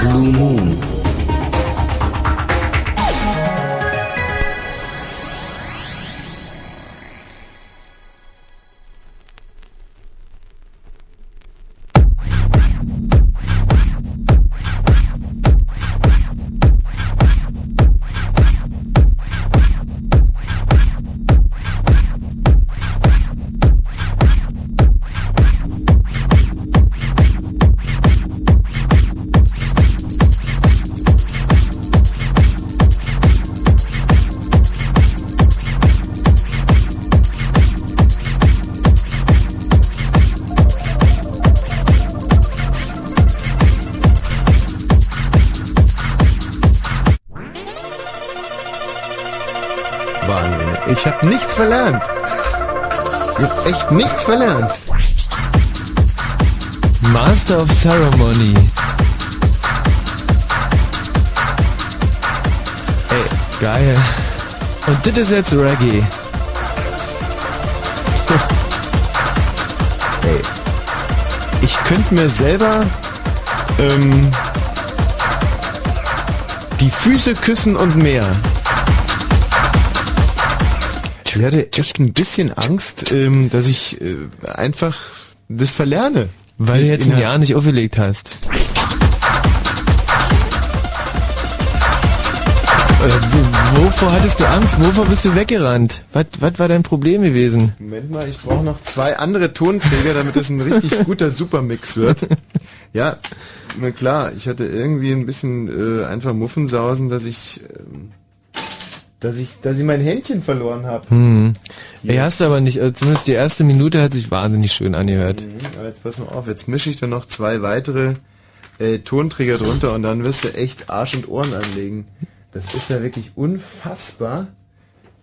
Blue Moon. Verlernt. Master of Ceremony. Ey, geil. Und das ist jetzt Reggae. Ey. Ich könnte mir selber ähm, die Füße küssen und mehr. Ich werde echt ein bisschen Angst, ähm, dass ich äh, einfach das verlerne. Weil du jetzt In ein Jahr nicht aufgelegt hast. Äh, wo- Wovor hattest du Angst? Wovor bist du weggerannt? Was, was war dein Problem gewesen? Moment mal, ich brauche noch zwei andere Tonträger, damit es ein richtig guter Supermix wird. Ja, na klar, ich hatte irgendwie ein bisschen äh, einfach Muffensausen, dass ich, ähm, dass ich, dass ich mein Händchen verloren habe. Hm. Ey, hast du aber nicht, also zumindest die erste Minute hat sich wahnsinnig schön angehört. Aber jetzt pass mal auf, jetzt mische ich da noch zwei weitere äh, Tonträger drunter und dann wirst du echt Arsch und Ohren anlegen. Das ist ja wirklich unfassbar.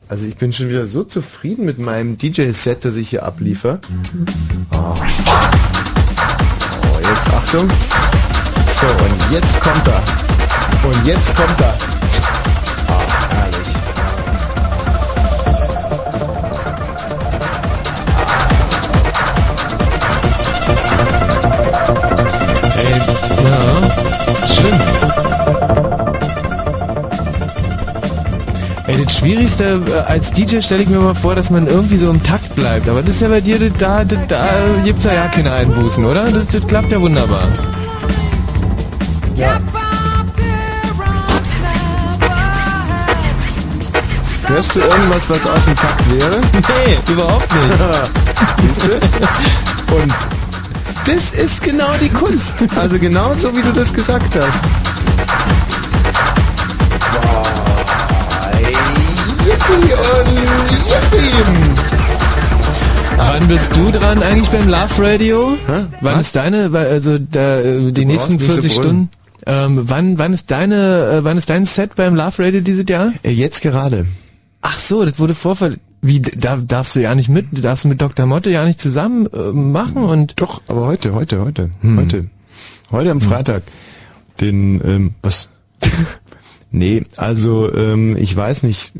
Also ich bin schon wieder so zufrieden mit meinem DJ-Set, das ich hier abliefer. Oh. oh, jetzt Achtung. So, und jetzt kommt er. Und jetzt kommt er. Ey, das Schwierigste äh, als DJ stelle ich mir mal vor, dass man irgendwie so im Takt bleibt. Aber das ist ja bei dir, da, da, da gibt's ja ja keine Einbußen, oder? Das, das klappt ja wunderbar. Hörst du irgendwas, was aus dem Takt wäre? Nee, überhaupt nicht. Siehst du? Und Das ist genau die Kunst. Also genau so, wie du das gesagt hast. Yippie. Wann bist du dran eigentlich beim Love Radio? Wann Was? ist deine, also da, äh, die nächsten nicht so 40 brüllen. Stunden? Ähm, wann, wann ist deine, äh, wann ist dein Set beim Love Radio dieses Jahr? Äh, Jetzt gerade. Ach so, das wurde vorfall. Wie da darfst du ja nicht mit, du darfst mit Dr. Motte ja nicht zusammen äh, machen und Doch, aber heute, heute, heute, heute. Heute am Freitag. Den, ähm, was? nee, also, ähm, ich weiß nicht.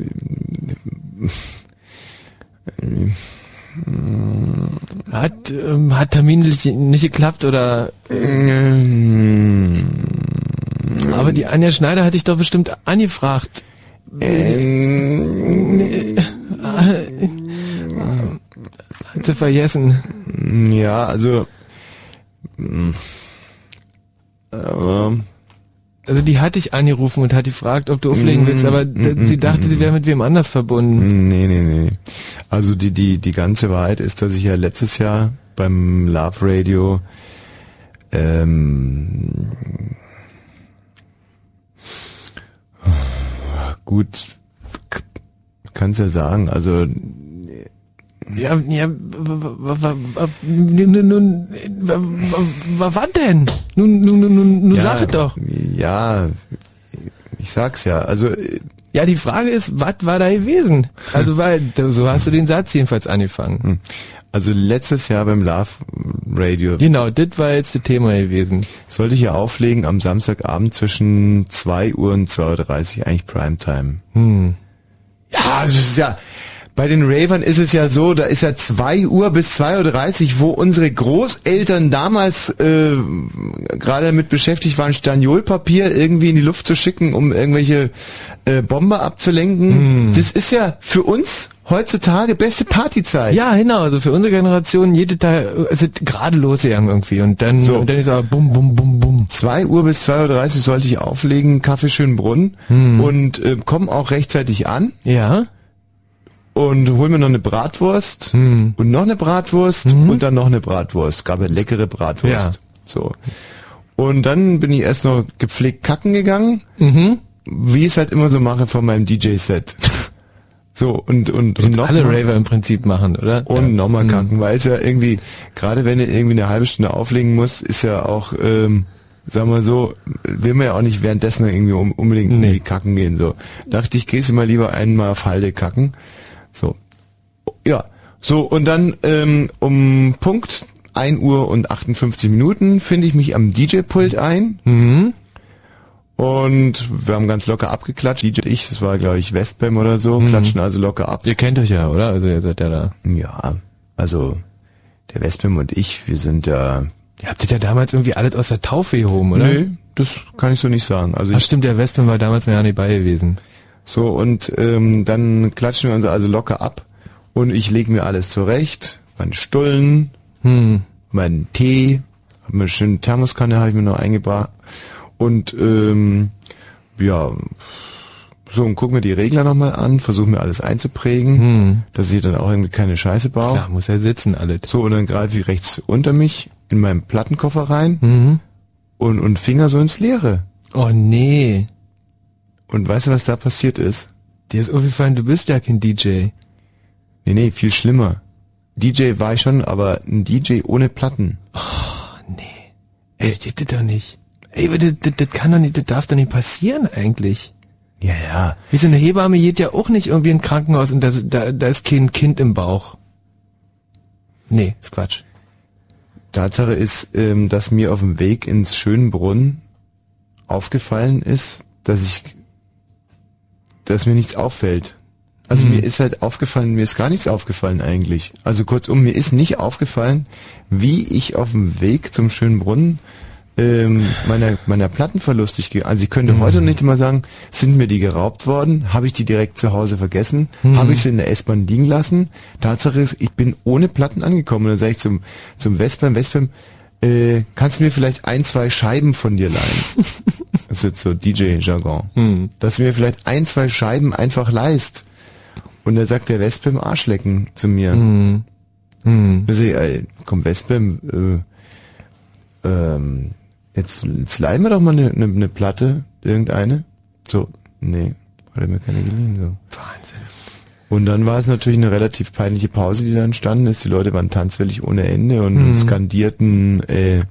Hat ähm, hat Termin nicht, geklappt oder aber die Anja Schneider hatte ich doch bestimmt angefragt. Hat sie vergessen. ja, also. ähm, Also die hatte ich angerufen und hat gefragt, ob du auflegen willst, aber d- sie dachte, sie wäre mit wem anders verbunden. Nee, nee, nee. Also die, die, die ganze Wahrheit ist, dass ich ja letztes Jahr beim Love Radio ähm, gut k- kann's ja sagen, also Ja, ja, nun, was denn? Nun, nun, nun, nun, sag es doch. Ja, ich sag's ja. Also äh, Ja, die Frage ist, was war da gewesen? Also, weil, so hast du den Satz jedenfalls angefangen. also letztes Jahr beim Love Radio Genau, das war jetzt das Thema gewesen. sollte ich ja auflegen am Samstagabend zwischen 2 Uhr und 2.30 Uhr, eigentlich Primetime. Hm. Ja, das ist ja bei den Ravern ist es ja so, da ist ja 2 Uhr bis 2.30 Uhr, wo unsere Großeltern damals äh, gerade damit beschäftigt waren, Staniolpapier irgendwie in die Luft zu schicken, um irgendwelche äh, Bomber abzulenken. Mm. Das ist ja für uns heutzutage beste Partyzeit. Ja, genau, also für unsere Generation jede Tag, also gerade losgegangen irgendwie und dann, so. und dann ist aber bum, bum, bum, bum. 2 Uhr bis 2.30 Uhr sollte ich auflegen, Kaffee Schönbrunn hm. und äh, komm auch rechtzeitig an. Ja. Und hol mir noch eine Bratwurst hm. und noch eine Bratwurst mhm. und dann noch eine Bratwurst. Gab eine leckere Bratwurst. Ja. So. Und dann bin ich erst noch gepflegt kacken gegangen, mhm. wie ich es halt immer so mache von meinem DJ-Set. So, und, und, und noch alle mal, Raver im Prinzip machen, oder? Und ja. nochmal mhm. kacken, weil es ja irgendwie, gerade wenn du irgendwie eine halbe Stunde auflegen musst, ist ja auch, ähm, sagen wir so, will man ja auch nicht währenddessen irgendwie unbedingt nee. irgendwie kacken gehen. So. Dachte ich, gehst du mal lieber einmal auf Halde kacken. So. Ja. So, und dann ähm, um Punkt 1 Uhr und 58 Minuten finde ich mich am DJ-Pult ein. Mhm. Und wir haben ganz locker abgeklatscht. DJ ich, das war glaube ich Westbam oder so, mhm. klatschen also locker ab. Ihr kennt euch ja, oder? Also ihr seid ja da. Ja, also der Westbam und ich, wir sind ja... Ihr habtet ja damals irgendwie alles aus der Taufe gehoben, oder? Nee, das kann ich so nicht sagen. Also Ach stimmt, der Westbam war damals noch ja nicht bei gewesen. So, und ähm, dann klatschen wir uns also locker ab und ich lege mir alles zurecht. Meinen Stullen, hm. meinen Tee, hab mir eine schöne Thermoskanne habe ich mir noch eingebracht und ähm, ja, so und guck mir die Regler nochmal an, versuche mir alles einzuprägen, hm. dass ich dann auch irgendwie keine Scheiße baue. Klar, muss ja sitzen alles. So, und dann greife ich rechts unter mich in meinen Plattenkoffer rein mhm. und, und Finger so ins Leere. Oh nee. Und weißt du, was da passiert ist? Dir ist aufgefallen, du bist ja kein DJ. Nee, nee, viel schlimmer. DJ war ich schon, aber ein DJ ohne Platten. Oh, nee. Ey, das gibt doch nicht. Ey, das, das, das kann doch nicht, das darf doch nicht passieren eigentlich. Ja, ja. Wie so eine Hebamme geht ja auch nicht irgendwie in ein Krankenhaus und da, da, da ist kein Kind im Bauch. Nee, ist Quatsch. Tatsache ist, ähm, dass mir auf dem Weg ins Schönbrunn aufgefallen ist, dass ich, dass mir nichts auffällt. Also hm. mir ist halt aufgefallen, mir ist gar nichts aufgefallen eigentlich. Also kurzum, mir ist nicht aufgefallen, wie ich auf dem Weg zum Schönbrunn ähm, meiner, meiner Platten verlustig Also ich könnte mhm. heute nicht mal sagen, sind mir die geraubt worden? Habe ich die direkt zu Hause vergessen? Mhm. Habe ich sie in der S-Bahn liegen lassen? Tatsache ist, ich bin ohne Platten angekommen. Und dann sage ich zum, zum Westbam, Westbam, äh, kannst du mir vielleicht ein, zwei Scheiben von dir leihen? das ist jetzt so DJ-Jargon. Mhm. Dass du mir vielleicht ein, zwei Scheiben einfach leist. Und dann sagt der Westbam Arschlecken zu mir. Mhm. Mhm. Also, ey, komm, Westbam, äh, ähm, Jetzt, jetzt leihen wir doch mal eine, eine, eine Platte, irgendeine. So, nee, hat er mir keine geliehen. So. Wahnsinn. Und dann war es natürlich eine relativ peinliche Pause, die da entstanden ist. Die Leute waren tanzwillig ohne Ende und mhm. skandierten äh,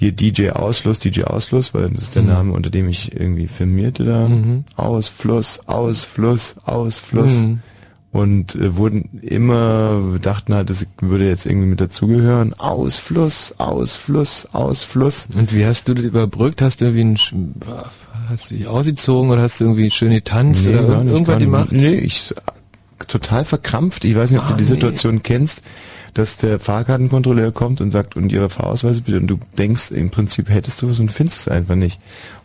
hier DJ Ausfluss, DJ Ausfluss, weil das ist der mhm. Name, unter dem ich irgendwie firmierte da. Mhm. Ausfluss, Ausfluss, Ausfluss. Mhm und äh, wurden immer, dachten halt, das würde jetzt irgendwie mit dazugehören. Ausfluss, Ausfluss, Ausfluss. Und wie hast du das überbrückt? Hast du irgendwie ein, hast du dich ausgezogen oder hast du irgendwie schön getanzt nee, oder irgendwas gemacht? Nee, ich total verkrampft. Ich weiß nicht, ob oh, du die Situation nee. kennst, dass der Fahrkartenkontrolleur kommt und sagt, und ihre Fahrausweise bitte, und du denkst, im Prinzip hättest du was und findest es einfach nicht.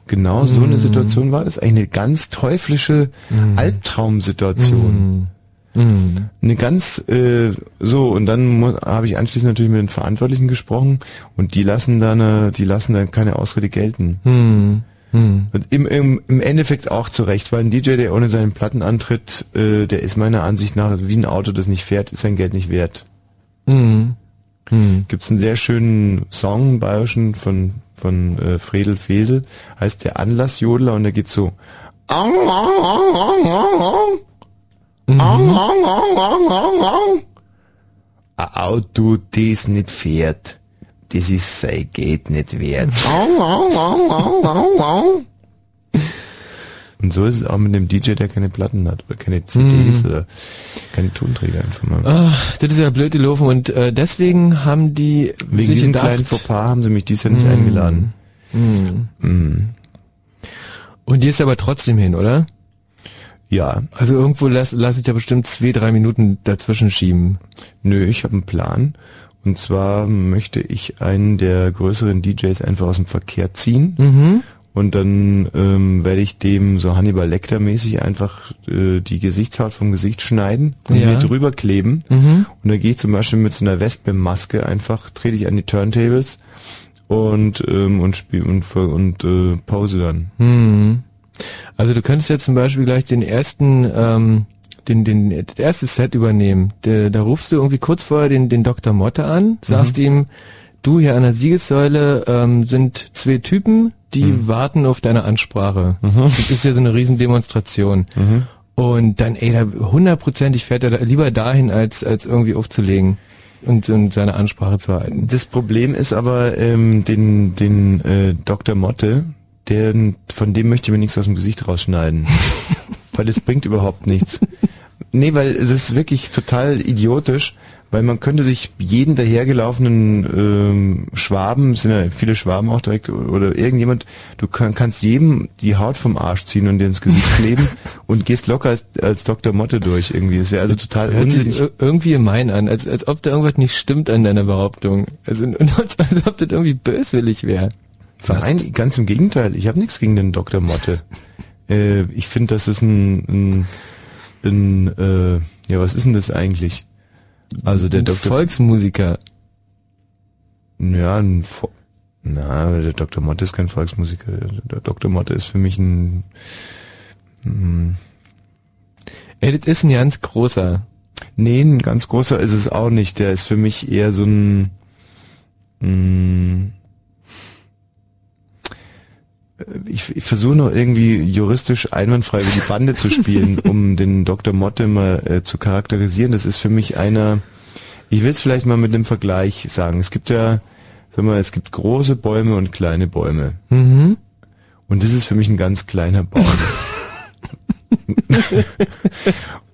Genau mm. so eine mm. Situation war das. Eigentlich eine ganz teuflische mm. Albtraumsituation. Mm. Mhm. Eine ganz äh, so und dann habe ich anschließend natürlich mit den Verantwortlichen gesprochen und die lassen da eine, die lassen da keine Ausrede gelten. Mhm. Und im, im, im Endeffekt auch zurecht, weil ein DJ, der ohne seinen Platten antritt, äh, der ist meiner Ansicht nach wie ein Auto, das nicht fährt, ist sein Geld nicht wert. Mhm. Mhm. Gibt's einen sehr schönen Song, bayerischen von von äh, Fredel Fedel, heißt der Anlassjodler und der geht so. Mhm. Ein Auto, das nicht fährt, das ist sein Geld nicht wert. Und so ist es auch mit dem DJ, der keine Platten hat oder keine CDs mm. oder keine Tonträger einfach mal. Ah, das ist ja blöd gelaufen und äh, deswegen haben die wegen diesem gedacht, kleinen Fauxpas haben sie mich dies Jahr nicht mm. eingeladen. Mm. Und die ist aber trotzdem hin, oder? Ja. Also irgendwo lasse lass ich da bestimmt zwei, drei Minuten dazwischen schieben. Nö, ich habe einen Plan. Und zwar möchte ich einen der größeren DJs einfach aus dem Verkehr ziehen. Mhm. Und dann ähm, werde ich dem so Hannibal Lecter mäßig einfach äh, die Gesichtshaut vom Gesicht schneiden und Ja. mir drüber kleben. Mhm. Und dann gehe ich zum Beispiel mit so einer Westbam-Maske einfach, trete ich an die Turntables und ähm, und spiel und, und äh, pause dann. Mhm. Also du könntest jetzt zum Beispiel gleich den ersten, ähm, den, den, das erste Set übernehmen. Da, da rufst du irgendwie kurz vorher den, den Dr. Motte an, sagst ihm, du hier an der Siegessäule ähm, sind zwei Typen, die warten auf deine Ansprache. Das ist ja so eine Riesendemonstration. Und dann, ey, da hundertprozentig fährt er da lieber dahin, als, als irgendwie aufzulegen und, und seine Ansprache zu halten. Das Problem ist aber, ähm, den, den äh, Dr. Motte, der, von dem möchte ich mir nichts aus dem Gesicht rausschneiden. weil es bringt überhaupt nichts. Nee, weil es ist wirklich total idiotisch, weil man könnte sich jeden dahergelaufenen ähm, Schwaben, es sind ja viele Schwaben auch direkt, oder irgendjemand, du kann, kannst jedem die Haut vom Arsch ziehen und dir ins Gesicht kleben und gehst locker als, als Dr. Motte durch irgendwie. Das wäre also total Hört sich unsinnig. ir- irgendwie gemein an, als, als ob da irgendwas nicht stimmt an deiner Behauptung. Also, als ob das irgendwie böswillig wäre. Nein, ganz im Gegenteil. Ich habe nichts gegen den Dr. Motte. äh, ich finde, das ist ein, ein, ein äh, ja, was ist denn das eigentlich? Also der Ein Dr. Volksmusiker. Ja, ein Vo Na, der Dr. Motte ist kein Volksmusiker. Der Dr. Motte ist für mich ein hm, Ey, das ist ein ganz großer. Nee, ein ganz großer ist es auch nicht. Der ist für mich eher so ein hm, ich, ich versuche noch irgendwie juristisch einwandfrei über die Bande zu spielen, um den Dr. Motte mal äh, zu charakterisieren. Das ist für mich einer, ich will es vielleicht mal mit einem Vergleich sagen. Es gibt ja, sag mal, es gibt große Bäume und kleine Bäume. Mhm. Und das ist für mich ein ganz kleiner Baum.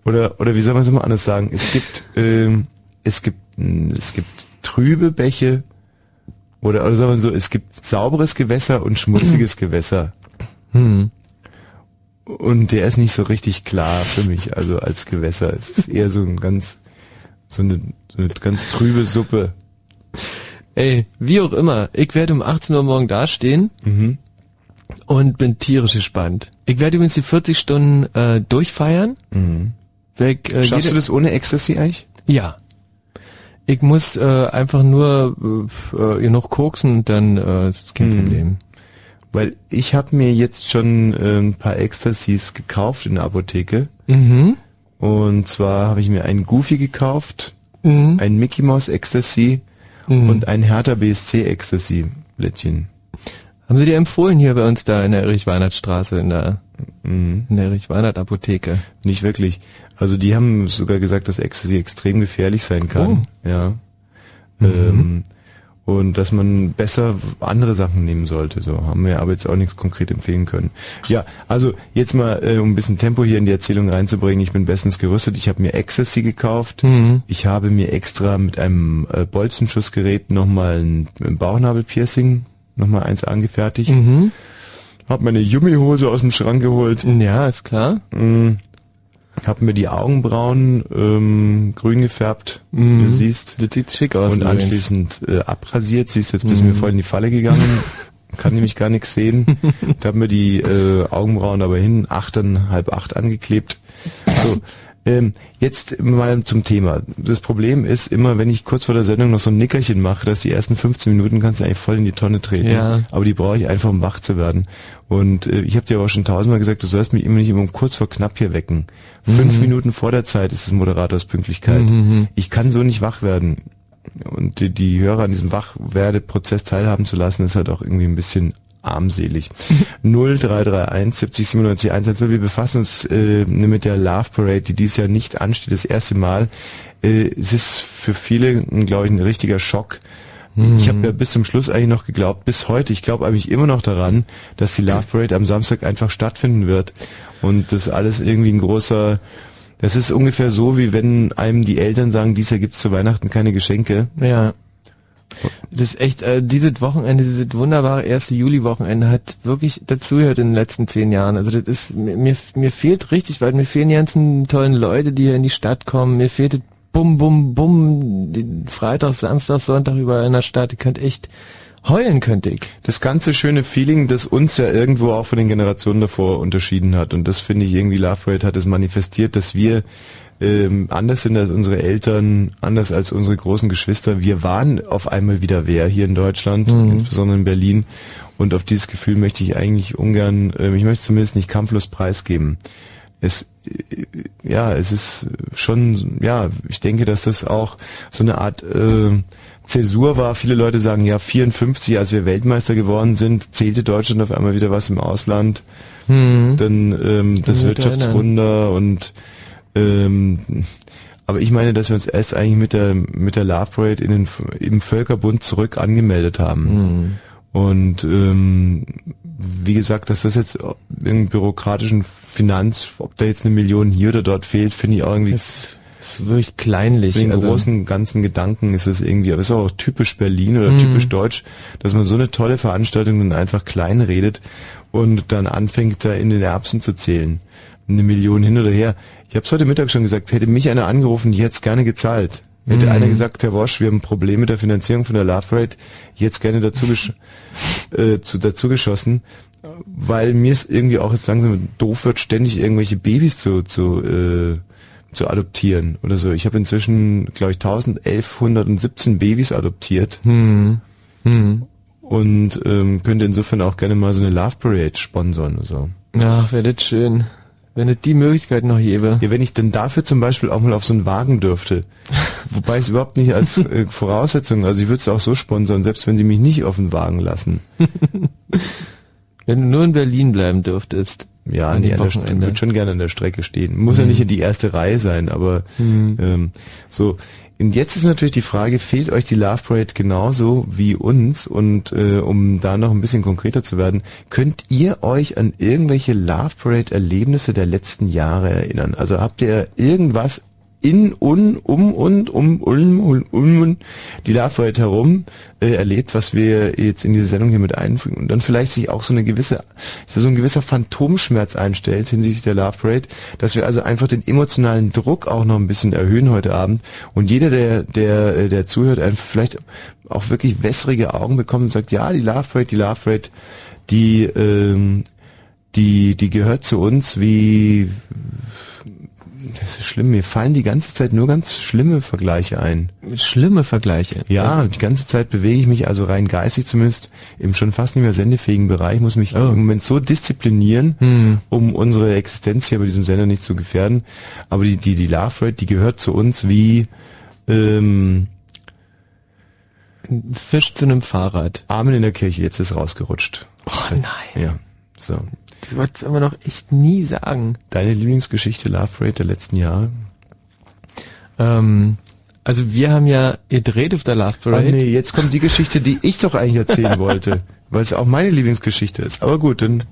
oder, oder wie soll man es mal anders sagen? Es gibt, ähm, es gibt, es gibt trübe Bäche, oder, oder sagen wir so, es gibt sauberes Gewässer und schmutziges Gewässer. Hm. Und der ist nicht so richtig klar für mich, also als Gewässer. Es ist eher so ein ganz, so eine, so eine ganz trübe Suppe. Ey, wie auch immer, ich werde um 18 Uhr morgen dastehen Mhm. und bin tierisch gespannt. Ich werde übrigens die 40 Stunden äh, durchfeiern. Mhm. Weg, äh, Schaffst du das ohne Ecstasy eigentlich? Ja. Ich muss äh, einfach nur äh, noch koksen und dann äh, ist kein Hm. Problem. Weil ich habe mir jetzt schon äh, ein paar Ecstasies gekauft in der Apotheke. Mhm. Und zwar habe ich mir einen Goofy gekauft, Mhm. ein Mickey Mouse Ecstasy Mhm. und ein Hertha BSC Ecstasy Blättchen. Haben Sie dir empfohlen hier bei uns da in der Erich-Weinert-Straße, in der, Mhm. in der Erich-Weinert-Apotheke? Nicht wirklich. Also die haben sogar gesagt, dass Ecstasy extrem gefährlich sein kann. Ja. Ähm, und dass man besser andere Sachen nehmen sollte. So haben wir aber jetzt auch nichts konkret empfehlen können. Ja, also jetzt mal, äh, um ein bisschen Tempo hier in die Erzählung reinzubringen. Ich bin bestens gerüstet. Ich habe mir Ecstasy gekauft. Mhm. Ich habe mir extra mit einem äh, Bolzenschussgerät nochmal ein, ein Bauchnabelpiercing nochmal eins angefertigt. Mhm. Hab meine Yummihose aus dem Schrank geholt. Ja, ist klar. Mm, hab mir die Augenbrauen ähm, grün gefärbt, Mhm. du siehst. Das sieht schick aus. Und übrigens. anschließend äh, abrasiert. Siehst jetzt bist du Mhm. mir voll in die Falle gegangen. Kann nämlich gar nichts sehen. Ich habe mir die äh, Augenbrauen aber hin achtern, halb acht angeklebt. So, ähm, jetzt mal zum Thema. Das Problem ist immer, wenn ich kurz vor der Sendung noch so ein Nickerchen mache, dass die ersten 15 Minuten kannst du eigentlich voll in die Tonne treten. Ja. Aber die brauche ich einfach, um wach zu werden. Und äh, ich habe dir aber schon tausendmal gesagt, du sollst mich immer nicht immer um kurz vor knapp hier wecken. Fünf Mhm. Minuten vor der Zeit ist es Moderatorsπünktlichkeit. Mhm. Ich kann so nicht wach werden. Und die, die Hörer an diesem Wachwerdeprozess teilhaben zu lassen, ist halt auch irgendwie ein bisschen armselig. 0331 70 97 110. Wir befassen uns äh, mit der Love Parade, die dieses Jahr nicht ansteht, das erste Mal. Äh, es ist für viele, glaube ich, ein richtiger Schock. Ich habe ja bis zum Schluss eigentlich noch geglaubt, bis heute, ich glaube eigentlich immer noch daran, dass die Love Parade am Samstag einfach stattfinden wird. Und das alles irgendwie ein großer, das ist ungefähr so, wie wenn einem die Eltern sagen, dies Jahr gibt's zu Weihnachten keine Geschenke. Ja. Das ist echt, äh, dieses Wochenende, dieses wunderbare erste Juli-Wochenende hat wirklich dazugehört in den letzten zehn Jahren. Also das ist, mir, mir fehlt richtig, weil mir fehlen die ganzen tollen Leute, die hier in die Stadt kommen. Mir fehlt das Bum, Bum, Bum, Freitag, Samstag, Sonntag überall in der Stadt. Ich könnte echt heulen könnte ich. Das ganze schöne Feeling, das uns ja irgendwo auch von den Generationen davor unterschieden hat. Und das finde ich irgendwie, Love Parade hat es manifestiert, dass wir ähm, anders sind als unsere Eltern, anders als unsere großen Geschwister. Wir waren auf einmal wieder wer hier in Deutschland, mhm. insbesondere in Berlin. Und auf dieses Gefühl möchte ich eigentlich ungern, äh, ich möchte zumindest nicht kampflos preisgeben. Es, ja, es ist schon, ja, ich denke, dass das auch so eine Art äh, Zäsur war. Viele Leute sagen, ja, 54, als wir Weltmeister geworden sind, zählte Deutschland auf einmal wieder was im Ausland. Mhm. Dann ähm, das Wirtschaftswunder und ähm, aber ich meine, dass wir uns erst eigentlich mit der mit der Love Parade in den im Völkerbund zurück angemeldet haben. Mhm. Und ähm, wie gesagt, dass das jetzt im bürokratischen Finanz, ob da jetzt eine Million hier oder dort fehlt, finde ich auch irgendwie. Das ist wirklich kleinlich. Den also großen ganzen Gedanken ist es irgendwie, aber es ist auch typisch Berlin oder mhm. typisch Deutsch, dass man so eine tolle Veranstaltung dann einfach klein redet und dann anfängt da in den Erbsen zu zählen. Eine Million hin oder her. Ich habe es heute Mittag schon gesagt, hätte mich einer angerufen, die hätte es gerne gezahlt. Hätte mhm. einer gesagt, Herr Wosch, wir haben Probleme mit der Finanzierung von der Love Parade, es gerne dazu, äh, zu, dazu geschossen, weil mir es irgendwie auch jetzt langsam doof wird, ständig irgendwelche Babys zu, zu, äh, zu adoptieren oder so. Ich habe inzwischen, glaube ich, 1117 Babys adoptiert. Mhm. Mhm. Und ähm, könnte insofern auch gerne mal so eine Love Parade sponsern oder so. Ja, wäre das schön. Wenn es die Möglichkeit noch gäbe. Ja, wenn ich denn dafür zum Beispiel auch mal auf so einen Wagen dürfte. Wobei es überhaupt nicht als äh, Voraussetzung, also ich würde es auch so sponsern, selbst wenn sie mich nicht auf den Wagen lassen. wenn du nur in Berlin bleiben dürftest. Ja, an nee, an der würde schon gerne an der Strecke stehen. Muss mhm. ja nicht in die erste Reihe sein, aber mhm. ähm, so und jetzt ist natürlich die Frage, fehlt euch die Love Parade genauso wie uns? Und äh, um da noch ein bisschen konkreter zu werden, könnt ihr euch an irgendwelche Love Parade Erlebnisse der letzten Jahre erinnern? Also habt ihr irgendwas in, un, um und um, um, um, um die Love herum äh, erlebt, was wir jetzt in diese Sendung hier mit einfügen. Und dann vielleicht sich auch so eine gewisse, so ein gewisser Phantomschmerz einstellt hinsichtlich der Love Parade, dass wir also einfach den emotionalen Druck auch noch ein bisschen erhöhen heute Abend. Und jeder, der, der, äh, der zuhört, einfach vielleicht auch wirklich wässrige Augen bekommt und sagt, ja, die Love Parade, die Love Parade, die, ähm, die, die gehört zu uns wie das ist schlimm. Mir fallen die ganze Zeit nur ganz schlimme Vergleiche ein. Schlimme Vergleiche? Ja, die ganze Zeit bewege ich mich, also rein geistig zumindest, im schon fast nicht mehr sendefähigen Bereich, muss mich oh. im Moment so disziplinieren, hm. um unsere Existenz hier bei diesem Sender nicht zu gefährden. Aber die, die, die Love Rate, die gehört zu uns wie, ähm, Fisch zu einem Fahrrad. Armen in der Kirche, jetzt ist rausgerutscht. Oh nein. Ja, so. Das wolltest du aber noch echt nie sagen. Deine Lieblingsgeschichte Love Rate der letzten Jahre? Ähm, also wir haben ja gedreht auf der Love Parade. Ach nee, jetzt kommt die Geschichte, die ich doch eigentlich erzählen wollte, weil es auch meine Lieblingsgeschichte ist. Aber gut, dann.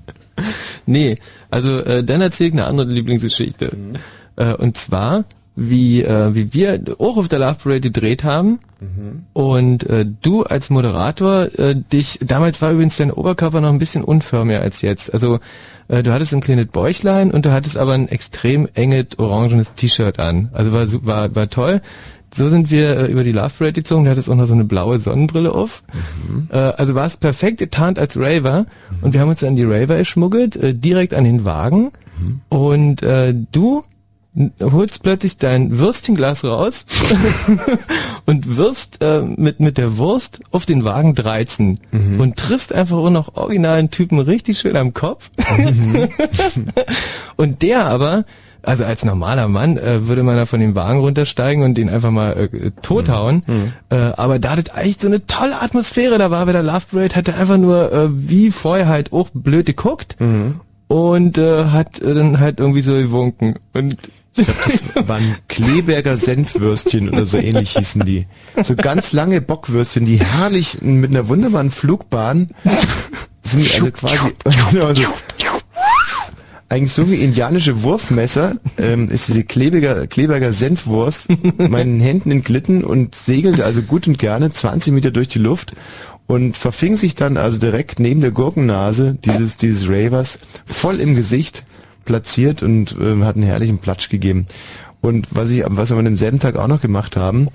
Nee, also äh, dann erzähl ich eine andere Lieblingsgeschichte. Mhm. Äh, und zwar wie, äh, wie wir auch auf der Love Parade gedreht haben. Mhm. Und äh, du als Moderator, äh, dich, damals war übrigens dein Oberkörper noch ein bisschen unförmiger als jetzt. Also äh, du hattest ein kleines Bäuchlein und du hattest aber ein extrem enges orangenes T-Shirt an. Also war, war, war toll. So sind wir äh, über die Love Parade gezogen. Du hattest auch noch so eine blaue Sonnenbrille auf. Mhm. Äh, also war es perfekt getarnt als Raver. Mhm. Und wir haben uns dann die Raver geschmuggelt, äh, direkt an den Wagen. Mhm. Und äh, du holst plötzlich dein Würstchenglas raus und wirfst äh, mit, mit der Wurst auf den Wagen 13 mhm. und triffst einfach auch noch originalen Typen richtig schön am Kopf. Mhm. und der aber, also als normaler Mann äh, würde man da von dem Wagen runtersteigen und den einfach mal äh, tothauen. Mhm. mhm. Äh, aber da das eigentlich so eine tolle Atmosphäre da war bei der Love Parade, hat er einfach nur äh, wie vorher halt auch blöd geguckt mhm. und äh, hat äh, dann halt irgendwie so gewunken. Und ich glaube, das waren Kleberger Senfwürstchen oder so ähnlich hießen die. So ganz lange Bockwürstchen, die herrlich mit einer wunderbaren Flugbahn sind also quasi also eigentlich so wie indianische Wurfmesser, ähm, ist diese klebiger, klebriger Senfwurst meinen Händen entglitten und segelte also gut und gerne 20 Meter durch die Luft und verfing sich dann also direkt neben der Gurkennase dieses, dieses Ravers voll im Gesicht platziert und ähm, hat einen herrlichen Platsch gegeben. Und was ich, was wir an demselben Tag auch noch gemacht haben,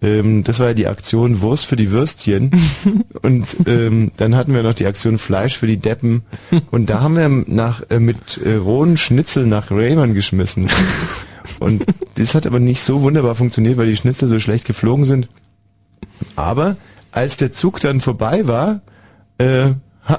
ähm, das war ja die Aktion Wurst für die Würstchen. und ähm, dann hatten wir noch die Aktion Fleisch für die Deppen. Und da haben wir nach äh, mit äh, rohen Schnitzel nach Raymond geschmissen. Und das hat aber nicht so wunderbar funktioniert, weil die Schnitzel so schlecht geflogen sind. Aber als der Zug dann vorbei war, äh,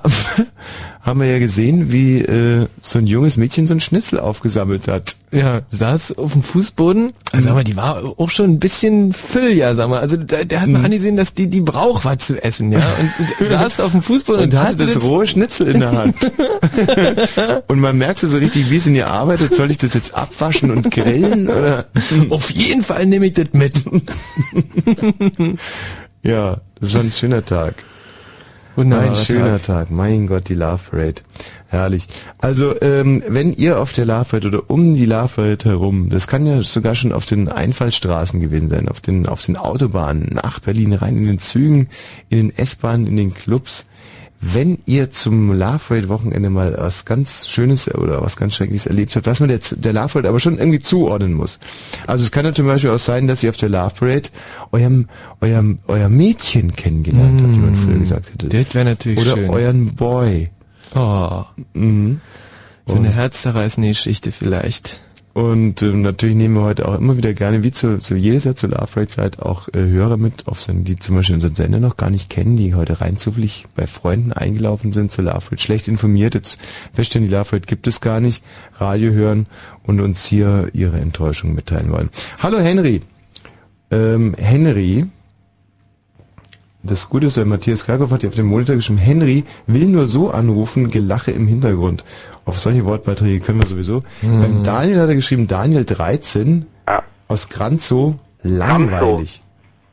haben wir ja gesehen, wie äh, so ein junges Mädchen so ein Schnitzel aufgesammelt hat. Ja, saß auf dem Fußboden. Also, sag mal, die war auch schon ein bisschen Füll, ja, sag mal. Also der, der hat mal mhm. angesehen, dass die die braucht was zu essen, ja. Und saß auf dem Fußboden und, und hatte das rohe Schnitzel in der Hand. und man merkte so richtig, wie es in ihr arbeitet. Soll ich das jetzt abwaschen und grillen? Oder? Auf jeden Fall nehme ich das mit. ja, das war ein schöner Tag. Wunderbar. Ein schöner Tag. Tag. Mein Gott, die Love Parade. Herrlich. Also, ähm, wenn ihr auf der Love Parade oder um die Love Parade herum, das kann ja sogar schon auf den Einfallstraßen gewesen sein, auf den, auf den Autobahnen nach Berlin rein, in den Zügen, in den S-Bahnen, in den Clubs, wenn ihr zum Love Rate Wochenende mal was ganz Schönes oder was ganz Schreckliches erlebt habt, was man der, der Love Parade aber schon irgendwie zuordnen muss. Also es kann ja zum Beispiel auch sein, dass ihr auf der Love Parade eurem, eurem, euer Mädchen kennengelernt mm, habt, wie man früher gesagt hätte. Das wäre natürlich oder schön. Oder euren Boy. Oh. Mhm. So eine herzzerreißende Geschichte vielleicht. Und ähm, natürlich nehmen wir heute auch immer wieder gerne, wie zu, zu jedes Jahr zur Love Rate Zeit, auch äh, Hörer mit, auf sind, die zum Beispiel unseren Sender noch gar nicht kennen, die heute rein zufällig bei Freunden eingelaufen sind zur Love Rate, schlecht informiert, jetzt feststellen, die Love Rate gibt es gar nicht, Radio hören und uns hier ihre Enttäuschung mitteilen wollen. Hallo Henry. Ähm, Henry, das Gute ist, der Matthias Krakow hat hier auf dem Monitor geschrieben, Henry will nur so anrufen, Gelache im Hintergrund. Auf solche Wortbeiträge können wir sowieso. Mhm. Beim Daniel hat er geschrieben, Daniel 13 ja. aus Granzow, langweilig.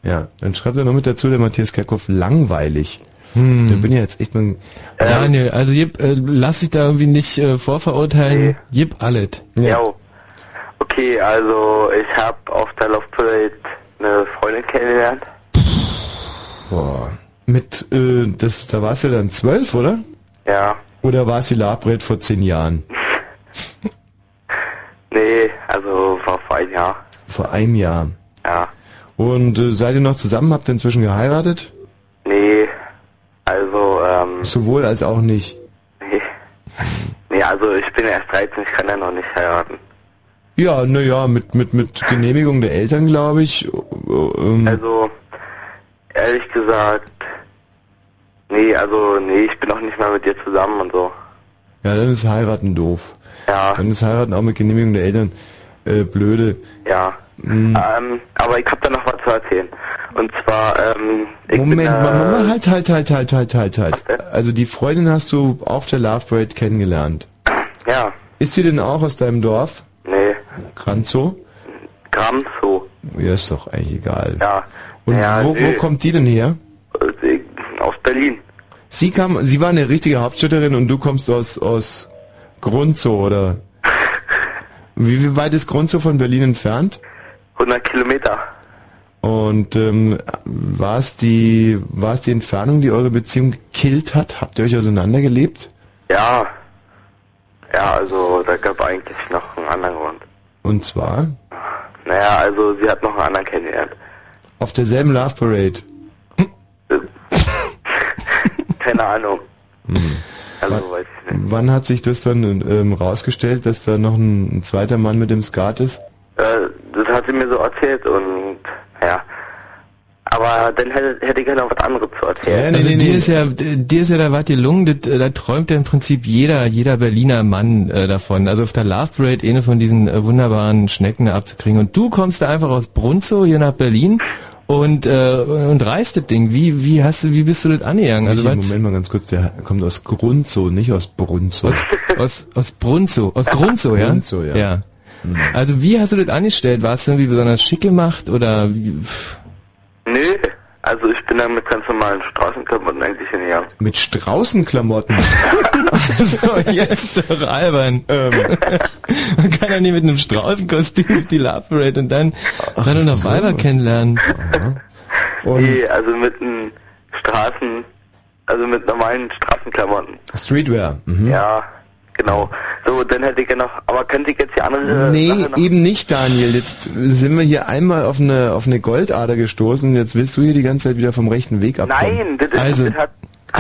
Ja, dann schreibt er noch mit dazu, der Matthias Kerkhoff, langweilig. Hm. Da bin ich jetzt echt mal... Daniel, also jib, äh, lass dich da irgendwie nicht äh, vorverurteilen. Nee. Jib alles. Ja. Okay, also ich habe auf der Love Parade eine Freundin kennengelernt. Boah. Mit, äh, das, da warst du dann zwölf, oder? Ja. Oder war es die Labred vor zehn Jahren? nee, also vor, vor einem Jahr. Vor einem Jahr? Ja. Und äh, seid ihr noch zusammen? Habt ihr inzwischen geheiratet? Nee, also, ähm... Sowohl als auch nicht? Nee. Nee, also ich bin erst 13, ich kann ja noch nicht heiraten. Ja, naja, mit, mit, mit Genehmigung der Eltern, glaube ich. Ähm, also, Ehrlich gesagt, nee, also nee, ich bin auch nicht mehr mit dir zusammen und so. Ja, dann ist heiraten doof. Ja. Dann ist heiraten auch mit Genehmigung der Eltern äh, blöde. Ja. Mhm. Ähm, aber ich habe da noch was zu erzählen. Und zwar, ähm, ich Moment, bin, äh, Mama, halt, halt, halt, halt, halt, halt, halt. Also die Freundin hast du auf der Love Parade kennengelernt. Ja. Ist sie denn auch aus deinem Dorf? Nee. Kranzow? Gramzow. Ja, ist doch eigentlich egal. Ja. Und ja, wo, wo kommt die denn her? Aus Berlin. Sie kam, sie war eine richtige Hauptstädterin und du kommst aus, aus Grunzow, oder? Wie, wie weit ist Grunzow von Berlin entfernt? 100 Kilometer. Und ähm, war es die, war es die Entfernung, die eure Beziehung gekillt hat? Habt ihr euch auseinandergelebt? Ja. Ja, also da gab eigentlich noch einen anderen Grund. Und zwar? Naja, also sie hat noch einen anderen kennengelernt. Auf derselben Love Parade. Keine Ahnung. Mhm. Also weiß ich nicht. Wann hat sich das dann ähm, rausgestellt, dass da noch ein, ein, zweiter Mann mit dem Skat ist? Äh, das hat sie mir so erzählt und ja. Aber dann hätte, hätte ich gerne noch was anderes zu erzählen. Ja, nee, also nee, dir nee. ist ja, dir ist ja da was gelungen, das, da träumt ja im Prinzip jeder, jeder Berliner Mann äh, davon. Also auf der Love Parade eine von diesen äh, wunderbaren Schnecken abzukriegen. Und du kommst da einfach aus Brunzow hier nach Berlin und äh, und reißt das Ding. Wie wie hast du wie bist du das angegangen? Also Moment mal ganz kurz, der kommt aus Grunzow, nicht aus Brunzow. Aus aus, aus Brunzow, aus Grunzow, ja? Grunzow, ja. ja. Mhm. Also wie hast du das angestellt? Warst du irgendwie besonders schick gemacht oder wie? Nö, Also ich bin dann mit ganz normalen Straßenklamotten eigentlich hingegangen. Mit Straußenklamotten? so, jetzt doch albern. ähm, Man kann ja nie mit einem Straußenkostüm auf die Love Parade und dann, dann noch so. Weiber kennenlernen. Nee, also mit einem Straßen, also mit normalen Straßenklamotten. Streetwear. Mhm. Ja, genau. So, dann hätte ich ja noch, aber könnte ich jetzt die andere Nee, eben nicht, Daniel. Jetzt sind wir hier einmal auf eine, auf eine Goldader gestoßen. Jetzt willst du hier die ganze Zeit wieder vom rechten Weg abkommen. Nein, das ist, Also, das hat,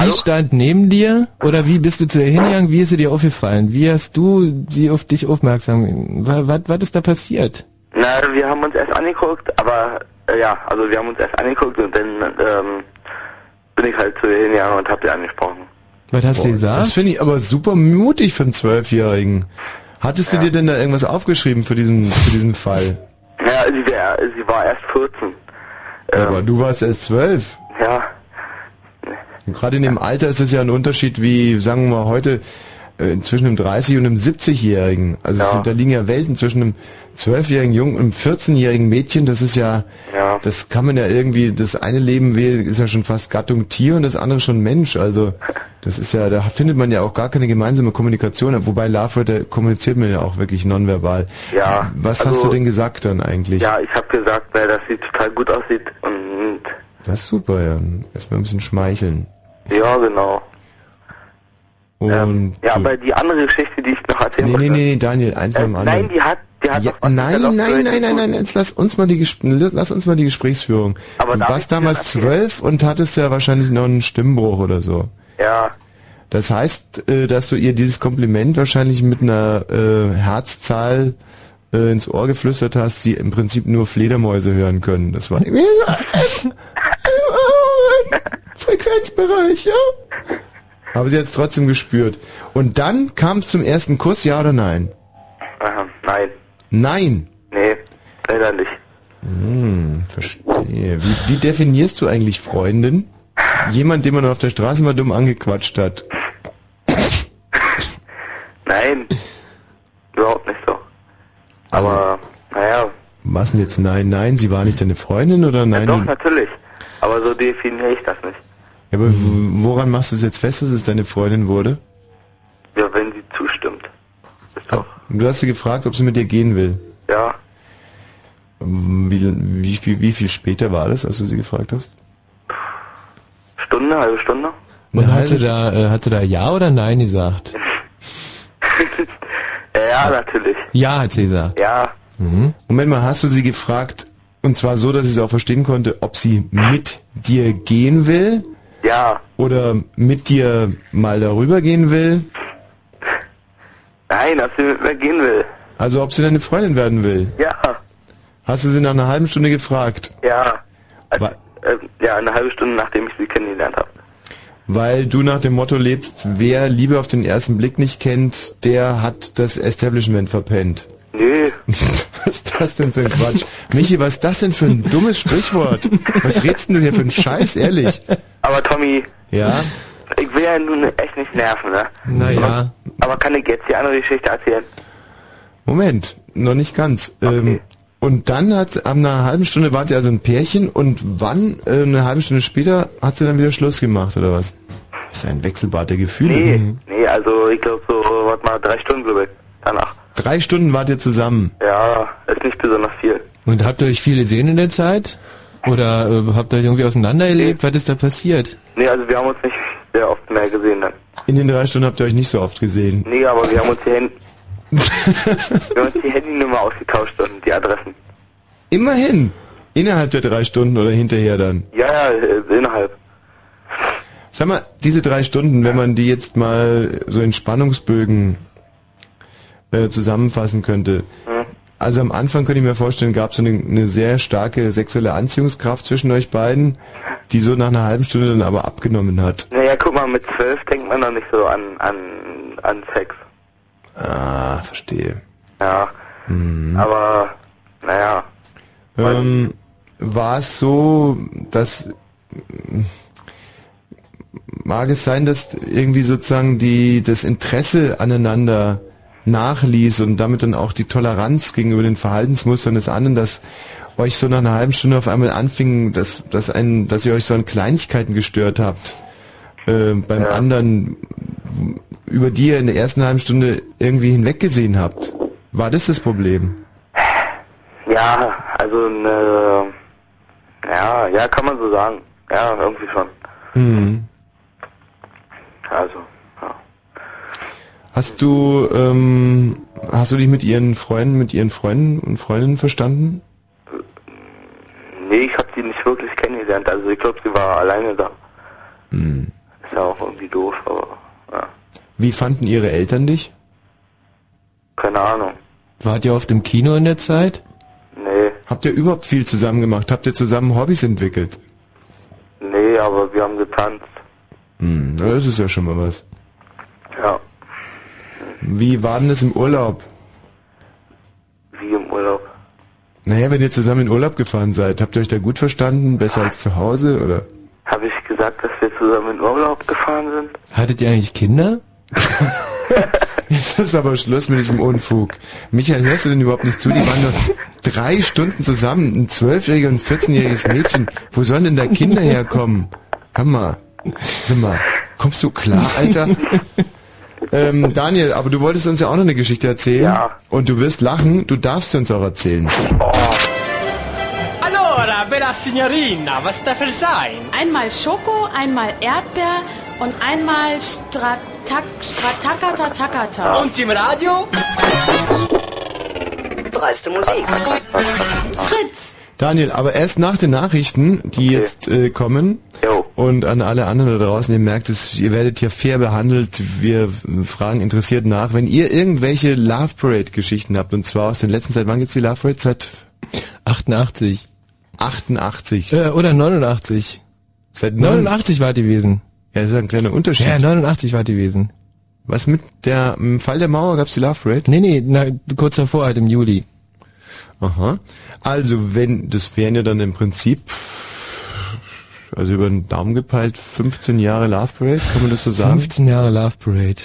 Die stand neben dir oder wie bist du zu ihr hingegangen? Wie ist sie dir aufgefallen? Wie hast du sie auf dich aufmerksam? Was, was, was ist da passiert? Na, wir haben uns erst angeguckt, aber, äh, ja, also wir haben uns erst angeguckt und dann, ähm, bin ich halt zu ihr hingegangen und hab sie angesprochen. Was hast du Boah, das gesagt? finde ich aber super mutig für einen Zwölfjährigen. Hattest du dir denn da irgendwas aufgeschrieben für diesen, für diesen Fall? Ja, sie, wär, sie war erst 14. Ähm, Aber du warst erst zwölf. ja, Und Gerade in dem Alter ist es ja ein Unterschied wie, sagen wir mal, heute äh, zwischen einem 30- und einem 70-Jährigen. Also es Ja. sind, da liegen ja Welten zwischen einem 12-jährigen Jungen und einem 14-jährigen Mädchen. Das ist ja, Ja. das kann man ja irgendwie, das eine Leben wählen ist ja schon fast Gattung Tier und das andere schon Mensch. Also das ist ja, da findet man ja auch gar keine gemeinsame Kommunikation. Wobei Love da kommuniziert man ja auch wirklich nonverbal. Ja, Was also- hast du denn gesagt dann eigentlich? ja, ich habe gesagt, na, dass sie total gut aussieht und, Das ist super, ja. Erstmal ein bisschen schmeicheln. ja, genau. Ähm, ja, aber die andere Geschichte, die ich noch erzählen wollte. nee, nee, nee, Daniel, eins nach äh, dem anderen. nein, die hat, die hat Ja, nein, nein, nein, nein, tun. nein, jetzt lass uns mal die lass uns mal die Gesprächsführung. Aber du warst damals zwölf und hattest ja wahrscheinlich noch einen Stimmbruch oder so. Ja, Das heißt, äh, dass du ihr dieses Kompliment wahrscheinlich mit einer äh, Herzzahl äh, ins Ohr geflüstert hast, die im Prinzip nur Fledermäuse hören können. Das war Frequenzbereich, ja. Aber sie hat es trotzdem gespürt. Und dann kam es zum ersten Kuss, ja oder nein? aha, nein, Nein. nee, leider nicht. Hm, verstehe. Wie, wie definierst du eigentlich Freundin? Jemand, den man auf der Straße mal dumm angequatscht hat. Nein, überhaupt nicht so. Also, Aber, naja, was denn jetzt nein, nein? Sie war nicht deine Freundin oder ja, nein? doch, natürlich. Aber so definiere ich das nicht. Ja, aber woran machst du es jetzt fest, dass es deine Freundin wurde? Ja, wenn sie zustimmt. Ist doch, Und du hast sie gefragt, ob sie mit dir gehen will. ja, Wie, wie, viel, wie viel später war das, als du sie gefragt hast? Stunde, halbe Stunde. Und hat sie da, äh, hat sie da Ja oder Nein gesagt? Ja, ja, natürlich. Ja, hat sie gesagt. Ja, Moment mal, hast du sie gefragt, und zwar so, dass sie es auch verstehen konnte, ob sie mit dir gehen will ja, oder mit dir mal darüber gehen will? nein, dass sie mit mir gehen will. Also ob sie deine Freundin werden will? Ja, Hast du sie nach einer halben Stunde gefragt? ja. Also, äh, ja, eine halbe Stunde, nachdem ich sie kennengelernt habe. Weil du nach dem Motto lebst, wer Liebe auf den ersten Blick nicht kennt, der hat das Establishment verpennt. Nö, Was ist das denn für ein Quatsch? Michi, was ist das denn für ein dummes Sprichwort? Was redst denn du hier für einen Scheiß, ehrlich? aber Tommy, Ja? ich will ja nun echt nicht nerven, ne? Naja. Aber kann ich jetzt die andere Geschichte erzählen? Moment, noch nicht ganz. Ähm, Okay. und dann hat, ab einer halben Stunde wart ihr also ein Pärchen und wann, äh, eine halbe Stunde später, hat sie dann wieder Schluss gemacht, oder was? Das ist ja ein Wechselbad der Gefühle. Nee, nee, also ich glaube so, warte mal, drei Stunden, glaube ich, danach. Drei Stunden wart ihr zusammen. Ja, ist nicht besonders viel. Und habt ihr euch viel gesehen in der Zeit? Oder äh, habt ihr euch irgendwie auseinandergelebt? Was ist da passiert? Nee, also wir haben uns nicht sehr oft mehr gesehen dann. In den drei Stunden habt ihr euch nicht so oft gesehen. Nee, aber wir haben uns die, Hand wir haben uns die Handynummer ausgetauscht und die Adressen. Immerhin. Innerhalb der drei Stunden oder hinterher dann. Ja, ja, äh, innerhalb. Sag mal, diese drei Stunden, wenn man die jetzt mal so in Spannungsbögen äh, zusammenfassen könnte. Also am Anfang könnte ich mir vorstellen, gab es eine, eine sehr starke sexuelle Anziehungskraft zwischen euch beiden, die so nach einer halben Stunde dann aber abgenommen hat. Naja, guck mal, mit zwölf denkt man noch nicht so an, an, an Sex. Ah, verstehe. Ja. Aber, naja. Ähm, war es so, dass mag es sein, dass irgendwie sozusagen die das Interesse aneinander nachließ und damit dann auch die Toleranz gegenüber den Verhaltensmustern des anderen, dass euch so nach einer halben Stunde auf einmal anfing, dass, dass, ein, dass ihr euch so an Kleinigkeiten gestört habt. Äh, beim Ja. anderen, über die ihr in der ersten halben Stunde irgendwie hinweggesehen habt. War das das Problem? Ja, also ne, ja, ja, kann man so sagen. Ja, irgendwie schon. Hm. Also. Hast du, ähm, hast du dich mit ihren Freunden, mit ihren Freunden und Freundinnen verstanden? Nee, ich habe sie nicht wirklich kennengelernt. Also ich glaube, sie war alleine da. Ist ja auch irgendwie doof, aber ja, Wie fanden ihre Eltern dich? keine Ahnung. Wart ihr oft im Kino in der Zeit? Nee, Habt ihr überhaupt viel zusammen gemacht? Habt ihr zusammen Hobbys entwickelt? nee, aber wir haben getanzt. Hm, na, das ist ja schon mal was. Ja, Wie war denn das im Urlaub? wie im Urlaub. Naja, wenn ihr zusammen in Urlaub gefahren seid, habt ihr euch da gut verstanden? Besser als zu Hause, oder? Habe ich gesagt, dass wir zusammen in Urlaub gefahren sind? Hattet ihr eigentlich Kinder? Jetzt ist aber Schluss mit diesem Unfug. Michael, hörst du denn überhaupt nicht zu? Die waren doch drei Stunden zusammen, ein zwölfjähriger und ein 14-jähriges Mädchen. Wo sollen denn da Kinder herkommen? Hör mal. Sag mal, kommst du klar, Alter? Ähm, Daniel, aber du wolltest uns ja auch noch eine Geschichte erzählen. Ja. Und du wirst lachen, du darfst sie uns auch erzählen. Allora, bella signorina, was darf es sein? Einmal Schoko, einmal Erdbeer und einmal Stratak, Stratakata Takata. Und im Radio? Dreiste Musik. Fritz! Daniel, aber erst nach den Nachrichten, die jetzt äh, kommen. Jo. Und an alle anderen da draußen, ihr merkt es, ihr werdet hier fair behandelt. Wir fragen interessiert nach. Wenn ihr irgendwelche Love Parade Geschichten habt, und zwar aus den letzten Zeit, wann gibt's die Love Parade? Seit 88. 88. Äh, oder 89. Seit neun- 89 war die gewesen. Ja, das ist ein kleiner Unterschied. Ja, 89 war die gewesen. Was mit der, im Fall der Mauer gab's die Love Parade? Nee, nee, na, kurz davor, halt im Juli. Aha. Also wenn, das wären ja dann im Prinzip, also über den Daumen gepeilt, 15 Jahre Love Parade, kann man das so sagen? 15 Jahre Love Parade.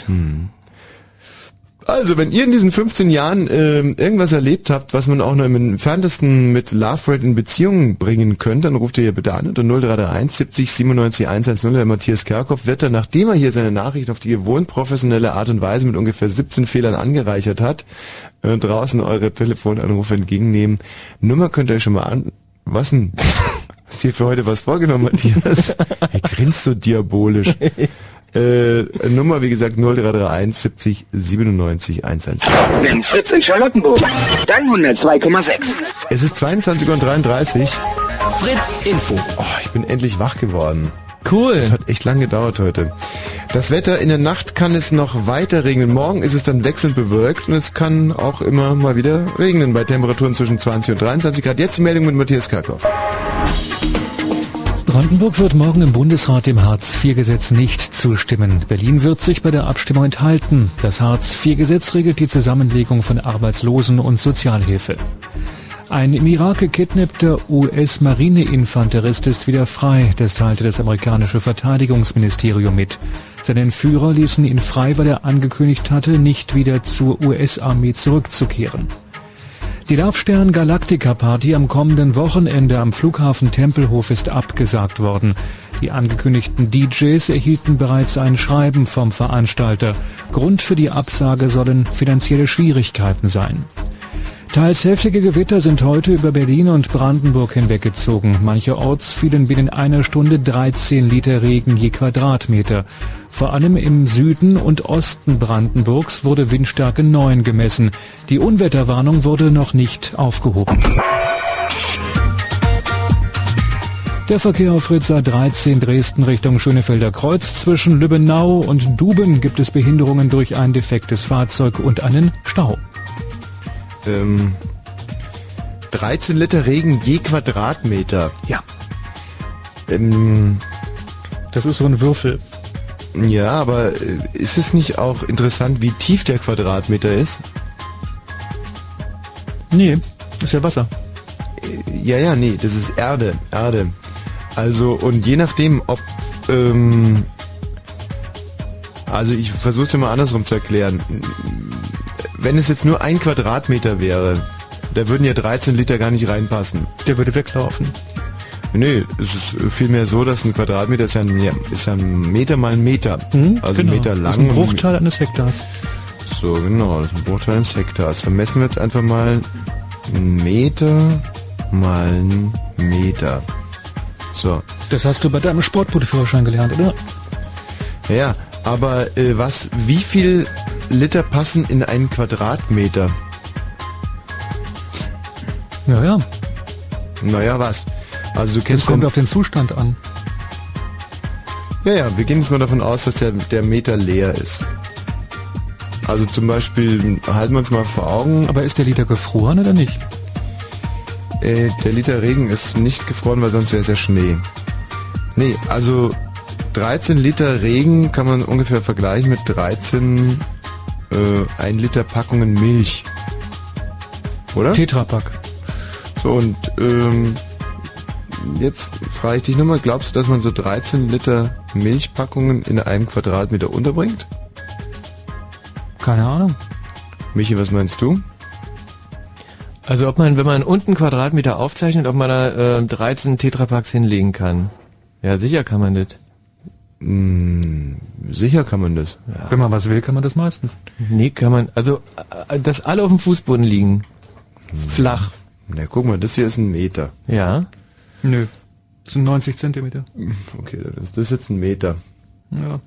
Also, wenn ihr in diesen 15 Jahren ähm, irgendwas erlebt habt, was man auch noch im entferntesten mit Love Rate in Beziehung bringen könnte, dann ruft ihr hier bitte an unter 0331 70 97 110. Der Matthias Kerkhoff wird dann, nachdem er hier seine Nachricht auf die gewohnt professionelle Art und Weise mit ungefähr 17 Fehlern angereichert hat, äh, draußen eure Telefonanrufe entgegennehmen. Nummer könnt ihr euch schon mal an... Was denn? Hast du dir für heute was vorgenommen, Matthias? Er grinst so diabolisch. Äh, Nummer, wie gesagt, 0331 70 97 110. Wenn Fritz in Charlottenburg, dann 102,6. Es ist 22 Uhr und 33. Fritz Info. Oh, ich bin endlich wach geworden. Cool. Es hat echt lang gedauert heute. Das Wetter, in der Nacht kann es noch weiter regnen. Morgen ist es dann wechselnd bewölkt und es kann auch immer mal wieder regnen bei Temperaturen zwischen 20 und 23 Grad. Jetzt die Meldung mit Matthias Karkow. Brandenburg wird morgen im Bundesrat dem Hartz-IV-Gesetz nicht zustimmen. Berlin wird sich bei der Abstimmung enthalten. Das Hartz-IV-Gesetz regelt die Zusammenlegung von Arbeitslosen und Sozialhilfe. Ein im Irak gekidnappter US-Marineinfanterist ist wieder frei, das teilte das amerikanische Verteidigungsministerium mit. Seine Entführer ließen ihn frei, weil er angekündigt hatte, nicht wieder zur US-Armee zurückzukehren. Die Laufstern Galactica Party am kommenden Wochenende am Flughafen Tempelhof ist abgesagt worden. Die angekündigten DJs erhielten bereits ein Schreiben vom Veranstalter. Grund für die Absage sollen finanzielle Schwierigkeiten sein. Teils heftige Gewitter sind heute über Berlin und Brandenburg hinweggezogen. Mancherorts fielen binnen einer Stunde 13 Liter Regen je Quadratmeter. Vor allem im Süden und Osten Brandenburgs wurde Windstärke 9 gemessen. Die Unwetterwarnung wurde noch nicht aufgehoben. Der Verkehr auf Fritz A13 Dresden Richtung Schönefelder Kreuz. Zwischen Lübbenau und Duben gibt es Behinderungen durch ein defektes Fahrzeug und einen Stau. Ähm, 13 Liter Regen je Quadratmeter. Ja, Ähm, das ist so ein Würfel. ja, aber äh, ist es nicht auch interessant, wie tief der Quadratmeter ist? Nee, ist ja Wasser. Ja, ja, nee, das ist Erde, Erde. Also, und je nachdem, ob, ähm, also ich versuche es dir mal andersrum zu erklären. Wenn es jetzt nur ein Quadratmeter wäre da würden ja 13 Liter gar nicht reinpassen. Der würde weglaufen. Nee, es ist vielmehr so, dass ein Quadratmeter ist ja ein, ist ein Meter mal ein Meter. Hm, also ein Meter lang. Das ist ein Bruchteil eines Hektars. So, genau, das ist ein Bruchteil eines Hektars. Dann messen wir jetzt einfach mal einen Meter mal einen Meter. So. Das hast du bei deinem Sportbootführerschein gelernt, oder? Ja, aber äh, was, wie viel Liter passen in einen Quadratmeter? Ja, ja. Naja, was? Also du Das kennst kommt den, auf den Zustand an. Ja, ja, wir gehen jetzt mal davon aus, dass der, der Meter leer ist. Also zum Beispiel, halten wir uns mal vor Augen, Aber ist der Liter gefroren oder nicht? äh, der Liter Regen ist nicht gefroren, weil sonst wäre es ja Schnee. Nee, also 13 Liter Regen kann man ungefähr vergleichen mit 13 äh, 1 Liter Packungen Milch. Oder? Tetrapack. So, und ähm, jetzt frage ich dich nochmal, glaubst du, dass man so 13 Liter Milchpackungen in einem Quadratmeter unterbringt? Keine Ahnung. Michi, was meinst du? Also ob man, wenn man unten Quadratmeter aufzeichnet, ob man da äh, 13 Tetrapacks hinlegen kann. Ja, sicher kann man das. Hm, sicher kann man das. Wenn man was will, kann man das meistens. Nee, kann man, also, äh, dass alle auf dem Fußboden liegen. Flach. Na, guck mal, das hier ist ein Meter. Ja. Nö. Das sind 90 Zentimeter. Okay, das ist, das ist jetzt ein Meter. Ja.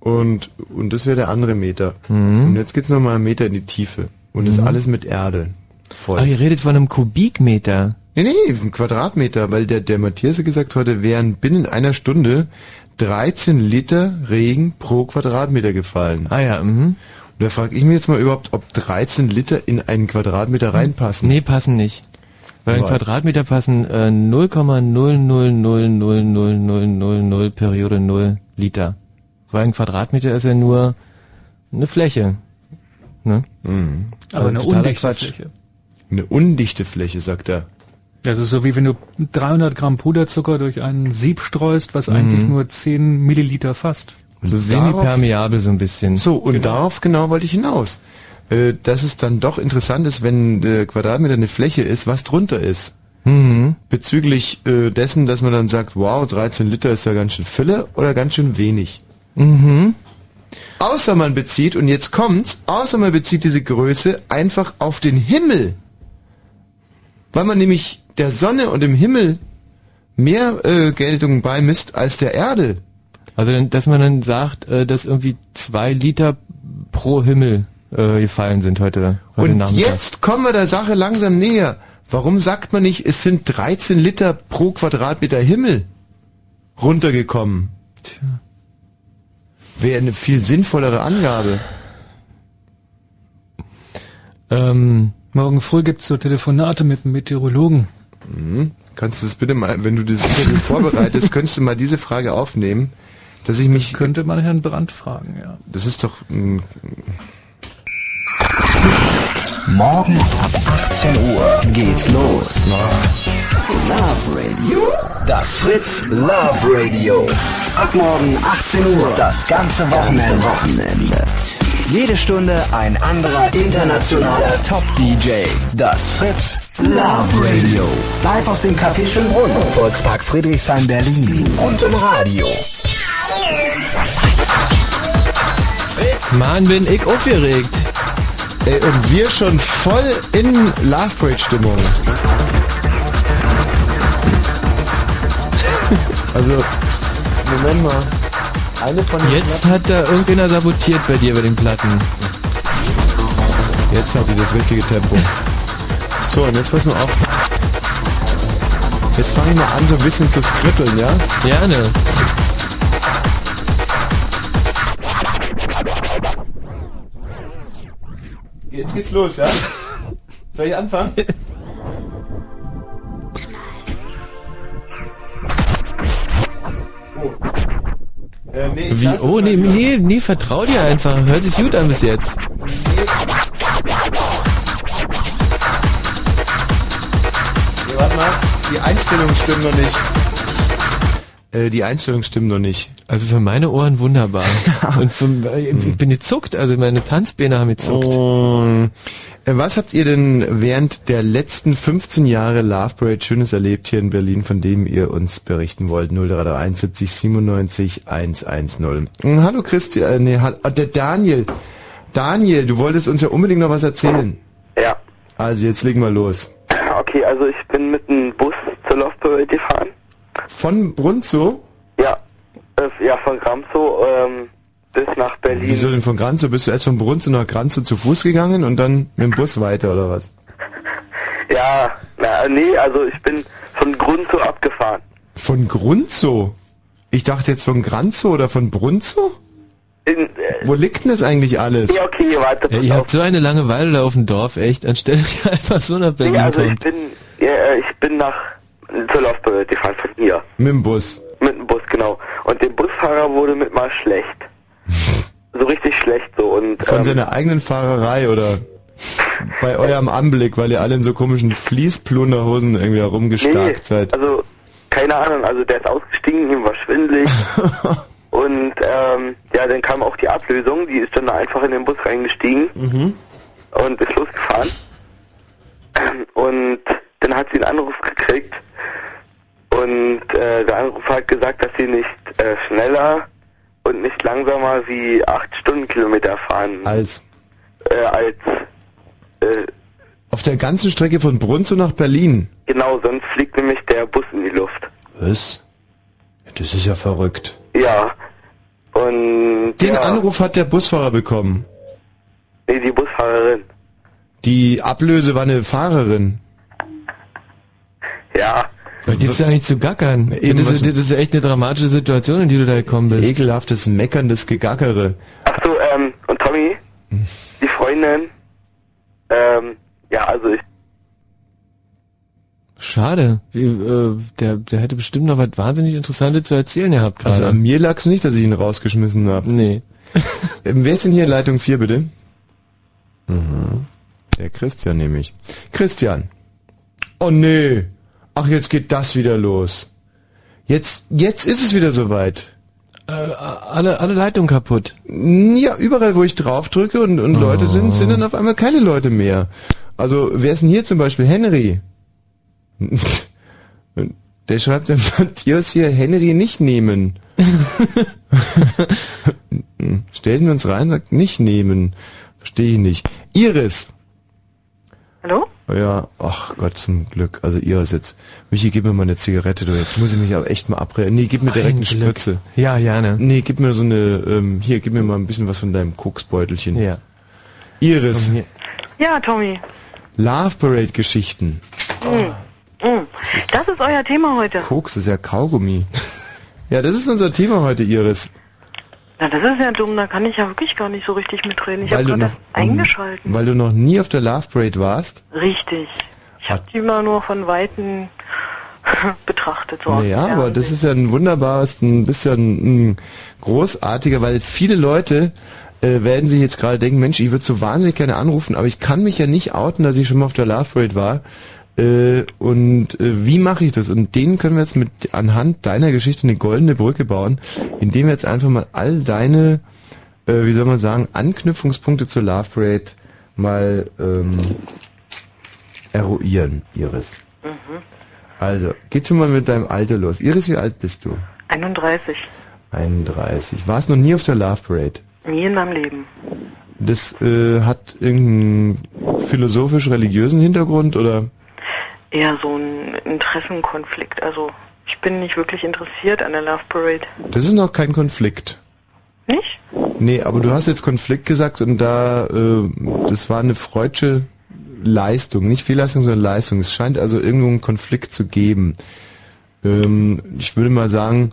Und, und das wäre der andere Meter. Und jetzt geht's noch mal einen Meter in die Tiefe. Und das alles mit Erde. Voll. Ah, ihr redet von einem Kubikmeter. Nee, nee, ein Quadratmeter, weil der, der Matthias hat gesagt heute wären binnen einer Stunde 13 Liter Regen pro Quadratmeter gefallen. Ah ja, mhm. Und da frage ich mich jetzt mal überhaupt, ob 13 Liter in einen Quadratmeter reinpassen. Nee, passen nicht. Weil ein Why? Quadratmeter passen äh, 0,000000000 Periode 0 Liter. Weil ein Quadratmeter ist ja nur eine Fläche. Ne? Aber eine totaler undichte Quatsch. Fläche. Eine undichte Fläche, sagt er. Das ist so wie wenn du 300 Gramm Puderzucker durch einen Sieb streust, was eigentlich nur 10 Milliliter fasst. So semi-permeabel so ein bisschen. So, und darauf genau wollte ich hinaus. Äh, dass es dann doch interessant ist, wenn der Quadratmeter eine Fläche ist, was drunter ist. Bezüglich äh, dessen, dass man dann sagt, wow, 13 Liter ist ja ganz schön Fülle oder ganz schön wenig. Außer man bezieht, und jetzt kommt's, außer man bezieht diese Größe einfach auf den Himmel. Weil man nämlich der Sonne und dem Himmel mehr äh, Geltung beimisst als der Erde. Also, dass man dann sagt, äh, dass irgendwie zwei Liter pro Himmel äh, gefallen sind heute, heute Und Nachmittag. jetzt kommen wir der Sache langsam näher. Warum sagt man nicht, es sind 13 Liter pro Quadratmeter Himmel runtergekommen? Tja. Wäre eine viel sinnvollere Angabe. Ähm, Morgen früh gibt's so Telefonate mit dem Meteorologen. Kannst du das bitte mal, wenn du das Interview vorbereitest, könntest du mal diese Frage aufnehmen, dass ich mich, Könnte man Herrn Brandt fragen, ja. das ist doch, mh, Morgen ab 18 Uhr geht's los. Love Radio. Das Fritz Love Radio. Ab morgen 18 Uhr. Das ganze Wochenende. Wochenende. Jede Stunde ein anderer internationaler Top-DJ. Das Fritz Love Radio. Live aus dem Café Schönbrunn, Volkspark Friedrichshain, Berlin. Und im Radio. Mann, bin ich aufgeregt. ey, und wir schon voll in Love Parade Stimmung. Also, Moment mal. Eine von den Jetzt hat da irgendeiner sabotiert bei dir bei den Platten. Jetzt hat die das richtige Tempo. So, und jetzt pass mal auf. Jetzt fange ich mal an, so ein bisschen zu skribbeln, ja? Gerne. Jetzt geht's los, ja? Soll ich anfangen? Äh, nee, Wie? Oh, nee, nee, nee, vertrau dir einfach. Hört sich gut an bis jetzt. Nee, warte mal, die Einstellungen stimmen noch nicht. Äh, die Einstellung stimmt noch nicht. Also für meine Ohren wunderbar. Und für, äh, ich bin gezuckt, also meine Tanzbeine haben gezuckt. Äh, was habt ihr denn während der letzten 15 Jahre Love Parade Schönes erlebt hier in Berlin, von dem ihr uns berichten wollt? 0331 70 97 110. Hm, Hallo Christian, äh, nee, hallo, ah, der Daniel. Daniel, du wolltest uns ja unbedingt noch was erzählen. Ja. Also jetzt legen wir los. Okay, also ich bin mit einem Bus zur Love Parade gefahren. Von Brunzow? Ja. Äh, ja, von Gramzow ähm, bis nach Berlin. Wieso denn von Granzow? Bist du erst von Brunzow nach Granzow zu Fuß gegangen und dann mit dem Bus weiter oder was? Ja, na, nee, also ich bin von Grunzow abgefahren. Von Grunzow? Ich dachte jetzt von Granzow oder von Brunzow? In, äh, Wo liegt denn das eigentlich alles? ja, okay, warte, Ja, ihr auf. habt so eine Langeweile da auf dem Dorf, echt, anstelle einfach so nach Berlin Nee, also ich kommt. bin, ja, äh, ich bin nach zur Parade gefahren von hier. Mit dem Bus. Mit dem Bus, genau. Und dem Busfahrer wurde mit mal schlecht. so richtig schlecht so und Von ähm, seiner eigenen Fahrerei oder bei eurem Anblick, weil ihr alle in so komischen Fließplunderhosen irgendwie herumgestarkt seid. Also, keine Ahnung, also der ist ausgestiegen, ihm war schwindelig. und ähm, ja, dann kam auch die Ablösung, die ist dann einfach in den Bus reingestiegen Mhm. und ist losgefahren. Und dann hat sie einen Anruf gekriegt und äh, der Anruf hat gesagt, dass sie nicht äh, schneller und nicht langsamer wie 8 Stundenkilometer fahren Als äh, als äh, auf der ganzen Strecke von Brunzow nach Berlin. genau, sonst fliegt nämlich der Bus in die Luft. Was? Das ist ja verrückt. Ja. Und Den ja, Anruf hat der Busfahrer bekommen. nee, die Busfahrerin. Die Ablöse war eine Fahrerin. Ja. Was gibt's da eigentlich zu gackern? Eben, das, ist, das ist echt eine dramatische Situation, in die du da gekommen bist. Ekelhaftes, meckerndes Gegackere. Ach so, ähm, und Tommy, die Freundin, ähm, ja, also ich, Schade. Wie, äh, der, der hätte bestimmt noch was wahnsinnig Interessantes zu erzählen gehabt gerade. Also an mir lag's nicht, dass ich ihn rausgeschmissen habe. nee. Ähm, wer ist denn hier in Leitung 4, bitte? Mhm. Der Christian nämlich. Christian. Oh nee. Ach, jetzt geht das wieder los. Jetzt, jetzt ist es wieder soweit. Äh, alle, alle Leitungen kaputt. Ja, überall, wo ich drauf drücke und, und Leute sind, sind dann auf einmal keine Leute mehr. Also, wer ist denn hier zum Beispiel? Henry. Der schreibt dann Matthias hier, Henry nicht nehmen. Stellt ihn uns rein, sagt nicht nehmen. Verstehe ich nicht. Iris. Hallo? Ja, ach Gott, zum Glück. Also Iris jetzt. Michi, gib mir mal eine Zigarette, du. Jetzt muss ich mich aber echt mal abreden. Nee, gib mir direkt eine Glück. Spritze. Ja, gerne. Nee, gib mir so eine, ähm, hier, gib mir mal ein bisschen was von deinem Koksbeutelchen. Ja. Iris. Ja, Tommy. Love Parade Geschichten. Mm. Das ist euer Thema heute. Koks ist ja Kaugummi. ja, das ist unser Thema heute, Iris. Na, das ist ja dumm, da kann ich ja wirklich gar nicht so richtig mitreden. Ich habe gerade noch, erst eingeschalten. Weil du noch nie auf der Love Parade warst. Richtig. Ich habe die mal nur von Weitem betrachtet. So Naja, aber das ist ja ein wunderbares, ein bisschen ein großartiger, weil viele Leute äh, werden sich jetzt gerade denken, Mensch, ich würde so wahnsinnig gerne anrufen, aber ich kann mich ja nicht outen, dass ich schon mal auf der Love Parade war. Äh, und äh, wie mache ich das? Und denen können wir jetzt mit anhand deiner Geschichte eine goldene Brücke bauen, indem wir jetzt einfach mal all deine, äh, wie soll man sagen, Anknüpfungspunkte zur Love Parade mal ähm, eruieren, Iris. Mhm. Also, geht schon mal mit deinem Alter los. Iris, wie alt bist du? 31. 31. Warst noch nie auf der Love Parade? Nie in meinem Leben. Das äh, hat irgendeinen philosophisch-religiösen Hintergrund oder? Eher so ein Interessenkonflikt. Also, ich bin nicht wirklich interessiert an der Love Parade. Das ist noch kein Konflikt. Nicht? Nee, aber du hast jetzt Konflikt gesagt und da, äh, das war eine freudsche Leistung, nicht Fehlleistung, sondern Leistung. Es scheint also irgendwo einen Konflikt zu geben. Ähm, ich würde mal sagen,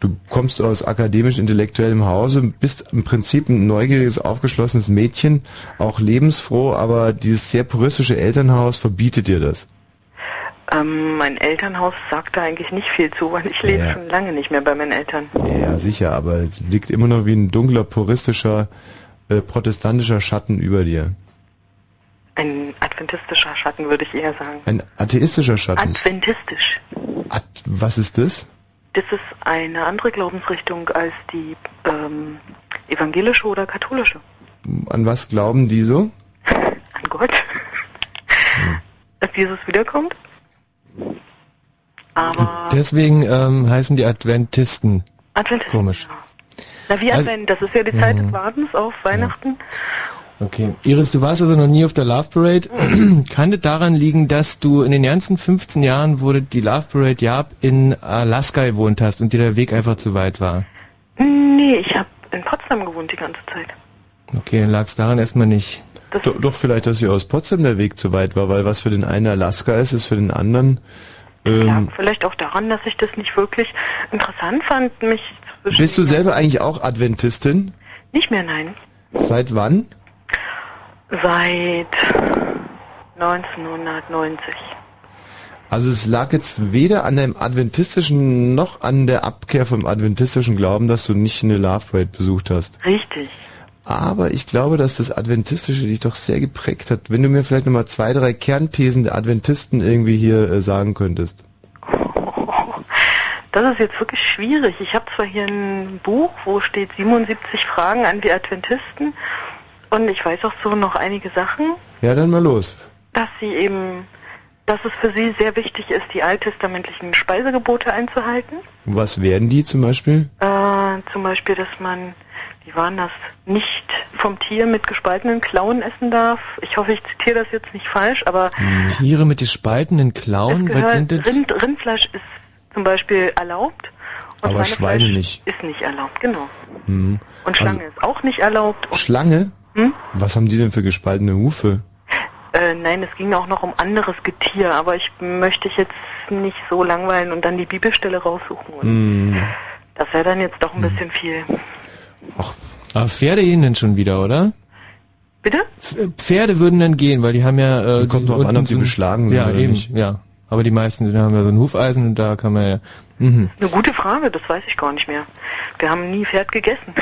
du kommst aus akademisch-intellektuellem Hause, bist im Prinzip ein neugieriges, aufgeschlossenes Mädchen, auch lebensfroh, aber dieses sehr puristische Elternhaus verbietet dir das. Ähm, mein Elternhaus sagt da eigentlich nicht viel zu, weil ich lebe Ja. schon lange nicht mehr bei meinen Eltern. Ja, sicher, aber es liegt immer noch wie ein dunkler, puristischer, äh, protestantischer Schatten über dir. Ein adventistischer Schatten, würde ich eher sagen. Ein atheistischer Schatten. Adventistisch. Ad was ist das? Das ist eine andere Glaubensrichtung als die ähm, evangelische oder katholische. An was glauben die so? An Gott. Dass Jesus wiederkommt. Aber Deswegen ähm, heißen die Adventisten. Adventisten. Komisch. Na wie Also- Advent, das ist ja die Zeit Mhm. des Wartens auf Weihnachten. Okay. Iris, du warst also noch nie auf der Love Parade. Kann das daran liegen, dass du in den ganzen 15 Jahren, wo die Love Parade gab, in Alaska gewohnt hast und dir der Weg einfach zu weit war? Nee, ich habe in Potsdam gewohnt die ganze Zeit. Okay, dann lag es daran erstmal nicht. Doch, doch vielleicht, dass hier aus Potsdam der Weg zu weit war, weil was für den einen Alaska ist, ist für den anderen. Ähm, Vielleicht auch daran, dass ich das nicht wirklich interessant fand, mich zwischen bist du selber eigentlich auch Adventistin? nicht mehr nein. Seit wann? Seit 1990. Also es lag jetzt weder an dem adventistischen noch an der Abkehr vom adventistischen Glauben, dass du nicht eine Love Parade besucht hast. Richtig. Aber ich glaube, dass das Adventistische dich doch sehr geprägt hat. Wenn du mir vielleicht nochmal zwei, drei Kernthesen der Adventisten irgendwie hier äh, sagen könntest. Das ist jetzt wirklich schwierig. Ich habe zwar hier ein Buch, wo steht 77 Fragen an die Adventisten und ich weiß auch so noch einige Sachen, Ja, dann mal los. dass sie eben, dass es für sie sehr wichtig ist, die alttestamentlichen Speisegebote einzuhalten. Was wären die zum Beispiel? Äh, zum Beispiel, dass man, wie waren das, nicht vom Tier mit gespaltenen Klauen essen darf. Ich hoffe, ich zitiere das jetzt nicht falsch, aber Tiere mit gespaltenen Klauen, was gehört, sind das? Rind, Rindfleisch ist zum Beispiel erlaubt und Aber Schweine nicht. ist nicht erlaubt, genau. Hm. Und Schlange ist auch nicht erlaubt. Also, Schlange? Hm? Was haben die denn für gespaltene Hufe? Äh, nein, es ging auch noch um anderes Getier, aber ich möchte ich jetzt nicht so langweilen und dann die Bibelstelle raussuchen. Und Hm. Das wäre dann jetzt doch ein bisschen viel. Aber Pferde gehen dann schon wieder, oder? Bitte? F- Pferde würden dann gehen, weil die haben ja... Äh, Kommt unten an, ob die so beschlagen sind Ja, oder eben, nicht. ja. Aber die meisten die haben ja so ein Hufeisen und da kann man ja... Mhm. Eine gute Frage, das weiß ich gar nicht mehr. Wir haben nie Pferd gegessen.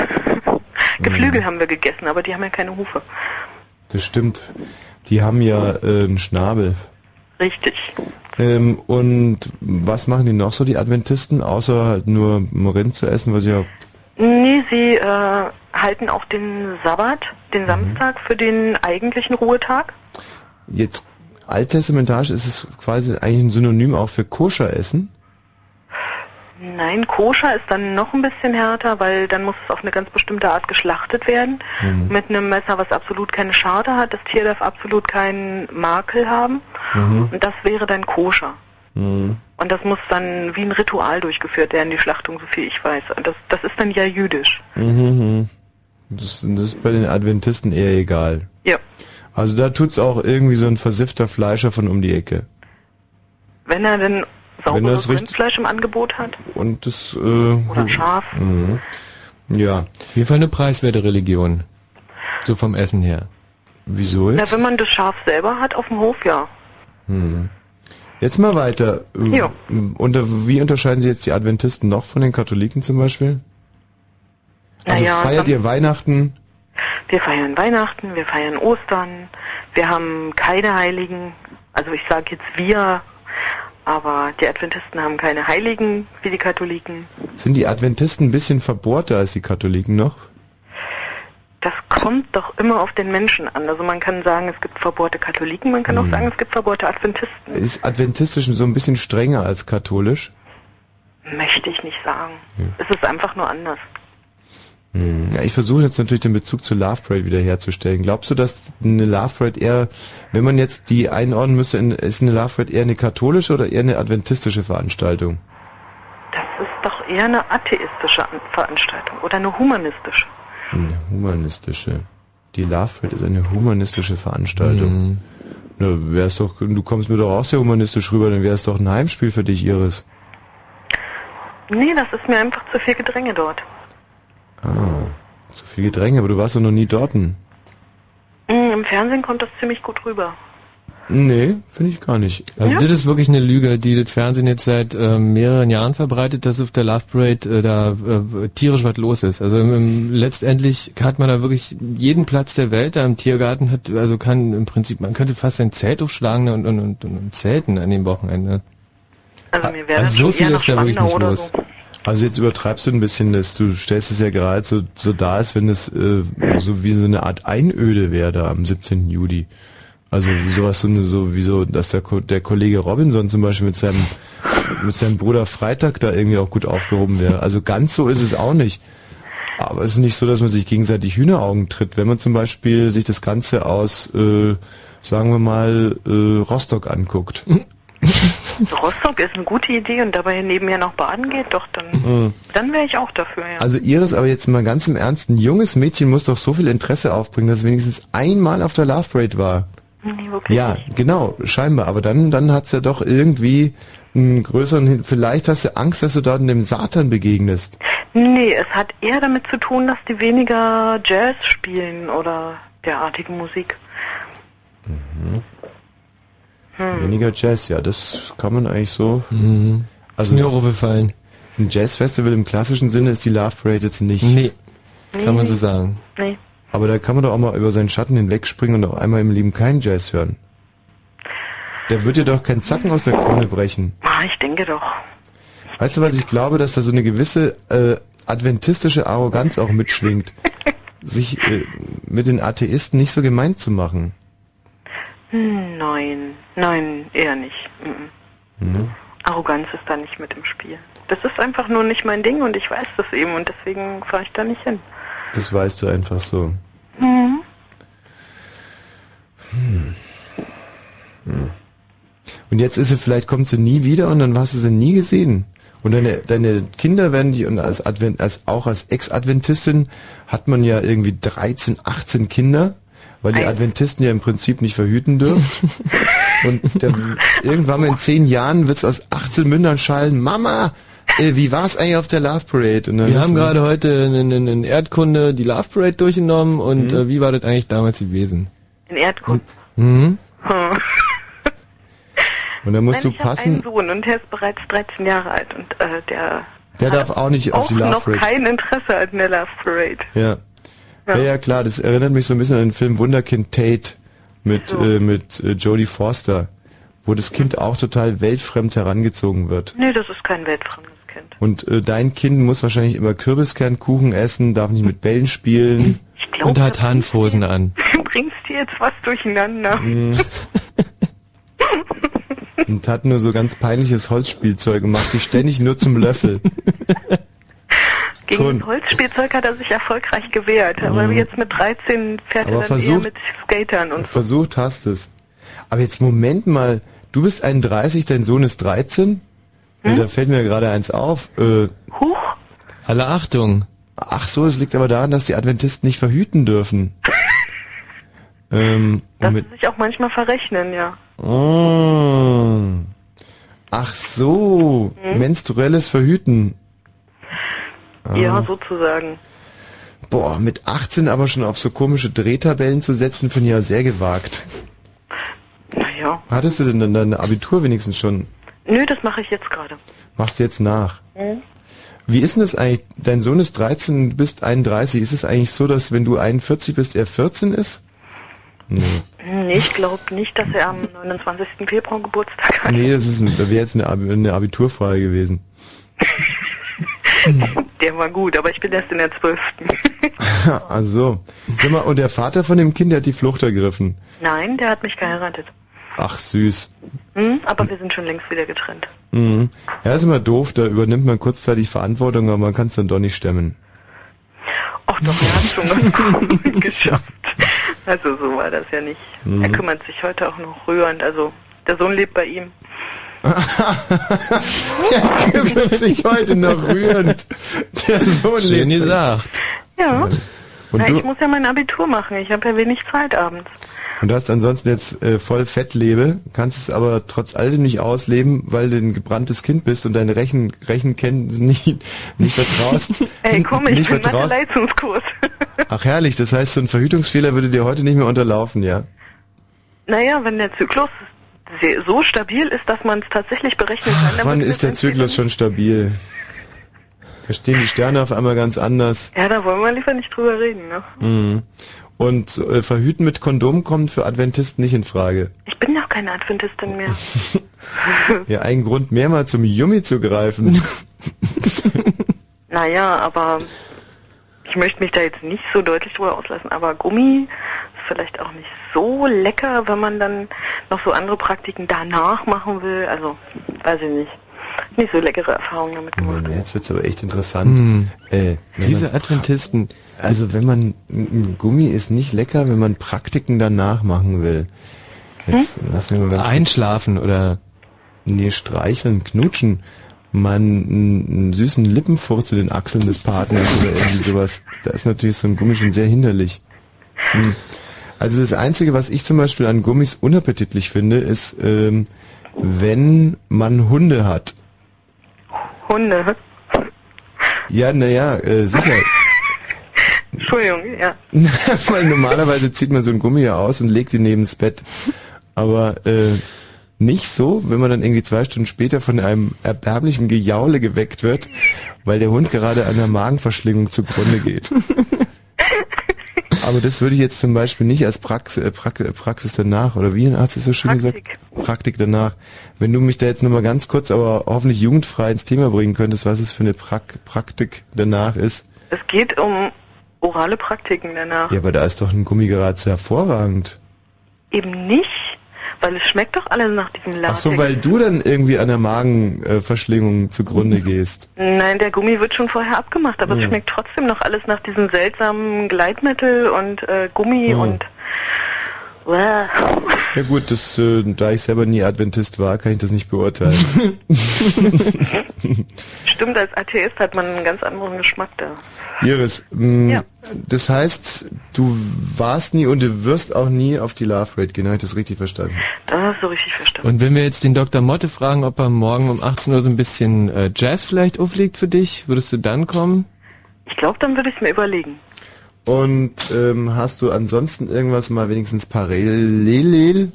Geflügel haben wir gegessen, aber die haben ja keine Hufe. Das stimmt. Die haben ja äh, einen Schnabel. Richtig. Ähm, und was machen die noch so, die Adventisten, außer halt nur Rind zu essen, was ja... Nee, sie äh, halten auch den Sabbat, den Samstag, für den eigentlichen Ruhetag. Jetzt alttestamentarisch ist es quasi eigentlich ein Synonym auch für Koscher-Essen. Nein, koscher ist dann noch ein bisschen härter, weil dann muss es auf eine ganz bestimmte Art geschlachtet werden. Mhm. Mit einem Messer, was absolut keine Scharte hat. Das Tier darf absolut keinen Makel haben. Mhm. Und das wäre dann koscher. Mhm. Und das muss dann wie ein Ritual durchgeführt werden, die Schlachtung, so viel ich weiß. Und das, das ist dann ja jüdisch. Mhm. mhm. Das, das ist bei den Adventisten eher egal. Ja. Also da tut's auch irgendwie so ein versiffter Fleischer von um die Ecke. Wenn er denn sauberes Rindfleisch im Angebot hat. Und das... Äh, Oder Schaf. Mhm. Ja. Auf jeden Fall eine preiswerte Religion. So vom Essen her. Wieso Na, jetzt? wenn man das Schaf selber hat auf dem Hof, ja. Hm. Jetzt mal weiter. Ja. Unter, wie unterscheiden Sie jetzt die Adventisten noch von den Katholiken zum Beispiel? Also Naja, feiert ihr Weihnachten? Wir feiern Weihnachten, wir feiern Ostern, wir haben keine Heiligen. Also ich sage jetzt wir, aber die Adventisten haben keine Heiligen wie die Katholiken. Sind die Adventisten ein bisschen verbohrter als die Katholiken noch? Das kommt doch immer auf den Menschen an. Also man kann sagen, es gibt verbohrte Katholiken, man kann Mhm. auch sagen, es gibt verbohrte Adventisten. Ist adventistisch so ein bisschen strenger als katholisch? Möchte ich nicht sagen. Es ist einfach nur anders. Hm. Ja, ich versuche jetzt natürlich den Bezug zur Love Parade wiederherzustellen. Glaubst du, dass eine Love Parade eher, wenn man jetzt die einordnen müsste, in- ist eine Love Parade eher eine katholische oder eher eine adventistische Veranstaltung? Das ist doch eher eine atheistische An- Veranstaltung oder eine humanistische. Eine humanistische. Die Love Parade ist eine humanistische Veranstaltung. Na, wär's doch, du kommst mir doch auch sehr humanistisch rüber, dann wäre es doch ein Heimspiel für dich, Iris. Nee, das ist mir einfach zu viel Gedränge dort. Ah, so viel Gedränge, aber du warst doch noch nie dort. Mm, Im Fernsehen kommt das ziemlich gut rüber. Nee, finde ich gar nicht. Also Ja? das ist wirklich eine Lüge, die das Fernsehen jetzt seit ähm, mehreren Jahren verbreitet, dass auf der Love Parade äh, da äh, tierisch was los ist. Also im, im, letztendlich hat man da wirklich jeden Platz der Welt da im Tiergarten hat, also kann im Prinzip, man könnte fast ein Zelt aufschlagen und, und, und, und zelten an dem Wochenende. Also mir wäre Also so viel ist da wirklich nicht los. so. Also jetzt übertreibst du ein bisschen das. Du stellst es ja gerade so, so dar, als wenn es äh, so wie so eine Art Einöde wäre da am 17. Juli. Also sowas so, eine, so wie so, dass der, der Kollege Robinson zum Beispiel mit seinem mit seinem Bruder Freitag da irgendwie auch gut aufgehoben wäre. Also ganz so ist es auch nicht. Aber es ist nicht so, dass man sich gegenseitig Hühneraugen tritt. Wenn man zum Beispiel sich das Ganze aus, äh, sagen wir mal, äh, Rostock anguckt. Rostock ist eine gute Idee und dabei nebenher noch baden geht, doch dann, Mhm. dann wäre ich auch dafür, ja. Also Iris, aber jetzt mal ganz im Ernst, ein junges Mädchen muss doch so viel Interesse aufbringen, dass es wenigstens einmal auf der Love Parade war. nee, wirklich Ja, nicht. genau, scheinbar. Aber dann, dann hat's ja doch irgendwie einen größeren, vielleicht hast du Angst, dass du dort dem Satan begegnest. Nee, es hat eher damit zu tun, dass die weniger Jazz spielen oder derartige Musik. Hm. Weniger Jazz, ja, das kann man eigentlich so. Mhm. Also Ist mir auch aufgefallen. ein Jazzfestival im klassischen Sinne ist die Love Parade jetzt nicht. Nee, Nee, kann man so nee. sagen. Nee. Aber da kann man doch auch mal über seinen Schatten hinwegspringen und auch einmal im Leben keinen Jazz hören. Der wird dir doch keinen Zacken aus der Krone brechen. Ah, ich denke doch. Weißt du, was ich glaube, dass da so eine gewisse äh, adventistische Arroganz auch mitschwingt, sich äh, mit den Atheisten nicht so gemein zu machen. Nein, nein, eher nicht. Mhm. Arroganz ist da nicht mit im Spiel. Das ist einfach nur nicht mein Ding und ich weiß das eben und deswegen fahre ich da nicht hin. Das weißt du einfach so. Mhm. Hm. Hm. Und jetzt ist sie, vielleicht kommt sie nie wieder und dann hast du sie nie gesehen. Und deine, deine Kinder werden die, und als Advent, als auch als Ex-Adventistin hat man ja irgendwie 13, 18 Kinder, weil die Adventisten ja im Prinzip nicht verhüten dürfen. und der, irgendwann mal in 10 Jahren wird's aus 18 Mündern schallen, Mama, äh, wie war's eigentlich auf der Love Parade? Und dann Wir haben gerade heute in, in, in Erdkunde die Love Parade durchgenommen und Mhm. äh, wie war das eigentlich damals gewesen? In Erdkunde. Mhm. Hm. Und dann musst Nein, du ich habe passen. einen Sohn und der ist bereits 13 Jahre alt und äh, der Der darf auch nicht auf auch die Love noch Parade. kein Interesse an der Love Parade. Ja. Ja. Ja, klar, das erinnert mich so ein bisschen an den Film Wunderkind Tate mit, So. äh, mit äh, Jodie Forster, wo das Kind auch total weltfremd herangezogen wird. Nee, das ist kein weltfremdes Kind. Und äh, dein Kind muss wahrscheinlich immer Kürbiskernkuchen essen, darf nicht mit Bällen spielen. glaub, und hat Hanfhosen an. Du bringst dir jetzt was durcheinander. Mhm. und hat nur so ganz peinliches Holzspielzeug und macht sich ständig nur zum Löffel. Gegen Schon. Holzspielzeug hat er sich erfolgreich gewehrt, aber Mhm. jetzt mit 13 fährt Aber er dann versuch- eher mit Skatern und so. Versucht hast es. Aber jetzt Moment mal, du bist 31, dein Sohn ist 13? Ja, da fällt mir gerade eins auf. Äh, Huch. Alle Achtung. Ach so, es liegt aber daran, dass die Adventisten nicht verhüten dürfen. ähm, Dass sie sich auch manchmal verrechnen, ja. oh. Ach so, Hm? menstruelles Verhüten. Ja, sozusagen. Boah, mit 18 aber schon auf so komische Drehtabellen zu setzen, finde ich ja sehr gewagt. Naja. Hattest du denn dann dein Abitur wenigstens schon? Nö, das mache ich jetzt gerade. Machst du jetzt nach? Hm? Wie ist denn das eigentlich? Dein Sohn ist 13, du bist 31. Ist es eigentlich so, dass wenn du 41 bist, er 14 ist? Nee. Nee, ich glaube nicht, dass er am 29. Februar Geburtstag hat. Nee, das ist wäre jetzt eine, eine Abiturfrage gewesen. Der war gut, aber ich bin erst in der 12. also. Sag mal, und der Vater von dem Kind, der hat die Flucht ergriffen. Nein, der hat mich geheiratet. Ach, süß. Hm? Aber wir sind schon längst wieder getrennt. Mhm. Ja, ist immer doof, da übernimmt man kurzzeitig Verantwortung, aber man kann es dann doch nicht stemmen. Ach doch, er hat schon ganz gut geschafft. Also so war das ja nicht. Mhm. Er kümmert sich heute auch noch rührend. Also der Sohn lebt bei ihm. Er kümmert sich heute noch rührend. Der Sohn Schön lebt. gesagt. Ja. Und Na, du, ich muss ja mein Abitur machen. Ich habe ja wenig Zeit abends. und du hast ansonsten jetzt äh, voll Fettlebe, kannst es aber trotz alledem nicht ausleben, weil du ein gebranntes Kind bist und deine Rechen, Rechenkenntnisse nicht, nicht vertraust. Ey, komm, ich nicht bin vertraust. Mathe-Leistungskurs. Ach herrlich, das heißt, so ein Verhütungsfehler würde dir heute nicht mehr unterlaufen, ja? naja, wenn der Zyklus so stabil ist, dass man es tatsächlich berechnen kann, dann Wann ist der Zyklus schon stabil? Da stehen die Sterne auf einmal ganz anders. Ja, da wollen wir lieber nicht drüber reden, ne? Mhm. Und äh, Verhüten mit Kondom kommt für Adventisten nicht in Frage. Ich bin noch keine Adventistin mehr. Ja, ein Grund mehr mal zum Yummy zu greifen. Naja, aber ich möchte mich da jetzt nicht so deutlich drüber auslassen, aber Gummi ist vielleicht auch nicht so lecker, wenn man dann noch so andere Praktiken danach machen will. Also, weiß ich nicht. Nicht so leckere Erfahrungen damit gemacht. Oh, jetzt wird's aber echt interessant. Hm. Äh, Diese man, Adventisten. also wenn man, ein Gummi ist nicht lecker, wenn man Praktiken danach machen will. Jetzt lassen wir mal ganz Einschlafen oder Nee, streicheln, knutschen, einen, einen süßen Lippenfurz in den Achseln des Partners oder irgendwie sowas. Da ist natürlich so ein Gummi schon sehr hinderlich. Hm. Also das Einzige, was ich zum Beispiel an Gummis unappetitlich finde, ist, ähm, wenn man Hunde hat. Hunde. Ja, naja, äh, sicher. Entschuldigung, ja. Weil normalerweise zieht man so ein Gummi ja aus und legt ihn neben das Bett. Aber äh, nicht so, wenn man dann irgendwie zwei Stunden später von einem erbärmlichen Gejaule geweckt wird, weil der Hund gerade an der Magenverschlingung zugrunde geht. Aber das würde ich jetzt zum Beispiel nicht als Prax äh, äh, Praxis danach, oder wie hat es so schön Praktik. gesagt? Praktik danach. Wenn du mich da jetzt nochmal ganz kurz, aber hoffentlich jugendfrei ins Thema bringen könntest, was es für eine Prak Praktik danach ist. Es geht um orale Praktiken danach. Ja, aber da ist doch ein Gummi geradezu hervorragend. Eben nicht, weil es schmeckt doch alles nach diesem Ach Latex. so, weil du dann irgendwie an der Magenverschlingung zugrunde gehst. Nein, der Gummi wird schon vorher abgemacht, aber Ja. es schmeckt trotzdem noch alles nach diesem seltsamen Gleitmittel und äh, Gummi Ja. und. Ja gut, das, äh, da ich selber nie Adventist war, kann ich das nicht beurteilen. Stimmt, als Atheist hat man einen ganz anderen Geschmack da. Iris, mh, Ja. das heißt, du warst nie und du wirst auch nie auf die Love Rate gehen, habe ich das richtig verstanden? Das hast du richtig verstanden. Und wenn wir jetzt den Dr. Motte fragen, ob er morgen um 18 Uhr so ein bisschen äh, Jazz vielleicht auflegt für dich, würdest du dann kommen? Ich glaube, dann würde ich es mir überlegen. Und ähm, hast du ansonsten irgendwas mal wenigstens parallel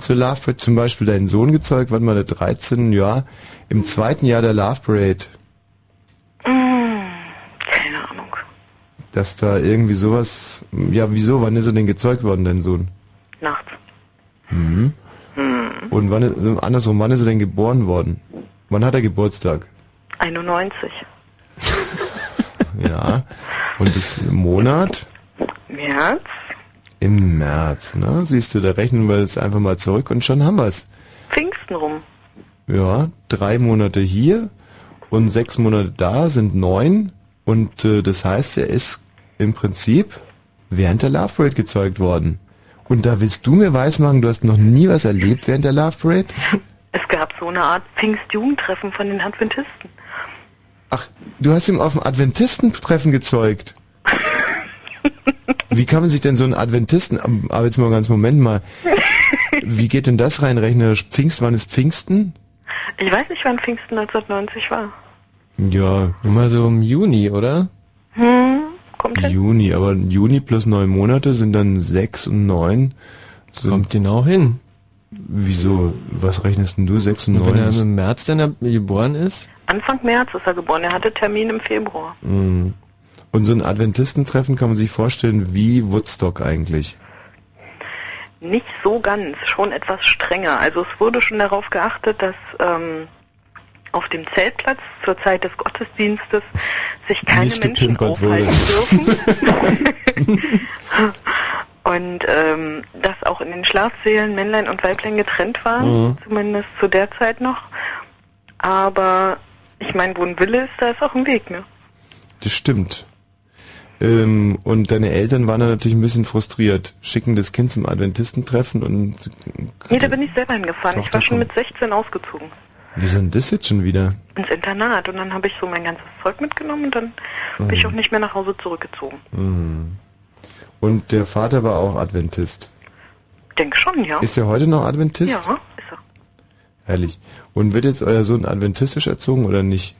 zur Love Parade, zum Beispiel deinen Sohn gezeugt, wann mal der 13, ja, im zweiten Jahr der Love Parade, Keine Ahnung. dass da irgendwie sowas, ja, wieso, wann ist er denn gezeugt worden, dein Sohn? Nachts. Mhm. Und wann, andersrum, wann ist er denn geboren worden? Wann hat er Geburtstag? 91. Ja. Und das Monat? März? Im März, ne? Siehst du, da rechnen wir jetzt einfach mal zurück und schon haben wir's. Pfingsten rum. Ja, drei Monate hier und sechs Monate da sind neun. Und äh, das heißt, er ist im Prinzip während der Love Parade gezeugt worden. Und da willst du mir weismachen, du hast noch nie was erlebt während der Love Parade? Es gab so eine Art Pfingstjugendtreffen von den Adventisten. Ach, du hast ihn auf dem Adventistentreffen gezeugt. Wie kann man sich denn so einen Adventisten, aber jetzt mal ganz Moment mal, wie geht denn das rein? Rechnerisch Pfingst, wann ist Pfingsten? Ich weiß nicht, wann Pfingsten 1990 war. Ja, Immer so im Juni, oder? Hm, kommt hin. Juni, aber Juni plus neun Monate sind dann sechs und neun. Sind, Kommt genau hin. wieso? Was rechnest denn du? Sechs und Und wenn er neun? im März dann geboren ist? Anfang März ist er geboren. Er hatte Termin im Februar. Mhm. Und so ein Adventistentreffen kann man sich vorstellen wie Woodstock eigentlich. Nicht so ganz, schon etwas strenger. Also es wurde schon darauf geachtet, dass ähm, auf dem Zeltplatz zur Zeit des Gottesdienstes sich keine Nicht Menschen aufhalten dürfen. Und ähm, dass auch in den Schlafsälen Männlein und Weiblein getrennt waren, Mhm. zumindest zu der Zeit noch. Aber ich meine, wo ein Wille ist, da ist auch ein Weg, ne? Das stimmt. Ähm, und deine Eltern waren dann natürlich ein bisschen frustriert, schicken das Kind zum Adventistentreffen und Nee, da bin ich selber hingefahren. Ich war schon mit 16 ausgezogen. wie soll denn das jetzt schon wieder? ins Internat und dann habe ich so mein ganzes Zeug mitgenommen und dann bin ich auch nicht mehr nach Hause zurückgezogen. Mhm. Und der Vater war auch Adventist. Denk schon, ja. Ist er heute noch Adventist? ja. Herrlich. Und wird jetzt euer Sohn adventistisch erzogen oder nicht?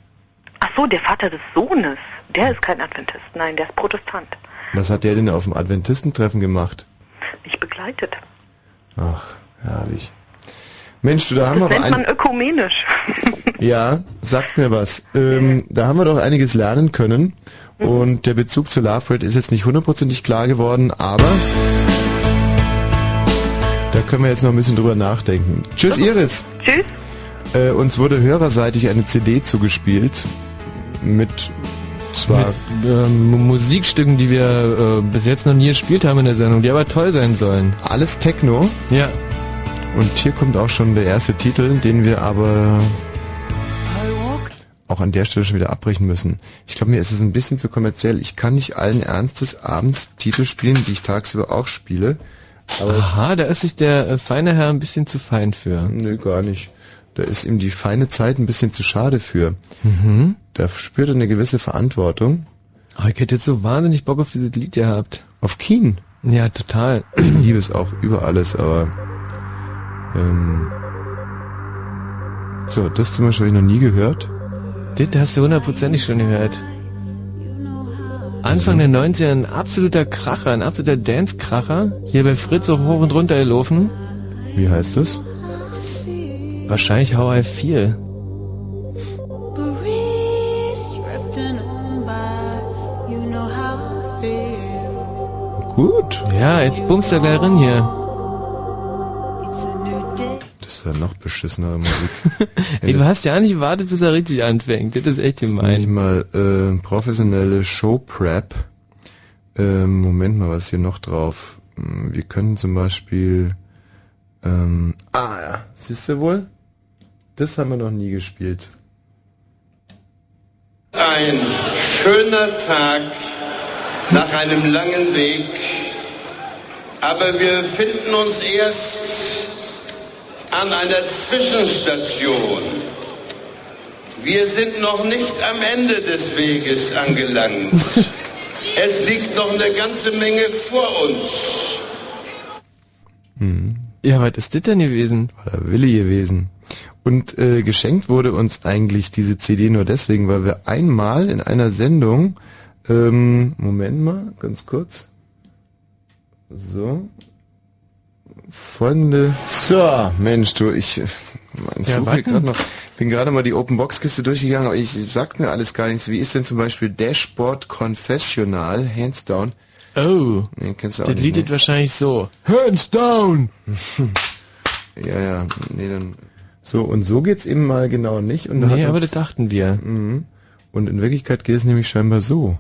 Ach so, der Vater des Sohnes, der ist kein Adventist. Nein, der ist Protestant. Was hat der denn auf dem Adventistentreffen gemacht? Mich begleitet. Ach, herrlich. Mensch, du, da haben Das wir nennt man ökumenisch. Ja, sagt mir was. Ähm, da haben wir doch einiges lernen können. Und der Bezug zu Love Parade ist jetzt nicht hundertprozentig klar geworden, aber da können wir jetzt noch ein bisschen drüber nachdenken. Tschüss, Iris. Tschüss. Äh, uns wurde hörerseitig eine CD zugespielt mit Es war mit ähm, Musikstücken, die wir äh, bis jetzt noch nie gespielt haben in der Sendung, die aber toll sein sollen. alles Techno. Ja. Und hier kommt auch schon der erste Titel, den wir aber auch an der Stelle schon wieder abbrechen müssen. Ich glaube, mir ist es ein bisschen zu kommerziell. Ich kann nicht allen Ernstes abends Titel spielen, die ich tagsüber auch spiele. Aber Aha, da ist sich der äh, feine Herr ein bisschen zu fein für. Nö, gar nicht. Da ist ihm die feine Zeit ein bisschen zu schade für. Da spürt er eine gewisse Verantwortung. Oh, ich hätte jetzt so wahnsinnig Bock auf dieses Lied gehabt. Auf Keen. Ja, total. Ich liebe es auch über alles, aber ähm, so, das zum Beispiel habe ich noch nie gehört. Das hast du hundertprozentig schon gehört. Anfang der 90er ein absoluter Kracher, ein absoluter Dance-Kracher. Hier bei Fritz auch hoch und runter gelaufen. Wie heißt das? Wahrscheinlich How I Feel. Gut. Ja, jetzt bummst du gleich rein hier. Ja noch beschissenere Musik. Ey, du hast ja nicht gewartet, bis er richtig anfängt. Das ist echt Meine ich gemein. mal äh, professionelle Show-Prep. Ähm, Moment mal, was ist hier noch drauf? Hm, Wir können zum Beispiel ähm, Ah ja, siehst du wohl? Das haben wir noch nie gespielt. Ein schöner Tag nach einem langen Weg, aber wir finden uns erst an einer Zwischenstation. Wir sind noch nicht am Ende des Weges angelangt. Es liegt noch eine ganze Menge vor uns. Ja, was ist das denn gewesen? War der Wille gewesen. Und äh, geschenkt wurde uns eigentlich diese CD nur deswegen, weil wir einmal in einer Sendung, ähm, Moment mal, ganz kurz. So. Folgende. So, Mensch, du, ich mein, Ja, suche gerade noch. Bin gerade mal die Open Box Kiste durchgegangen, aber ich sagt mir alles gar nichts. Wie ist denn zum Beispiel Dashboard Confessional, hands down? Oh, Nee, kennst du auch das nicht, ne? wahrscheinlich so. Hands down! Ja, ja, nee, dann. So, und so geht's eben mal genau nicht. Und da Nee, hat aber das dachten wir. Mhm. Und in Wirklichkeit geht es nämlich scheinbar so.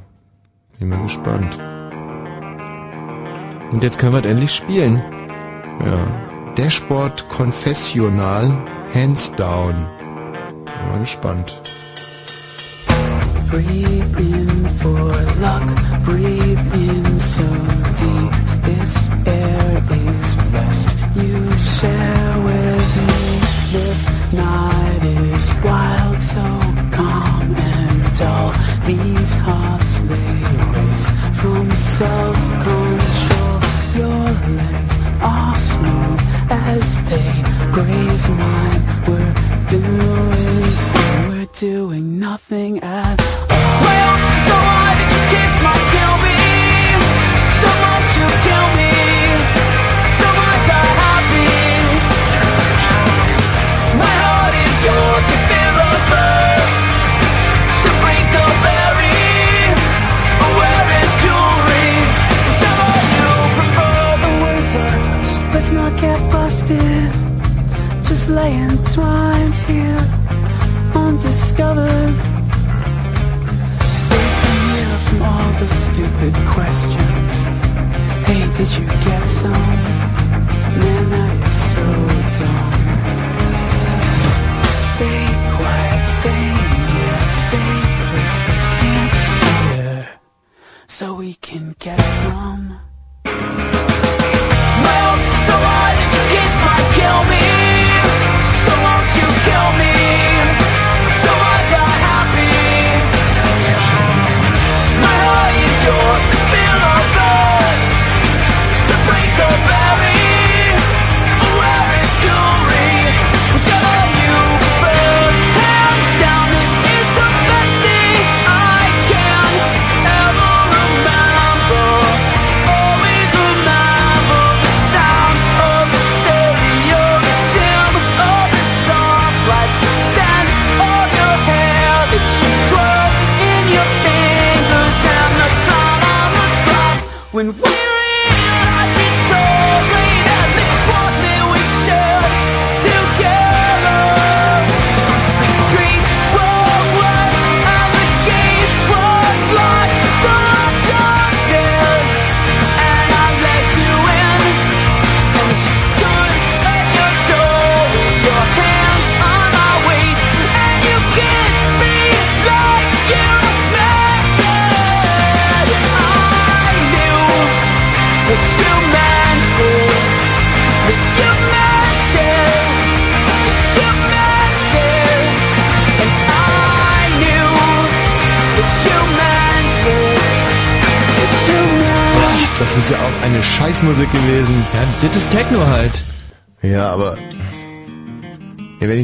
Bin mal gespannt. Und jetzt können wir es endlich spielen. Ja. Dashboard Confessional, hands down. Bin mal gespannt. Breathe in for luck, breathe in so deep. This air is blessed. You share with me. This night is wild, so calm and dull. These hearts they race from self-control. Your legs are smooth as they graze mine. We're doing, we're doing nothing at all.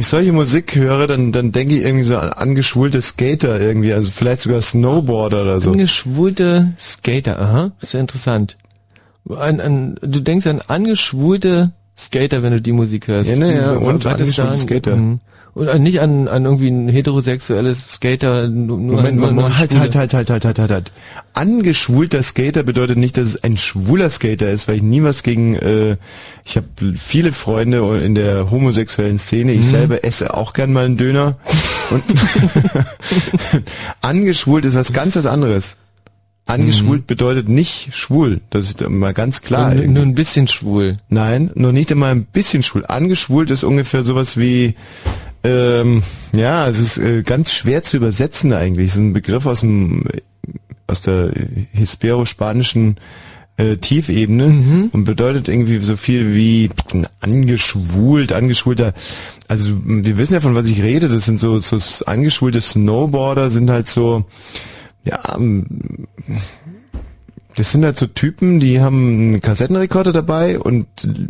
Ich solche Musik höre, dann, dann denke ich irgendwie so an angeschwulte Skater irgendwie, also vielleicht sogar Snowboarder oder so. Angeschwulte Skater, aha, ist ja interessant. An, an, du denkst an angeschwulte Skater, wenn du die Musik hörst. Ja, ne, ja, Du- und da angeschwulte an- Skater. Mhm. Und an- nicht an, an irgendwie ein heterosexuelles Skater, nur, Moment, nur, nur halt, halt, halt, halt, halt, halt, halt, halt. Angeschwulter Skater bedeutet nicht, dass es ein schwuler Skater ist, weil ich nie was gegen, äh, ich habe viele Freunde in der homosexuellen Szene, ich Mhm. selber esse auch gern mal einen Döner und angeschwult ist was ganz was anderes. Angeschwult bedeutet nicht schwul, das ist mal ganz klar. Nur, nur ein bisschen schwul. Nein, nur nicht immer ein bisschen schwul. Angeschwult ist ungefähr sowas wie, ähm, ja, es ist äh, ganz schwer zu übersetzen eigentlich. Es ist ein Begriff aus dem, aus der hispero-spanischen äh, Tiefebene und bedeutet irgendwie so viel wie angeschwult, angeschwulter. Also wir wissen ja von was ich rede. Das sind so, so angeschwulte Snowboarder sind halt so, ja, das sind halt so Typen, die haben einen Kassettenrekorder dabei und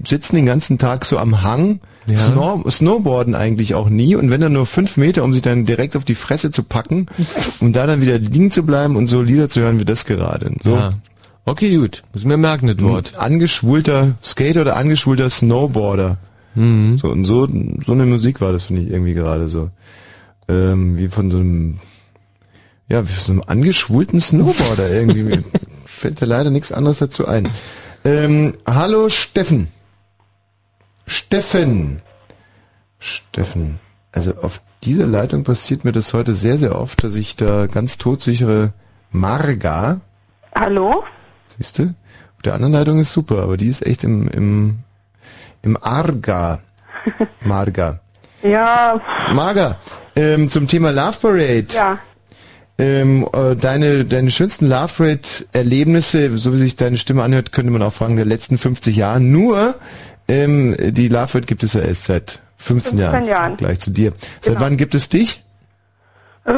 sitzen den ganzen Tag so am Hang, Ja. Snow Snowboarden eigentlich auch nie und wenn dann nur fünf Meter, um sich dann direkt auf die Fresse zu packen, um da dann wieder liegen zu bleiben und so Lieder zu hören wie das gerade. So. Ja. Okay, gut. Muss mir merken, das Wort. Angeschwulter Skater oder angeschwulter Snowboarder. Mhm. So, und so, so eine Musik war das, finde ich, irgendwie gerade so. Ähm, wie von so einem, ja, wie von so einem angeschwulten Snowboarder irgendwie. Mir fällt da leider nichts anderes dazu ein. Ähm, hallo Steffen. Steffen. Steffen. Also auf dieser Leitung passiert mir das heute sehr, sehr oft, dass ich da ganz todsichere Marga, Hallo? siehst du? Auf der anderen Leitung ist super, aber die ist echt im, im, im Arga. Marga. Ja, Marga, ähm, zum Thema Love Parade. ja. Ähm, äh, deine, deine schönsten Love Parade-Erlebnisse, so wie sich deine Stimme anhört, könnte man auch fragen, der letzten 50 Jahre. Nur, ähm, die Parade gibt es ja erst seit 15, 15 Jahren. Jahren. Gleich zu dir. Seit Genau. wann gibt es dich? Äh,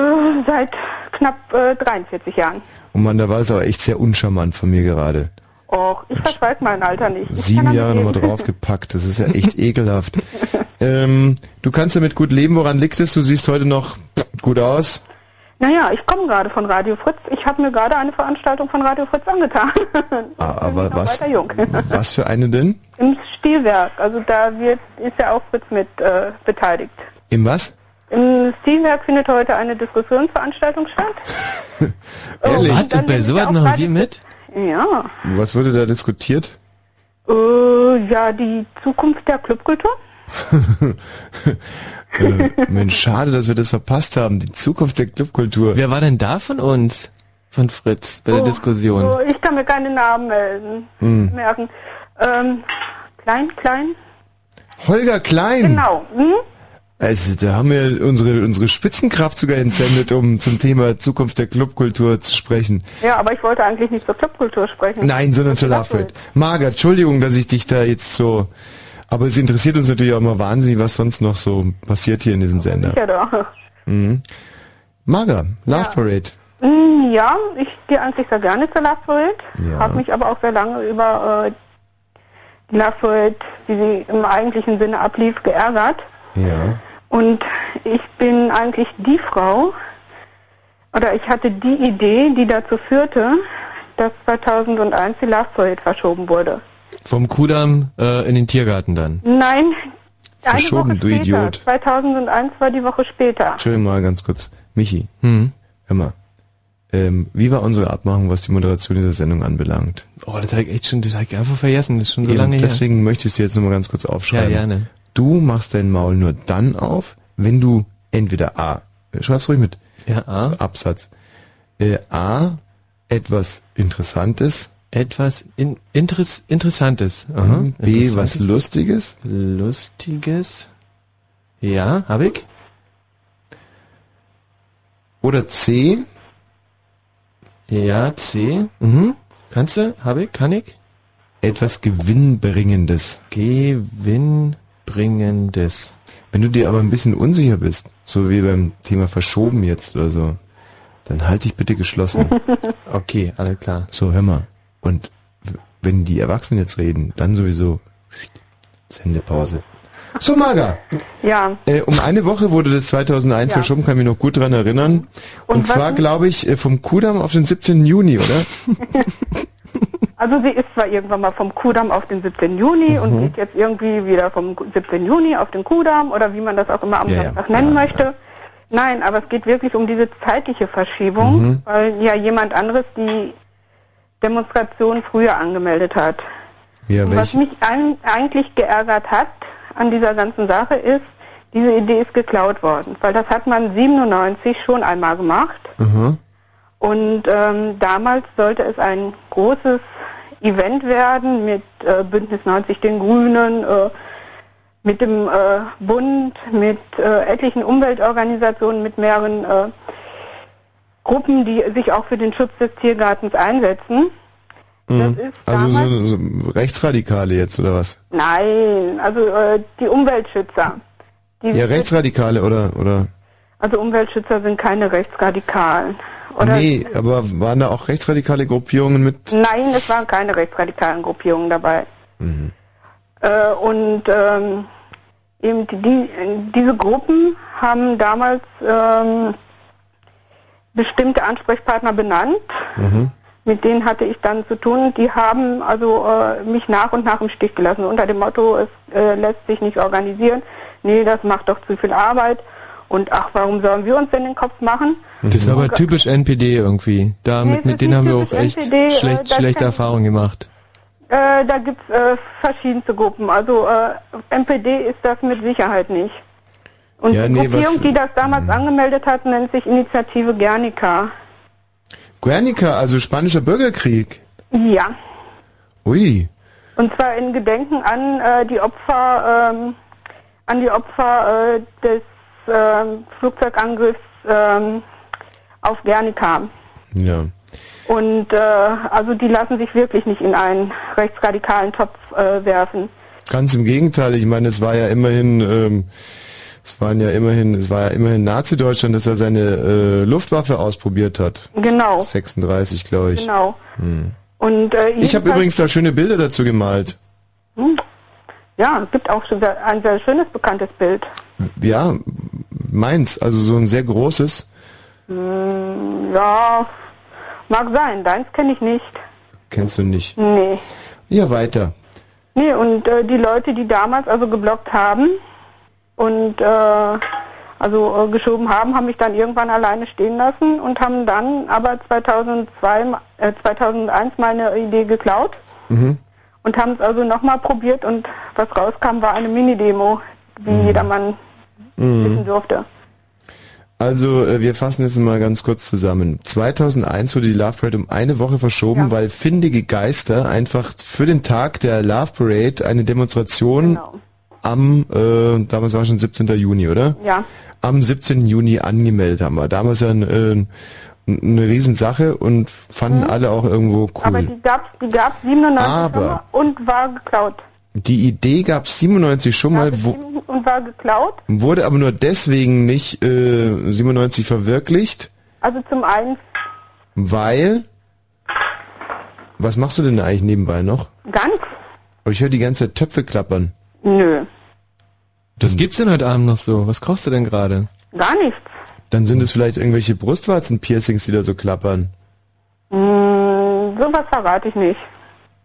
seit knapp äh, 43 Jahren. Oh Mann, da war es aber echt sehr uncharmant von mir gerade. Och, ich verschweig mein Alter nicht. Ich Sieben Jahre nochmal draufgepackt, das ist ja echt ekelhaft. Ähm, du kannst damit gut leben, woran liegt es? Du siehst heute noch gut aus. Naja, ich komme gerade von Radio Fritz. Ich habe mir gerade eine Veranstaltung von Radio Fritz angetan. Ah, aber noch was, was für eine denn? Im Stilwerk. Also da wird, ist ja auch Fritz mit äh, beteiligt. Im was? Im Stilwerk findet heute eine Diskussionsveranstaltung statt. Ehrlich? und Warte, bei sowas Radio wir mit? Ja. Was wurde da diskutiert? Äh, ja, die Zukunft der Clubkultur. äh, Mensch, schade, dass wir das verpasst haben. Die Zukunft der Clubkultur. Wer war denn da von uns? Von Fritz, bei der Diskussion. Oh, ich kann mir keine Namen melden, Hm. merken. Ähm, klein, klein. Holger Klein. Genau. Hm? Also, da haben wir unsere, unsere Spitzenkraft sogar entsendet, um zum Thema Zukunft der Clubkultur zu sprechen. Ja, aber ich wollte eigentlich nicht zur Clubkultur sprechen. Nein, sondern zur Love Parade. Marga, Entschuldigung, dass ich dich da jetzt so... Aber es interessiert uns natürlich auch immer wahnsinnig, was sonst noch so passiert hier in diesem Sender. Ja, doch. Mhm. Marga, Love Parade. Hm, Ja, ich gehe eigentlich sehr gerne zur Love Parade. Ja. Habe mich aber auch sehr lange über äh, die Love Parade, wie sie im eigentlichen Sinne ablief, geärgert. Ja. Und ich bin eigentlich die Frau, oder ich hatte die Idee, die dazu führte, dass 2001 die Love Parade verschoben wurde. Vom Kudamm äh, in den Tiergarten dann. Nein, Verschoben, eine du Woche später. Idiot. 2001 war die Woche später. Entschuldigung mal ganz kurz. Michi, Hm. hör mal. Ähm, wie war unsere Abmachung, was die Moderation dieser Sendung anbelangt? Oh, das habe ich echt schon, das habe ich einfach vergessen. Das ist schon so Eben, lange her. deswegen möchte ich es dir jetzt nochmal ganz kurz aufschreiben. Ja, gerne. Du machst dein Maul nur dann auf, wenn du entweder A, äh, schreib's ruhig mit. Ja, A. Absatz. Äh, A, etwas Interessantes. Etwas in, Interess, Interessantes. Aha. Mhm. B, was Interessantes. Lustiges. Lustiges. Ja, habe ich. Oder C, Ja, C. Mhm. Kannst du? Habe ich? Kann ich? etwas Gewinnbringendes. Gewinnbringendes. Wenn du dir aber ein bisschen unsicher bist, so wie beim Thema verschoben jetzt oder so, dann halt dich bitte geschlossen. Okay, alles klar. So, hör mal. Und wenn die Erwachsenen jetzt reden, dann sowieso Sendepause. So, Marga. Ja. Äh, um eine Woche wurde das 2001 Ja. verschoben, kann mich noch gut dran erinnern. Und, Und zwar, glaube ich, äh, vom Kudamm auf den 17. Juni, oder? Also sie ist zwar irgendwann mal vom Kudamm auf den 17. Juni und Mhm. geht jetzt irgendwie wieder vom 17. Juni auf den Kudamm oder wie man das auch immer am Ja, ja. Samstag nennen möchte. Nein, aber es geht wirklich um diese zeitliche Verschiebung, Mhm. weil ja jemand anderes die Demonstration früher angemeldet hat. Ja, was mich ein, eigentlich geärgert hat an dieser ganzen Sache ist, diese Idee ist geklaut worden, weil das hat man 97 schon einmal gemacht. aha. Und ähm, damals sollte es ein großes Event werden mit äh, Bündnis 90 den Grünen, äh, mit dem äh, Bund, mit äh, etlichen Umweltorganisationen, mit mehreren äh, Gruppen, die sich auch für den Schutz des Tiergartens einsetzen. Mhm. ist Also so, so Rechtsradikale jetzt, oder was? Nein, also äh, die Umweltschützer. Die Ja, Rechtsradikale, oder? oder? Also Umweltschützer sind keine Rechtsradikalen. Oder Nee, aber waren da auch rechtsradikale Gruppierungen mit? Nein, es waren keine rechtsradikalen Gruppierungen dabei. Mhm. Äh, und ähm, eben die, diese Gruppen haben damals ähm, bestimmte Ansprechpartner benannt. Mhm. Mit denen hatte ich dann zu tun. Die haben also äh, mich nach und nach im Stich gelassen unter dem Motto, es äh, lässt sich nicht organisieren. Nee, das macht doch zu viel Arbeit. Und ach, warum sollen wir uns denn den Kopf machen? Das ist aber typisch NPD irgendwie. Da Nee, mit, es denen haben wir auch echt NPD, äh, schlecht, schlechte Erfahrungen gemacht. Äh, da gibt's äh, verschiedenste Gruppen. Also äh, MPD ist das mit Sicherheit nicht. Und Ja, die nee, Gruppierung, was- Mhm. die das damals angemeldet hat, nennt sich Initiative Guernica. Guernica, also spanischer Bürgerkrieg. Ja. Ui. Und zwar in Gedenken an äh, die Opfer, ähm, an die Opfer äh, des ähm, Flugzeugangriffs ähm, auf Guernica. Ja. Und äh, also die lassen sich wirklich nicht in einen rechtsradikalen Topf äh, werfen. Ganz im Gegenteil, ich meine, es war ja immerhin, ähm, es waren ja immerhin, es war ja immerhin Nazi-Deutschland, dass er seine äh, Luftwaffe ausprobiert hat. Genau. 36, glaube ich. Genau. Hm. Und äh, Ich habe übrigens da schöne Bilder dazu gemalt. Hm. Ja, es gibt auch schon sehr- ein sehr schönes bekanntes Bild. Ja, meins, also so ein sehr großes. Hm, ja, mag sein. Deins kenne ich nicht. Kennst du nicht. Nee. Ja, weiter. Nee, und äh, die Leute, die damals also geblockt haben und äh, also äh, geschoben haben, haben mich dann irgendwann alleine stehen lassen und haben dann aber 2002, äh, 2001 meine Idee geklaut Mhm. und haben es also nochmal probiert und was rauskam, war eine Mini-Demo, die jedermann wissen Mhm. durfte. Also, äh, wir fassen jetzt mal ganz kurz zusammen. 2001 wurde die Love Parade um eine Woche verschoben, weil findige Geister einfach für den Tag der Love Parade eine Demonstration am, äh, damals war schon 17. Juni, oder? Ja. Am 17. Juni angemeldet haben. War damals ja ein, äh, eine Riesensache und fanden alle auch irgendwo Aber cool. die gab's, die gab's 97 Aber- schon mal und war geklaut. Die Idee gab 97 schon mal, wo, Und war geklaut. wurde aber nur deswegen nicht äh, 97 verwirklicht, Also zum einen weil... Was machst du denn eigentlich nebenbei noch? ganz Aber ich höre die ganze Zeit Töpfe klappern. Nö, Das gibt's denn heute Abend noch so? Was kochst du denn gerade? gar nichts. Dann sind es vielleicht irgendwelche Brustwarzen-Piercings, die da so klappern. Hm, sowas verrate ich nicht.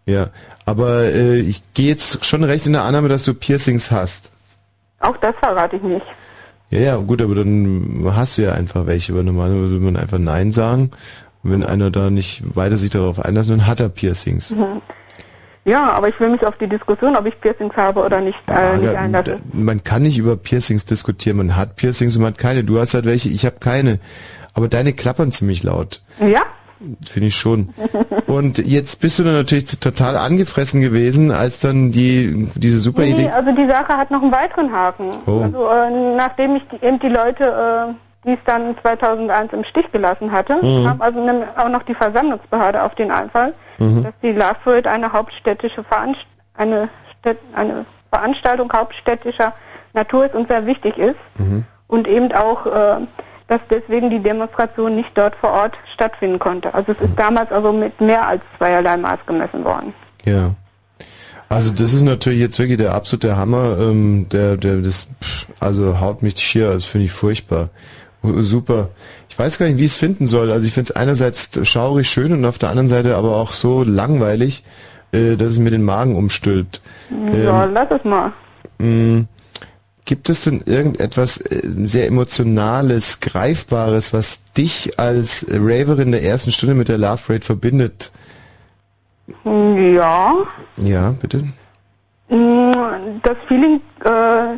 Ja, aber äh, ich gehe jetzt schon recht in der Annahme, dass du Piercings hast. Auch das verrate ich nicht. Ja, ja, gut, aber dann hast du ja einfach welche. Aber normalerweise würde man einfach Nein sagen. Und wenn einer da nicht weiter sich darauf einlässt, dann hat er Piercings. Mhm. Ja, aber ich will mich auf die Diskussion, ob ich Piercings habe oder nicht, äh, nicht einlassen. man kann nicht über Piercings diskutieren. Man hat Piercings und man hat keine. Du hast halt welche, ich habe keine. Aber deine klappern ziemlich laut. Ja? Finde ich schon. Und jetzt bist du dann natürlich total angefressen gewesen, als dann die diese super Nee, Idee. also die Sache hat noch einen weiteren Haken. Oh. Also äh, nachdem ich die, eben die Leute, äh, die es dann 2001 im Stich gelassen hatte, Mhm. haben also auch noch die Versammlungsbehörde auf den Einfall, Mhm. dass die Love Parade eine hauptstädtische Veranst eine, eine Veranstaltung hauptstädtischer Natur ist und sehr wichtig ist Mhm. und eben auch, äh, dass deswegen die Demonstration nicht dort vor Ort stattfinden konnte. Also es ist damals also mit mehr als zweierlei Maß gemessen worden. Ja. Also das ist natürlich jetzt wirklich der absolute Hammer. Ähm, der, der, das, pff, also haut mich schier. Das finde ich furchtbar. Super. Ich weiß gar nicht, wie ich es finden soll. Also ich finde es einerseits schaurig schön und auf der anderen Seite aber auch so langweilig, äh, dass es mir den Magen umstülpt. Ja, Ähm, lass es mal. mh, Gibt es denn irgendetwas äh, sehr emotionales, greifbares, was dich als Raverin der ersten Stunde mit der Love Parade verbindet? Ja, Ja, bitte. mm, das Feeling, äh,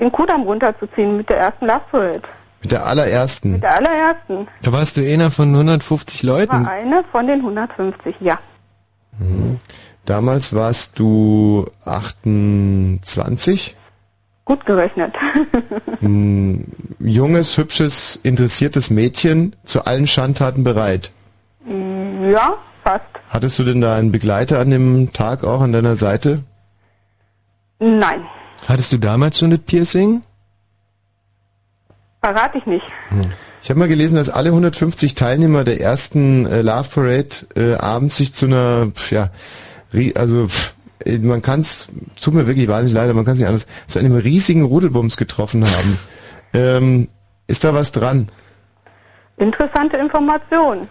den Kudamm runterzuziehen mit der ersten Love Parade. Mit der allerersten. Mit der allerersten. Da warst du einer von 150 Leuten. War eine von den 150, ja. Mhm. Damals warst du 28. Gut gerechnet. Ein junges, hübsches, interessiertes Mädchen zu allen Schandtaten bereit. Mm, ja, fast. Hattest du denn da einen Begleiter an dem Tag auch an deiner Seite? Nein, Hattest du damals schon das Piercing? Verrate ich nicht. Ich habe mal gelesen, dass alle 150 Teilnehmer der ersten äh, Love Parade äh, abends sich zu einer, pf, ja, ri- also pf, äh, man kann es, tut mir wirklich wahnsinnig leid, aber man kann es nicht anders, zu einem riesigen Rudelbums getroffen haben. ähm, ist da was dran? Interessante Information.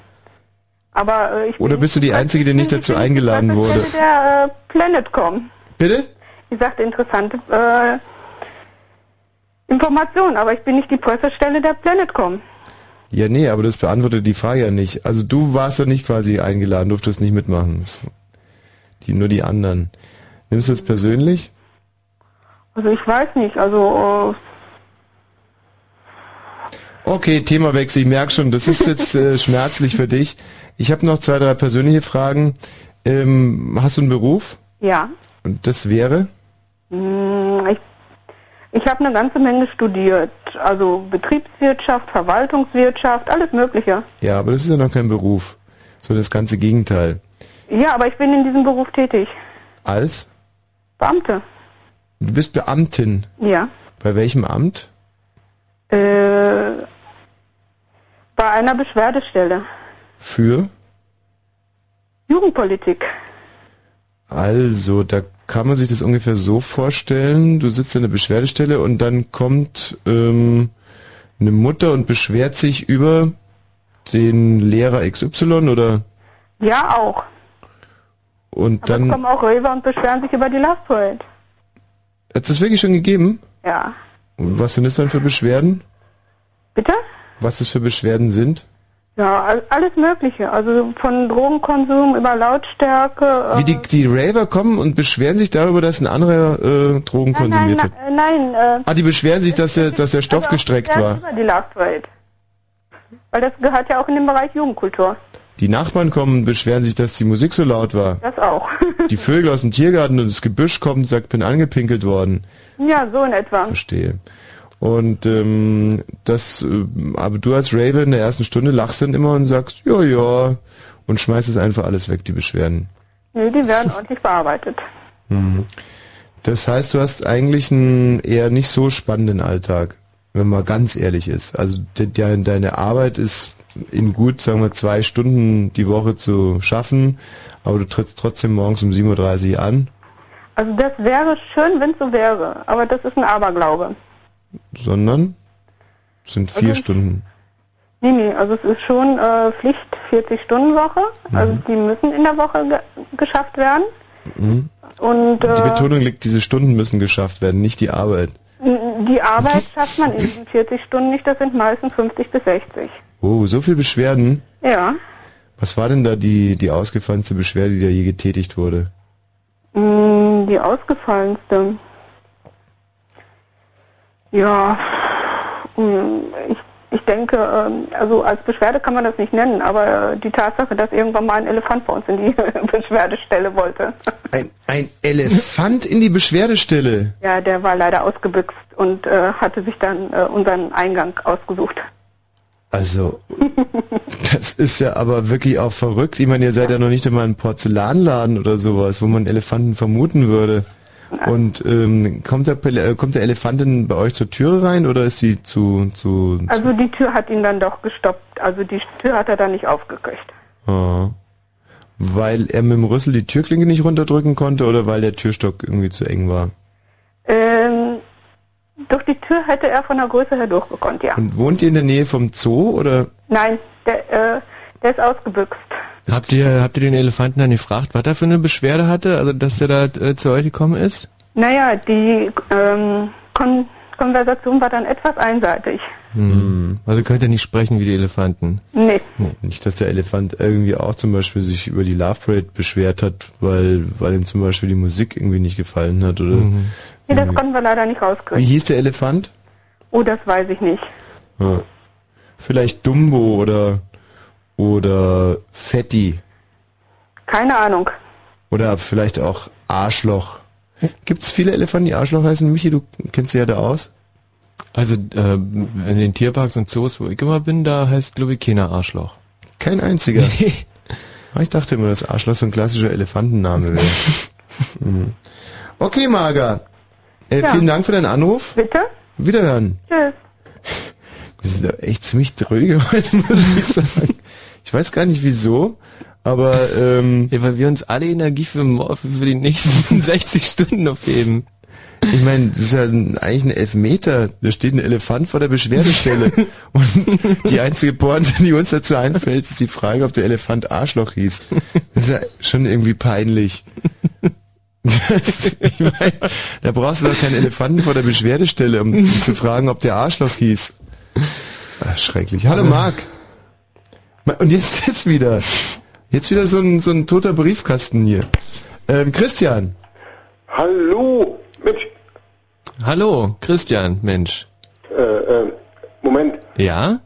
Aber äh, ich Oder bist du die Einzige, die nicht dazu eingeladen wurde? Der äh, Planetcom. Bitte? Ich sagte interessante äh, Information, aber ich bin nicht die Pressestelle der Planetcom. Ja, nee, aber das beantwortet die Frage ja nicht. Also du warst ja nicht quasi eingeladen, durftest nicht mitmachen. Das- Die, nur die anderen. Nimmst du es persönlich? Also ich weiß nicht, also Okay, Themawechsel, ich merke schon, das ist jetzt äh, schmerzlich für dich. Ich habe noch zwei, drei persönliche Fragen. Ähm, hast du einen Beruf? äh, ja. Und das wäre? Mm, Ich, ich habe eine ganze Menge studiert. Also Betriebswirtschaft, Verwaltungswirtschaft, alles Mögliche. Ja, aber das ist ja noch kein Beruf. So das ganze Gegenteil. Ja, aber ich bin in diesem Beruf tätig. Als? Beamte. Du bist Beamtin. Ja. Bei welchem Amt? Äh, bei einer Beschwerdestelle. Für? Jugendpolitik. Also, da kann man sich das ungefähr so vorstellen. Du sitzt in der Beschwerdestelle und dann kommt ähm, eine Mutter und beschwert sich über den Lehrer XY oder Ja, auch. und Aber dann kommen auch Rewe und beschweren sich über die Parade. hat es wirklich schon gegeben? Ja. Und was sind das dann für Beschwerden? Bitte? Was das für Beschwerden sind? Ja, al- alles Mögliche. Also von Drogenkonsum über Lautstärke. Wie die, die Raver kommen und beschweren sich darüber, dass ein anderer äh, Drogen nein, nein, konsumiert hat. nein, nein, äh, Ah, die beschweren sich, dass der, dass der Stoff also gestreckt war. Über die Parade. Weil das gehört ja auch in den Bereich Jugendkultur. Die Nachbarn kommen und beschweren sich, dass die Musik so laut war. Das auch. Die Vögel aus dem Tiergarten und das Gebüsch kommen und sagt, bin angepinkelt worden. ja, so in etwa. Verstehe. Und ähm, das, äh, aber du als Raver in der ersten Stunde lachst dann immer und sagst, ja, ja, und schmeißt es einfach alles weg, die Beschwerden. Nee, die werden ordentlich bearbeitet. Mhm. Das heißt, du hast eigentlich einen eher nicht so spannenden Alltag, wenn man ganz ehrlich ist. Also de, de, deine Arbeit ist in gut, sagen wir, zwei Stunden die Woche zu schaffen, aber du trittst trotzdem morgens um 7.30 Uhr an, Also das wäre schön, wenn es so wäre. Aber das ist ein Aberglaube. Sondern es sind vier Also- Stunden. Nee, nee, also es ist schon äh, Pflicht 40-Stunden-Woche. Also Mhm. die müssen in der Woche ge geschafft werden. Mhm. Und Die äh, Betonung liegt, diese Stunden müssen geschafft werden, nicht die Arbeit. die Arbeit schafft man in diesen 40 Stunden nicht, das sind meistens 50 bis 60. Oh, so viel Beschwerden. Ja, Was war denn da die, die ausgefallenste Beschwerde, die da je getätigt wurde? Mm, die ausgefallenste. Ja, mm, ich, ich denke, ähm, also als Beschwerde kann man das nicht nennen, aber die Tatsache, dass irgendwann mal ein Elefant bei uns in die Beschwerdestelle wollte. Ein, ein Elefant in die Beschwerdestelle. Ja, der war leider ausgebüxt und äh, hatte sich dann äh, unseren Eingang ausgesucht. Also, das ist ja aber wirklich auch verrückt. Ich meine, ihr seid ja noch nicht einmal ein Porzellanladen oder sowas, wo man Elefanten vermuten würde. Und ähm, kommt, der, äh, kommt der Elefant denn bei euch zur Türe rein oder ist sie zu... zu, Also die Tür hat ihn dann doch gestoppt. Also die Tür hat er dann nicht aufgekriegt. Ah. Weil er mit dem Rüssel die Türklinke nicht runterdrücken konnte oder weil der Türstock irgendwie zu eng war? Ähm, durch die Tür hätte er von der Größe her durchgekonnt, ja. Und wohnt ihr in der Nähe vom Zoo oder? Nein, der, äh, der ist ausgebüxt. Habt ihr, habt ihr den Elefanten dann gefragt, was er für eine Beschwerde hatte, also dass er da äh, zu euch gekommen ist? Naja, die ähm, Kon Konversation war dann etwas einseitig. Hm. Also könnt ihr nicht sprechen wie die Elefanten. Nee. Nicht, dass der Elefant irgendwie auch zum Beispiel sich über die Love Parade beschwert hat, weil, weil ihm zum Beispiel die Musik irgendwie nicht gefallen hat oder. Nee, das konnten wir leider nicht Wie rauskriegen. hieß der Elefant? Oh, das weiß ich nicht. Ja. Vielleicht Dumbo oder oder Fetti Keine Ahnung. oder vielleicht auch Arschloch. Gibt's viele Elefanten, die Arschloch heißen? Michi, du kennst dich ja da aus. Also äh, in den Tierparks und Zoos, wo ich immer bin, da heißt glaube ich keiner Arschloch. Kein einziger. Ah, Ich dachte immer, dass Arschloch so ein klassischer Elefantenname wäre. Mhm. okay, Marga. Äh, Ja. Vielen Dank für deinen Anruf. Bitte? Wiederhören. Tschüss. Wir sind da echt ziemlich dröge heute, muss ich sagen. Ich weiß gar nicht wieso, aber ähm, ja, weil wir uns alle Energie für, für die nächsten 60 Stunden aufheben. Ich meine, das ist ja ein, eigentlich ein Elfmeter. Da steht ein Elefant vor der Beschwerdestelle. Und die einzige Pointe, die uns dazu einfällt, ist die Frage, ob der Elefant Arschloch hieß. Das ist ja schon irgendwie peinlich. Das, ich mein, da brauchst du doch keinen Elefanten vor der Beschwerdestelle, um zu fragen, ob der Arschloch hieß. Ach, schrecklich. Hallo Marc. Und jetzt jetzt wieder. Jetzt wieder so ein, so ein toter Briefkasten hier. Ähm, Christian. Hallo, Mensch, Hallo, Christian, Mensch. äh, äh, Moment. Ja?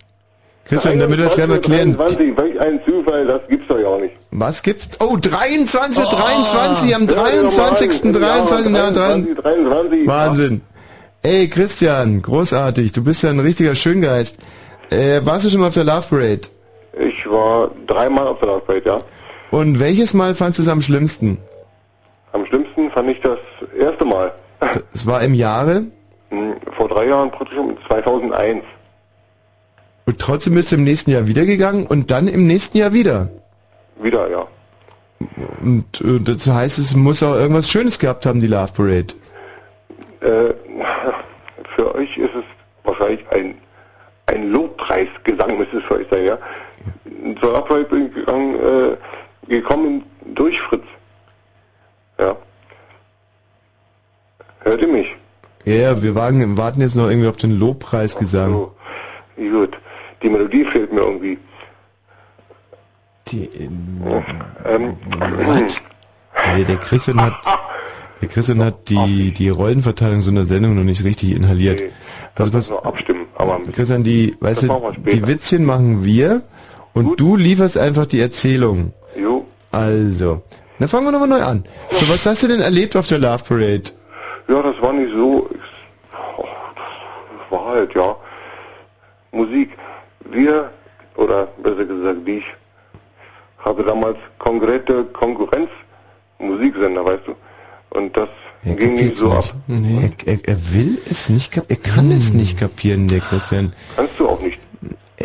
Christian, damit wir das gleich mal klären. 23, welch ein Zufall, das gibt's doch ja nicht. Was gibt's? Oh, 23, Oh. 23, am Hör dir doch mal 23. an. 23. Ja, Ja, 23, 23. Wahnsinn. Ey, Christian, großartig. Du bist ja ein richtiger Schöngeist. Äh, warst du schon mal auf der Love Parade? Ich war dreimal auf der Love Parade, ja. Und welches Mal fandst du es am schlimmsten? Am schlimmsten fand ich das erste Mal. Es war im Jahre Hm, Vor drei Jahren, praktisch um 2001. und trotzdem bist du im nächsten Jahr wieder gegangen und dann im nächsten Jahr wieder. Wieder, ja. Und äh, das heißt, es muss auch irgendwas Schönes gehabt haben, die Love Parade. Äh, für euch ist es wahrscheinlich ein, ein Lobpreisgesang, müsste es für euch sein, ja. Zur gegangen, äh, gekommen durch Fritz. Ja. Hört ihr mich? Ja, ja, wir wagen, warten jetzt noch irgendwie auf den Lobpreisgesang. So, gut. Die Melodie fehlt mir irgendwie. Die, ähm, Was? Nee, der Christian hat, der Christian hat die, die Rollenverteilung so einer Sendung noch nicht richtig inhaliert. Also pass, noch abstimmen, aber Christian, die, weißt du, die Witzchen machen wir und du lieferst einfach die Erzählung. Jo. Also, dann fangen wir nochmal neu an. So, was hast du denn erlebt auf der Love Parade? Ja, das war nicht so. Oh, das war halt, ja. Musik. Wir, oder besser gesagt ich, hatte damals konkrete Konkurrenz, Musiksender, weißt du. Und das Er ging nicht so ab. nicht. Er, er, er will es nicht kapieren, er kann es nicht kapieren, der Christian. Kannst nicht.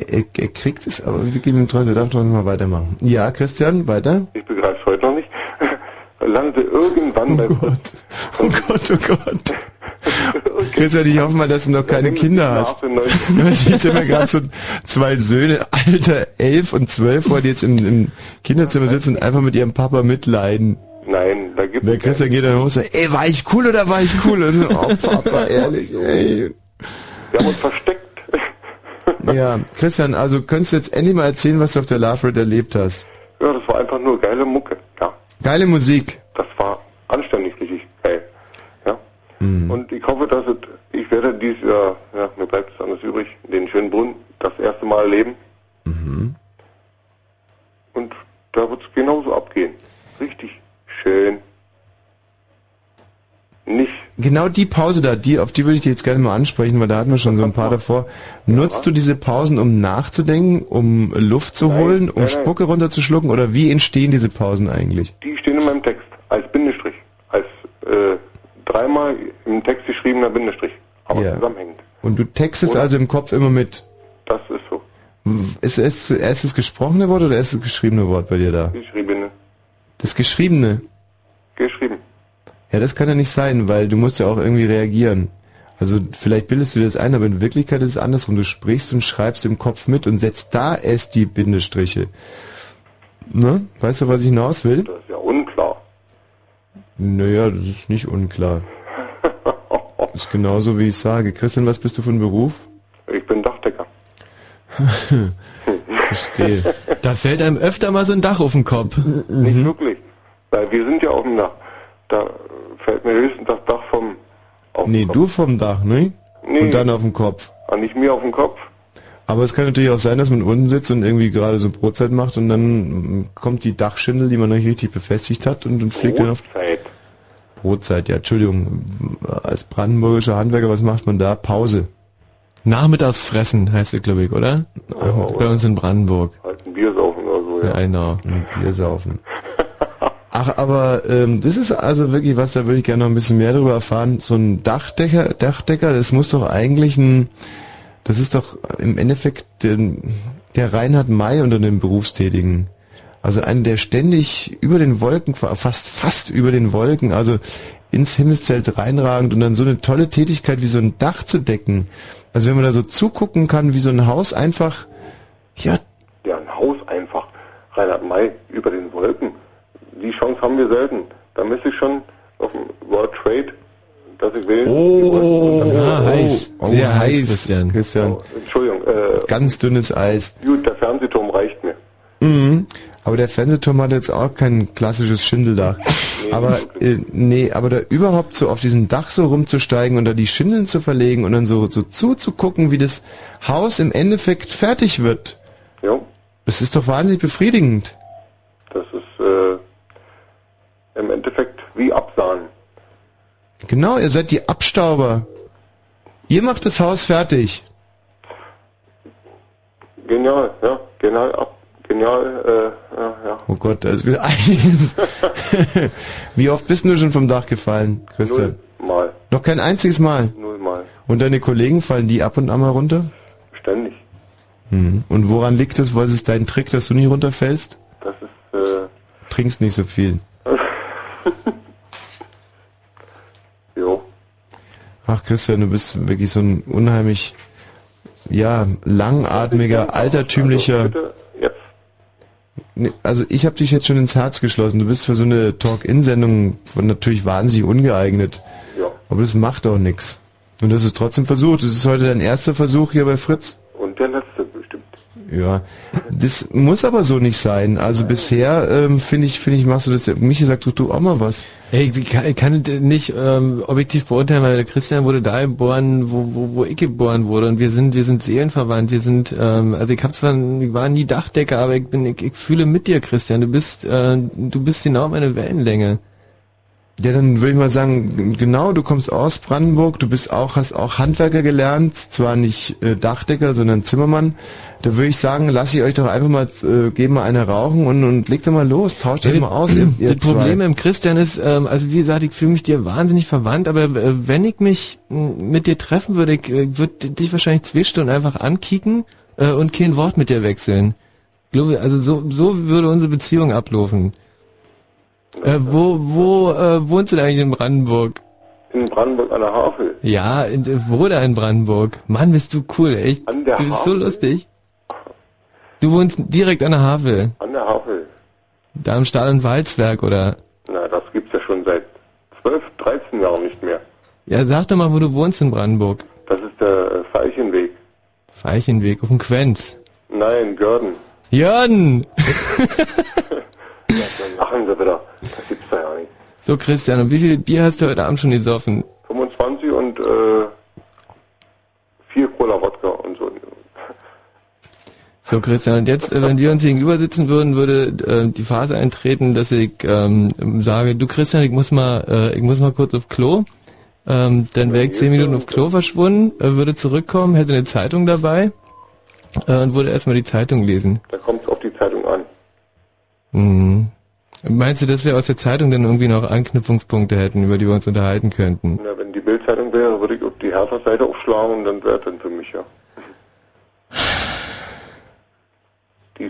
Er, er, er kriegt es, aber wir geben ihm trotzdem, er darf trotzdem mal weitermachen. Ja, Christian, weiter. Ich begreife es heute noch nicht. Landete irgendwann bei Fritz. Oh Gott, oh Gott. Christian, ich hoffe mal, dass du noch keine Kinder hast. Hast ich mir gerade so zwei Söhne, Alter, elf und zwölf, vor, die jetzt im, im Kinderzimmer sitzen und einfach mit ihrem Papa mitleiden. Nein, da gibt Und der Christian geht dann hoch und sagt, ey, war ich cool oder war ich cool? Und so, oh Papa, ehrlich, ey. Wir haben uns versteckt. Ja, Christian, also könntest du jetzt endlich mal erzählen, was du auf der Love Parade erlebt hast? Ja, das war einfach nur geile Mucke. Ja, Geile Musik. das war anständig richtig geil. Ja. Mhm. Und ich hoffe, dass es, ich werde dieses Jahr, ja, mir bleibt es anders übrig, den schönen Brunnen das erste Mal erleben. Mhm. Und da wird es genauso abgehen. Richtig schön. Nicht. Genau die Pause da, die, auf die würde ich dir jetzt gerne mal ansprechen, weil da hatten wir schon so ein paar davor. Nutzt du diese Pausen, um nachzudenken, um Luft zu holen, um nein, nein. Spucke runterzuschlucken oder wie entstehen diese Pausen eigentlich? Die stehen in meinem Text als Bindestrich. Als äh, dreimal im Text geschriebener Bindestrich. Aber Ja. zusammenhängend. Und du textest Oder? also im Kopf immer mit. Das ist so. Ist es zuerst das gesprochene Wort oder erst das geschriebene Wort bei dir da? Geschriebene. Das Geschriebene. Geschrieben. Ja, das kann ja nicht sein, weil du musst ja auch irgendwie reagieren. Also vielleicht bildest du dir das ein, aber in Wirklichkeit ist es andersrum. Du sprichst und schreibst im Kopf mit und setzt da erst die Bindestriche. Ne? Weißt du, was ich hinaus will? Das ist ja unklar. Naja, das ist nicht unklar. Das ist genauso, wie ich sage. Christian, was bist du von Beruf? Ich bin Dachdecker. Verstehe. Da fällt einem öfter mal so ein Dach auf den Kopf. Nicht wirklich. Weil wir sind ja auf dem Dach. Da fällt mir höchstens das Dach vom... Auf Nee, du vom Dach, ne? Nee. Und dann auf dem Kopf. Ah, nicht mir auf dem Kopf. Aber es kann natürlich auch sein, dass man unten sitzt und irgendwie gerade so Brotzeit macht und dann mm, kommt die Dachschindel, die man noch nicht richtig befestigt hat und, und fliegt dann auf Brotzeit. Brotzeit. Ja, Entschuldigung. Als brandenburgischer Handwerker, was macht man da? Pause. Nachmittags fressen heißt es, glaube ich, oder? Bei uns in Brandenburg. Halt ein Bier saufen oder so, ja. Ja, genau. Ein Bier saufen. Ach, aber ähm, das ist also wirklich was, da würde ich gerne noch ein bisschen mehr darüber erfahren. So ein Dachdecker, Dachdecker, das muss doch eigentlich ein, das ist doch im Endeffekt der, der Reinhard May unter den Berufstätigen. Also einer, der ständig über den Wolken, fast fast über den Wolken, also ins Himmelszelt reinragend und dann so eine tolle Tätigkeit wie so ein Dach zu decken. Also wenn man da so zugucken kann, wie so ein Haus einfach, ja, Ja, ein Haus einfach. Reinhard May über den Wolken. Die Chance haben wir selten. Da müsste ich schon auf dem World Trade, dass ich will. Oh, Ah, heiß. Oh, Sehr heiß, heiß, Christian. Christian. Entschuldigung, äh, Ganz dünnes Eis. gut, der Fernsehturm reicht mir. Mhm. Aber der Fernsehturm hat jetzt auch kein klassisches Schindeldach. aber äh, nee, aber da überhaupt so auf diesem Dach so rumzusteigen und da die Schindeln zu verlegen und dann so, so zuzugucken, wie das Haus im Endeffekt fertig wird. Ja, Das ist doch wahnsinnig befriedigend. das ist äh, im Endeffekt wie Absahen. Genau, ihr seid die Abstauber. Ihr macht das Haus fertig. Genial, ja, genial ab. Genial, äh, ja, ja. Oh Gott, ist wieder einiges. Wie oft bist du schon vom Dach gefallen, Christian? Mal, Noch kein einziges Mal. null Mal. Und deine Kollegen fallen die ab und an mal runter? Ständig. Mhm. Und woran liegt es? Was ist dein Trick, dass du nie runterfällst? Das ist, äh, Trinkst nicht so viel. jo. Ach Christian, du bist wirklich so ein unheimlich, ja, langatmiger, altertümlicher. Bitte, jetzt. Nee, Also ich habe dich jetzt schon ins Herz geschlossen. Du bist für so eine Talk-In-Sendung natürlich wahnsinnig ungeeignet. Ja. Aber das macht auch nichts. Und das ist trotzdem versucht. Das ist heute dein erster Versuch hier bei Fritz. Und der letzte. Ja, das muss aber so nicht sein. Also bisher ähm, finde ich, finde ich, machst du das. Michi sagt, tu, tu auch mal was. Ey, ich kann, ich kann nicht ähm, objektiv beurteilen, weil der Christian wurde da geboren, wo, wo, wo ich geboren wurde und wir sind, wir sind seelenverwandt. Wir sind, ähm, also ich hab zwar, ich war nie Dachdecker, aber ich bin, ich, ich fühle mit dir, Christian. Du bist, äh, du bist genau meine Wellenlänge. Ja, dann würde ich mal sagen, genau, du kommst aus Brandenburg, du bist auch, hast auch Handwerker gelernt, zwar nicht äh, Dachdecker, sondern Zimmermann. Da würde ich sagen, lass ich euch doch einfach mal, äh, geben mal eine rauchen und, und legt doch mal los, tauscht euch mal aus, ihr, ihr Das Problem zwei. im Christian ist, ähm, also wie gesagt, ich fühle mich dir wahnsinnig verwandt, aber äh, wenn ich mich mit dir treffen würde, ich äh, würde dich wahrscheinlich zwei Stunden einfach ankicken äh, und kein Wort mit dir wechseln. Ich glaube, also so, so würde unsere Beziehung ablaufen. Äh, wo wo äh, wohnst du denn eigentlich in Brandenburg? In Brandenburg an der Havel. Ja, in, äh, wo da in Brandenburg? Mann, bist du cool, echt. An der du bist so Havel? lustig. Du wohnst direkt an der Havel. An der Havel. Da im Stahl- und Walzwerk, oder? Na, das gibt's ja schon seit 12, 13 Jahren nicht mehr. Ja, sag doch mal, wo du wohnst in Brandenburg. Das ist der äh, Veilchenweg. Veilchenweg auf dem Quenz. Nein, Görden. Jörn! Ja, dann lachen sie wieder. Das gibt's da ja nicht. So, Christian, und wie viel Bier hast du heute Abend schon gesoffen? 25 und äh, 4 Cola Wodka und so. So, Christian, und jetzt, äh, wenn wir uns gegenüber sitzen würden, würde äh, die Phase eintreten, dass ich ähm, sage, du Christian, ich muss mal, äh, ich muss mal kurz auf Klo. Ähm, dann wäre ich zehn Minuten auf Klo verschwunden, äh, würde zurückkommen, hätte eine Zeitung dabei äh, und würde erstmal die Zeitung lesen. Da kommt es auf die Zeitung an. Mhm. Meinst du, dass wir aus der Zeitung dann irgendwie noch Anknüpfungspunkte hätten, über die wir uns unterhalten könnten? Na, wenn die Bildzeitung wäre, würde ich auf die Hertha-Seite aufschlagen und dann wäre dann für mich ja.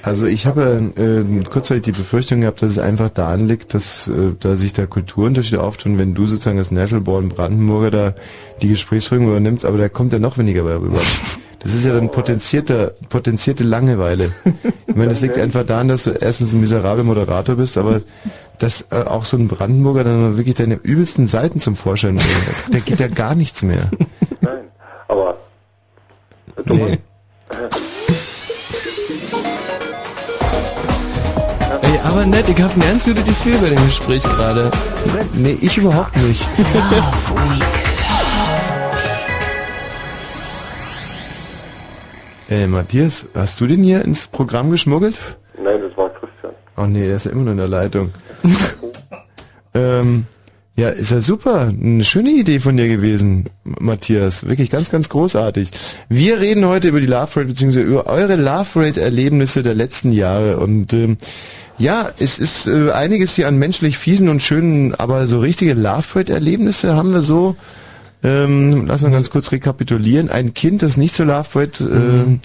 Also ich habe äh, kurzzeitig die Befürchtung gehabt, dass es einfach daran liegt, dass äh, da sich da Kulturunterschiede auftun, wenn du sozusagen als National Born Brandenburger da die Gesprächsführung übernimmst, aber da kommt ja noch weniger bei rüber. Das ist ja dann potenzierter, potenzierte Langeweile. Ich meine, das liegt einfach daran, dass du erstens ein miserabler Moderator bist, aber dass äh, auch so ein Brandenburger dann wirklich deine übelsten Seiten zum Vorschein bringt. Da geht ja gar nichts mehr. Nein, aber Nee. Ey, aber nett, ich hab ein ganz gutes Gefühl bei dem Gespräch gerade. Nee, ich überhaupt nicht. Ey, Matthias, hast du den hier ins Programm geschmuggelt? nein, das war Christian. Oh nee, der ist ja immer noch in der Leitung. ähm, ja, ist ja super. Eine schöne Idee von dir gewesen, Matthias. Wirklich ganz, ganz großartig. Wir reden heute über die Love Rate beziehungsweise über eure Love Rate Erlebnisse der letzten Jahre und ähm, ja, es ist äh, einiges hier an menschlich fiesen und schönen, aber so richtige Love Rate Erlebnisse haben wir so. Ähm, lass mal ganz kurz rekapitulieren. Ein Kind, das nicht zur Love Rate, ähm,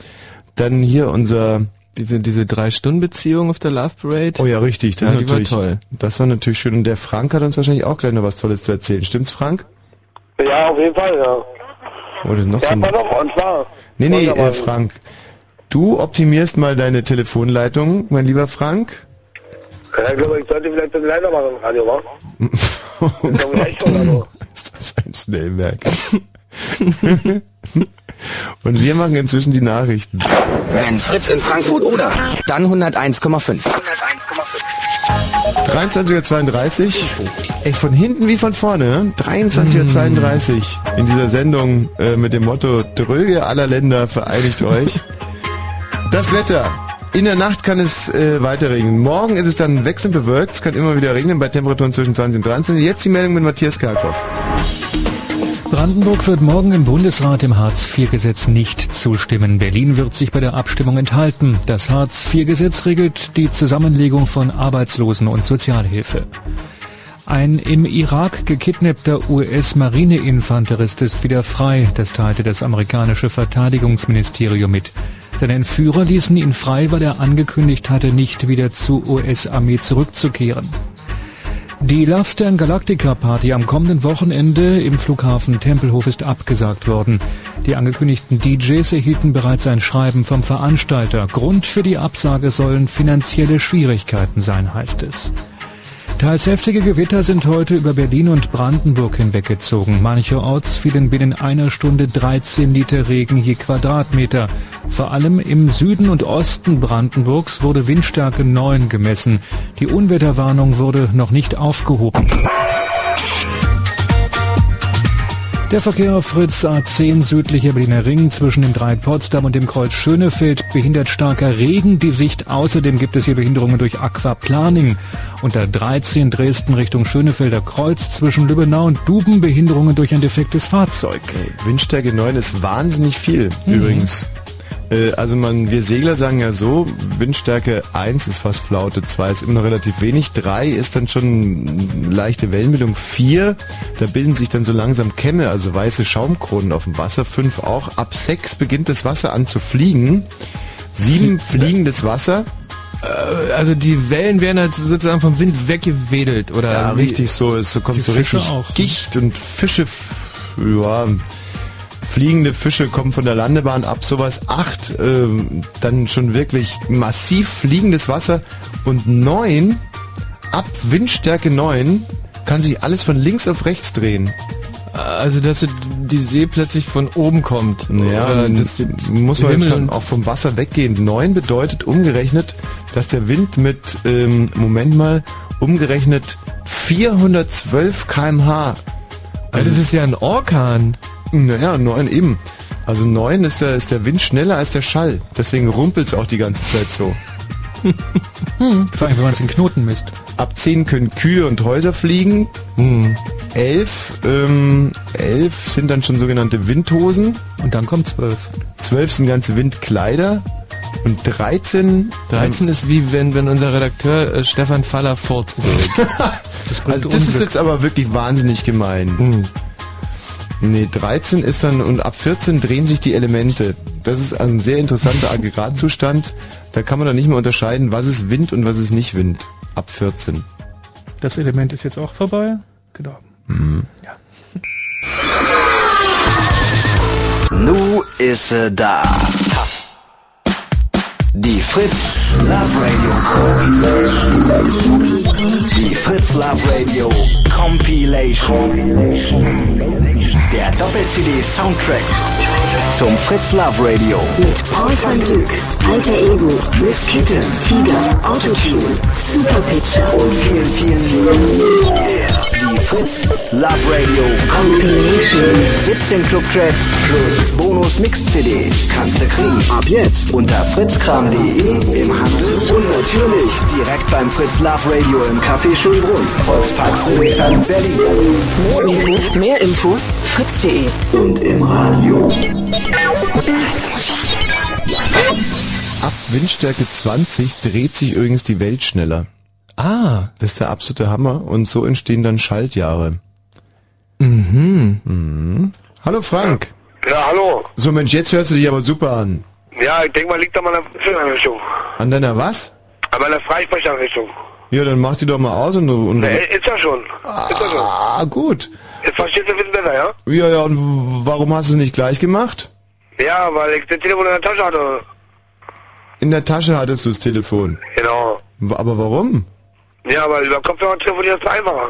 dann hier unser diese diese drei Stunden Beziehung auf der Love Parade. Oh ja, richtig. Das Ja, ist die war natürlich, toll. Das war natürlich schön. Und der Frank hat uns wahrscheinlich auch gleich noch was Tolles zu erzählen. Stimmt's, Frank? Ja, auf jeden Fall, ja. Oh, das ist noch so Ja, ein... pass auf, und zwar. Nee, nee, äh, Frank. Du optimierst mal deine Telefonleitung, mein lieber Frank. Ja, ich glaube, ich sollte vielleicht ein leiser machen Radio, wa? Oh Ist das ein Schnellmerker? Und wir machen inzwischen die Nachrichten. Wenn Fritz in Frankfurt oder, dann 101,5. 23.32 Uhr. Ey, von hinten wie von vorne. ne? 23.32 Uhr in dieser Sendung äh, mit dem Motto Dröge aller Länder vereinigt euch. Das Wetter. In der Nacht kann es äh, weiter regnen. Morgen ist es dann wechselnd bewölkt. Es kann immer wieder regnen bei Temperaturen zwischen 20 und 23. Jetzt die Meldung mit Matthias Karkow. Brandenburg wird morgen im Bundesrat dem Hartz-IV-Gesetz nicht zustimmen. Berlin wird sich bei der Abstimmung enthalten. Das Hartz-IV-Gesetz regelt die Zusammenlegung von Arbeitslosen- und Sozialhilfe. Ein im Irak gekidnappter US-Marineinfanterist ist wieder frei, das teilte das amerikanische Verteidigungsministerium mit. Seine Entführer ließen ihn frei, weil er angekündigt hatte, nicht wieder zur US-Armee zurückzukehren. Die Love Stern Galactica Party am kommenden Wochenende im Flughafen Tempelhof ist abgesagt worden. Die angekündigten DJs erhielten bereits ein Schreiben vom Veranstalter. Grund für die Absage sollen finanzielle Schwierigkeiten sein, heißt es. Teils heftige Gewitter sind heute über Berlin und Brandenburg hinweggezogen. Mancherorts fielen binnen einer Stunde 13 Liter Regen je Quadratmeter. Vor allem im Süden und Osten Brandenburgs wurde Windstärke 9 gemessen. Die Unwetterwarnung wurde noch nicht aufgehoben. Der Verkehr auf Fritz A10 südlicher Berliner Ring zwischen dem Dreieck Potsdam und dem Kreuz Schönefeld behindert starker Regen die Sicht. Außerdem gibt es hier Behinderungen durch Aquaplaning. Unter 13 Dresden Richtung Schönefelder Kreuz zwischen Lübbenau und Duben Behinderungen durch ein defektes Fahrzeug. Windstärke 9 ist wahnsinnig viel, übrigens. Äh, Also man, wir Segler sagen ja so, Windstärke 1 ist fast Flaute, 2 ist immer noch relativ wenig, 3 ist dann schon leichte Wellenbildung, 4, da bilden sich dann so langsam Kämme, also weiße Schaumkronen auf dem Wasser, 5 auch, ab 6 beginnt das Wasser an zu fliegen, 7 fliegendes Wasser, Äh, Also die Wellen werden halt sozusagen vom Wind weggewedelt oder ja, richtig so, es kommt so Fische richtig auch, ne? Gicht und Fische, ja, fliegende Fische kommen von der Landebahn ab, sowas. Acht, ähm, dann schon wirklich massiv fliegendes Wasser und neun, ab Windstärke neun, kann sich alles von links auf rechts drehen. Also dass die See plötzlich von oben kommt. Ja, das muss man jetzt Himmel dann und- auch vom Wasser weggehen. Neun bedeutet umgerechnet, dass der Wind mit, ähm, Moment mal, umgerechnet 412 kmh. Also das ist ja ein Orkan. Naja, neun eben. Also neun ist der, ist der Wind schneller als der Schall. Deswegen rumpelt es auch die ganze Zeit so. Hm, vor allem, wenn man es in Knoten misst. Ab 10 können Kühe und Häuser fliegen. Hm. 11, ähm, 11 sind dann schon sogenannte Windhosen. Und dann kommt 12. 12 sind ganze Windkleider. Und 13... 13 ist wie wenn, wenn unser Redakteur äh, Stefan Faller furzt. Das Also das ist jetzt aber wirklich wahnsinnig gemein. Hm. Nee, 13 ist dann und ab 14 drehen sich die Elemente. Das ist ein sehr interessanter Aggregatzustand. Da kann man dann nicht mehr unterscheiden, was ist Wind und was ist nicht Wind. Ab 14. Das Element ist jetzt auch vorbei. Genau. Mhm. Nu ist sie da. Die Fritz Love Radio Compilation. Die Fritz Love Radio Compilation. Der Doppel-CD Soundtrack zum Fritz Love Radio. Mit Paul van Dyk, Alter Ego, Miss Kitten, Tiger, Autotune, Super Pitcher und vielen, vielen, vielen mehr. Fritz Love Radio Compilation. 17 Clubtracks plus Bonus Mix CD kannst du kriegen. Ab jetzt unter fritzkram.de im Handel und natürlich direkt beim Fritz Love Radio im Café Schönbrunn. Volkspark Friedrichshain, Berlin. Mehr, mehr Infos, fritz.de. Und im Radio. Ab Windstärke 20 dreht sich übrigens die Welt schneller. Ah, das ist der absolute Hammer. Und so entstehen dann Schaltjahre. Mhm. Mhm. Hallo Frank. Ja, hallo. So Mensch, jetzt hörst du dich aber super an. Ja, ich denke mal, liegt an meiner Einrichtung. An deiner was? An meiner Freisprechanrichtung. Ja, dann mach die doch mal aus und... und Äh, ist ja schon. Ist ja schon. ah, gut. Jetzt verstehst du ein bisschen besser, ja? Ja, ja, und w- warum hast du es nicht gleich gemacht? Ja, weil ich das Telefon in der Tasche hatte. In der Tasche hattest du das Telefon. Genau. Aber warum? Ja, weil über Kopfhörer telefonieren ist einfacher.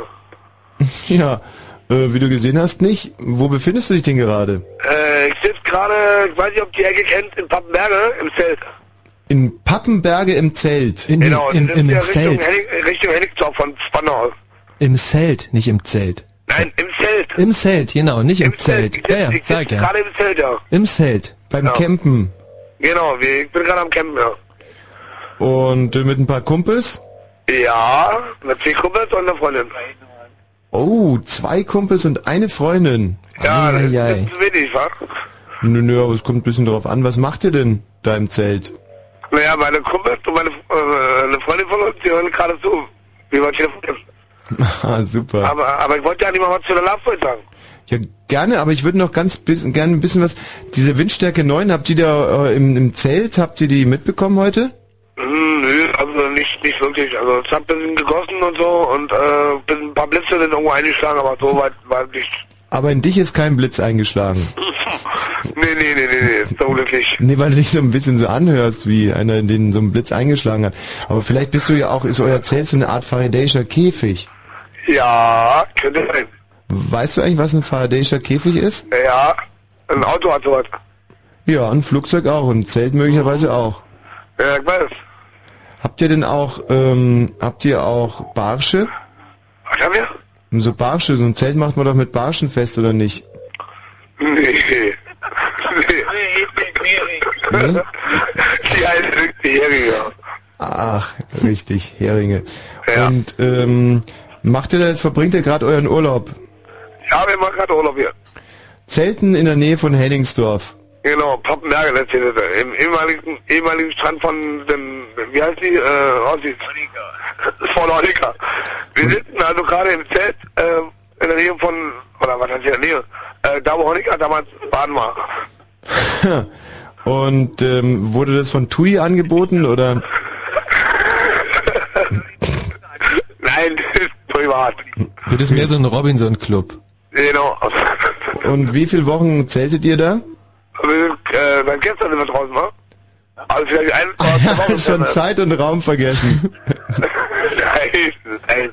Ja, äh, wie du gesehen hast, nicht. Wo befindest du dich denn gerade? Äh, ich sitze gerade, ich weiß nicht, ob die Ecke kennt, in Pappenberge im Zelt. In Pappenberge im Zelt. genau, im, das im ist ja Zelt. Richtung, Hennig, Richtung Hennigsdorf von Spandau. Im Zelt, nicht im Zelt. Nein, im Zelt. Im Zelt, genau, nicht im, Zelt. Ich Ja, ja, ich sag ja. gerade im Zelt, ja. Im Zelt. Beim Ja. Campen. Genau, ich bin gerade am Campen, ja. Und äh, mit ein paar Kumpels? Ja, mit zwei Kumpels und einer Freundin. Oh, zwei Kumpels und eine Freundin. Ja, das Eieiei. ist wenig, wa? Nö, nö, aber es kommt ein bisschen drauf an. Was macht ihr denn da im Zelt? Naja, meine Kumpels und meine äh, eine Freundin von uns, die hören gerade zu. Wie telefonieren. Ah, super. Aber, aber ich wollte ja nicht mal was zu der Love sagen. Ja, gerne, aber ich würde noch ganz bisschen, gerne ein bisschen was. Diese Windstärke 9, habt ihr da äh, im, im Zelt, habt ihr die mitbekommen heute? Nicht, nicht wirklich. Also es hat ein bisschen gegossen und so und äh, ein paar Blitze sind irgendwo eingeschlagen, aber so weit war nicht. Aber in dich ist kein Blitz eingeschlagen. Nee, nee, nee, nee, nee, ist so glücklich. Nee, weil du dich so ein bisschen so anhörst, wie einer, den so ein Blitz eingeschlagen hat. Aber vielleicht bist du ja auch, ist euer Zelt so eine Art Faradayischer Käfig. Ja, könnte sein. Weißt du eigentlich, was ein Faradayischer Käfig ist? Ja, ein Auto hat sowas. Ja, ein Flugzeug auch und ein Zelt möglicherweise auch. Ja, ich weiß. Habt ihr denn auch, ähm, habt ihr auch Barsche? Was haben wir? So Barsche, so ein Zelt macht man doch mit Barschen fest, oder nicht? Nee. Nee. Nee? Die heißt Jährige. Ach, richtig, Heringe. Und ähm, macht ihr da jetzt, verbringt ihr gerade euren Urlaub? Ja, wir machen gerade Urlaub hier. Zelten in der Nähe von Henningsdorf. Genau, Pappenberge, das hier, das, im ehemaligen, ehemaligen Strand von dem, wie heißt die, äh, Aussicht? Von Honika. Wir sitzen also gerade im Zelt, äh, in der Nähe von, oder was heißt hier in der Nähe, äh, da wo Honika damals baden war. Und ähm, wurde das von TUI angeboten oder? Nein, das ist privat. Wird es mehr so ein Robinson-Club? Genau. Und wie viele Wochen zeltet ihr da? Wir, äh, seit gestern sind wir draußen, Also vielleicht ein, zwei Wochen. Schon Zeit und Raum vergessen. nein, nein.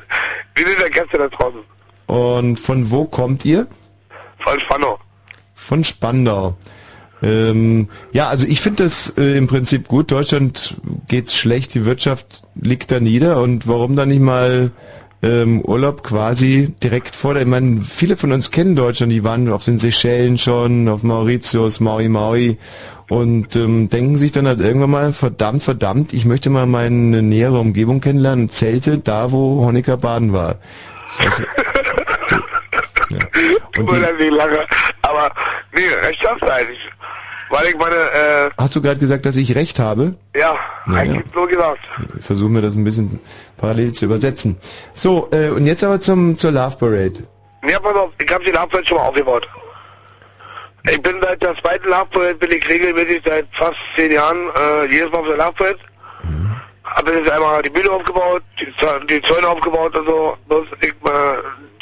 Wir sind ja gestern da draußen. Und von wo kommt ihr? Von Spannung. Von Spandau. Ähm, ja, also ich finde das äh, im Prinzip gut. Deutschland geht's schlecht, die Wirtschaft liegt da nieder und warum dann nicht mal ähm, Urlaub quasi direkt vor der, ich meine, viele von uns kennen Deutschland, die waren auf den Seychellen schon, auf Mauritius, Maui Maui und ähm, denken sich dann halt irgendwann mal, verdammt, verdammt, ich möchte mal meine nähere Umgebung kennenlernen, Zelte, da wo Honecker baden war. Tut mir leid, wie lange. Aber, nee, recht hast du eigentlich. Weil ich meine, äh, Hast du gerade gesagt, dass ich recht habe? ja, Naja. eigentlich so gesagt. Ich versuche mir das ein bisschen parallel zu übersetzen. So, äh, und jetzt aber zum zur Love Parade. Nee, pass auf, ich hab die Laufzeit schon mal aufgebaut. Ich bin seit der zweiten Lachprojekt, bin ich regelmäßig seit fast zehn Jahren äh, jedes Mal auf der Lachprojekt. Habe jetzt einmal die Bühne aufgebaut, die, die Zäune aufgebaut und so. Bloß ich, äh,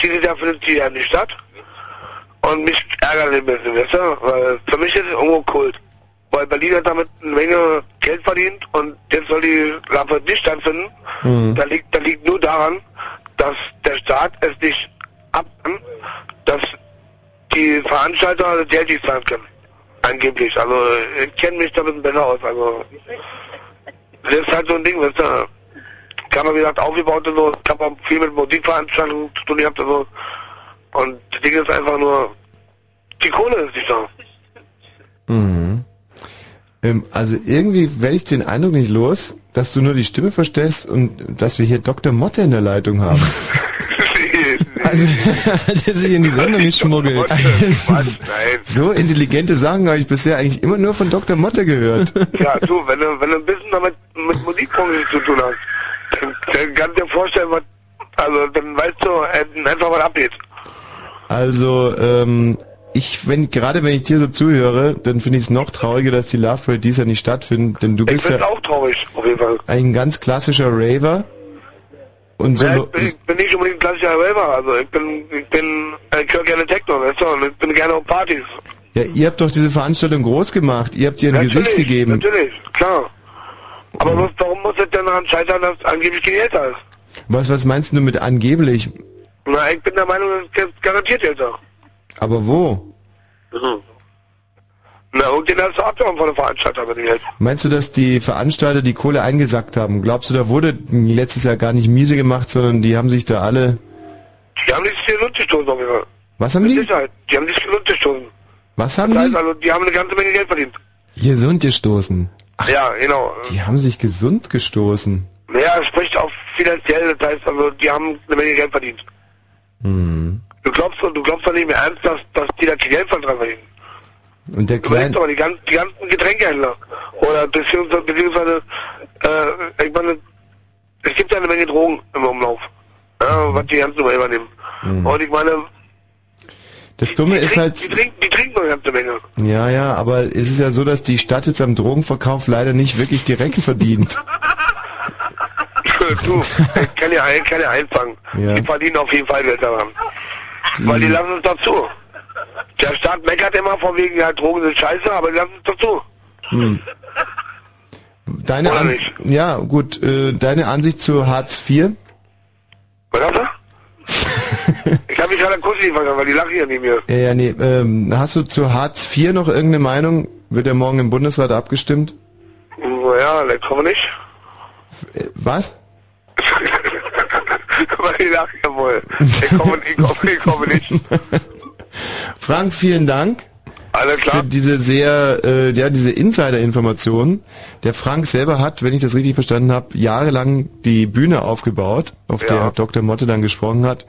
dieses Jahr findet die ja nicht statt. Und mich ärgert ein bisschen, weißt du? Weil für mich ist es irgendwo Kult. Weil Berlin hat damit eine Menge Geld verdient und jetzt soll die Lachprojekt nicht stattfinden. Mhm. Da liegt, da liegt nur daran, dass der Staat es nicht ab, dass die Veranstalter das Geld nicht zahlen können. Angeblich. Also ich kenne mich da ein bisschen besser aus. Also das ist halt so ein Ding, weißt du. Ich habe wie gesagt aufgebaut und so. Ich habe auch viel mit Musikveranstaltungen zu tun gehabt und so. Und das Ding ist einfach nur, die Kohle ist nicht da. Mhm. Ähm, also irgendwie werde ich den Eindruck nicht los, dass du nur die Stimme verstehst und dass wir hier Dr. Motte in der Leitung haben. Also, hat er sich in die Sendung geschmuggelt. so intelligente Sachen habe ich bisher eigentlich immer nur von Dr. Motte gehört. Ja, du, wenn du, wenn du ein bisschen damit mit Musikbranche zu tun hast, dann, dann kannst du dir vorstellen, was, also dann weißt du äh, einfach, was abgeht. Also, ähm, ich, wenn, gerade wenn ich dir so zuhöre, dann finde ich es noch trauriger, dass die Love Parade dies Jahr nicht stattfindet, denn du Ich bist ja auch traurig, auf jeden Fall. ein ganz klassischer Raver. Und so, Ja, ich, bin, ich bin nicht unbedingt ein klassischer Raver, also ich bin, ich bin, äh, ich höre gerne Techno, weißt du, und ich bin gerne auf Partys. ja, ihr habt doch diese Veranstaltung groß gemacht, ihr habt ihr ein Gesicht Natürlich, gegeben. Natürlich, klar. Aber bloß, warum muss es denn daran scheitern, dass angeblich kein Geld da ist? Was, was meinst du mit angeblich? Na, ich bin der Meinung, es ist garantiert Geld da. Aber wo? Mhm. Na, irgendjemand ist abgehauen von der Veranstalter Geld. Meinst du, dass die Veranstalter die Kohle eingesackt haben? Glaubst du, da wurde letztes Jahr gar nicht miese gemacht, sondern die haben sich da alle... Die haben nichts gesund gestoßen, auf jeden Fall. Was haben die? Sicherheit. Die haben nichts gesund gestoßen. Was haben Das heißt die? also, die haben eine ganze Menge Geld verdient. Gesund gestoßen. Ja, genau. Die haben sich gesund gestoßen. Naja, es spricht auch finanziell, das heißt also, die haben eine Menge Geld verdient. Hm. Du glaubst, du glaubst doch nicht mehr ernst, dass, dass die da Geld dran verdienen. Und der Du Kleine... überlegst aber die ganzen, die ganzen Getränkehändler. Oder beziehungsweise, beziehungsweise äh, ich meine, es gibt ja eine Menge Drogen im Umlauf. Ja, was die ganzen übernehmen. Mhm. Und ich meine, Das Dumme ist halt... die trinken, die trinken eine ganze Menge. Ja, ja, aber es ist ja so, dass die Stadt jetzt am Drogenverkauf leider nicht wirklich direkt verdient. du, ich kann ja, ich kann ja einfangen. Ja. Die verdienen auf jeden Fall Geld daran. Weil die lassen es dazu. Der Staat meckert immer von wegen, ja, Drogen sind scheiße, aber die lassen es dazu. Hm. Deine Ansicht, ja gut, äh, deine Ansicht zu Hartz IV? Was hast du? ich habe mich gerade kurz nicht verstanden, weil die lachen ja nicht mehr. Ja, ja, nee, ähm, hast du zu Hartz IV noch irgendeine Meinung? Wird ja morgen im Bundesrat abgestimmt? Naja, das kommen wir nicht. Äh, Was? Weil die lachen ja wohl. Ich komme, ich komme, ich komme nicht. Frank, vielen Dank. Alles klar. Für diese sehr, äh, ja, diese Insider-Informationen. Der Frank selber hat, wenn ich das richtig verstanden habe, jahrelang die Bühne aufgebaut, auf Ja. der Dr. Motte dann gesprochen hat.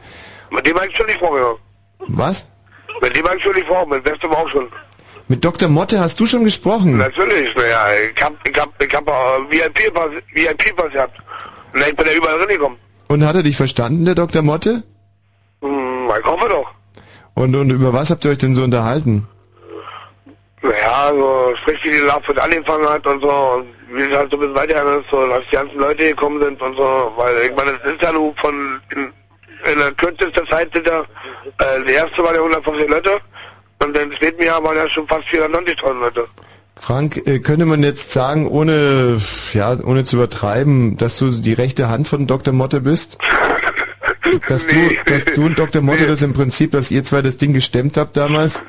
Mit dem habe ich schon nicht vorgenommen. Was? Mit dem habe ich schon nicht vorgenommen, mit Westum auch schon. Mit Dr. Motte hast du schon gesprochen? Natürlich, naja, ich hab, ich hab, ich hab VIP-Pass, VIP-Pass gehabt. Na, ich bin ja überall reingekommen. Und hat er dich verstanden, der Dr. Motte? Hm, ich hoffe doch. Und, und über was habt ihr euch denn so unterhalten? Naja, so, sprich, wie die Laufzeit angefangen hat und so, und wie es halt so ein bisschen weitergegangen ist, so, dass die ganzen Leute gekommen sind und so, weil, ich meine, es ist ja nur von, in, in der kürzesten Zeit sind ja, äh, die erste war ja 150 Leute, und im zweiten Jahr waren ja schon fast 490.000 Leute. Frank, äh, könnte man jetzt sagen, ohne, ja, ohne zu übertreiben, dass du die rechte Hand von Dr. Motte bist? Dass du, dass du und Dr. Motte das im Prinzip, dass ihr zwei das Ding gestemmt habt damals?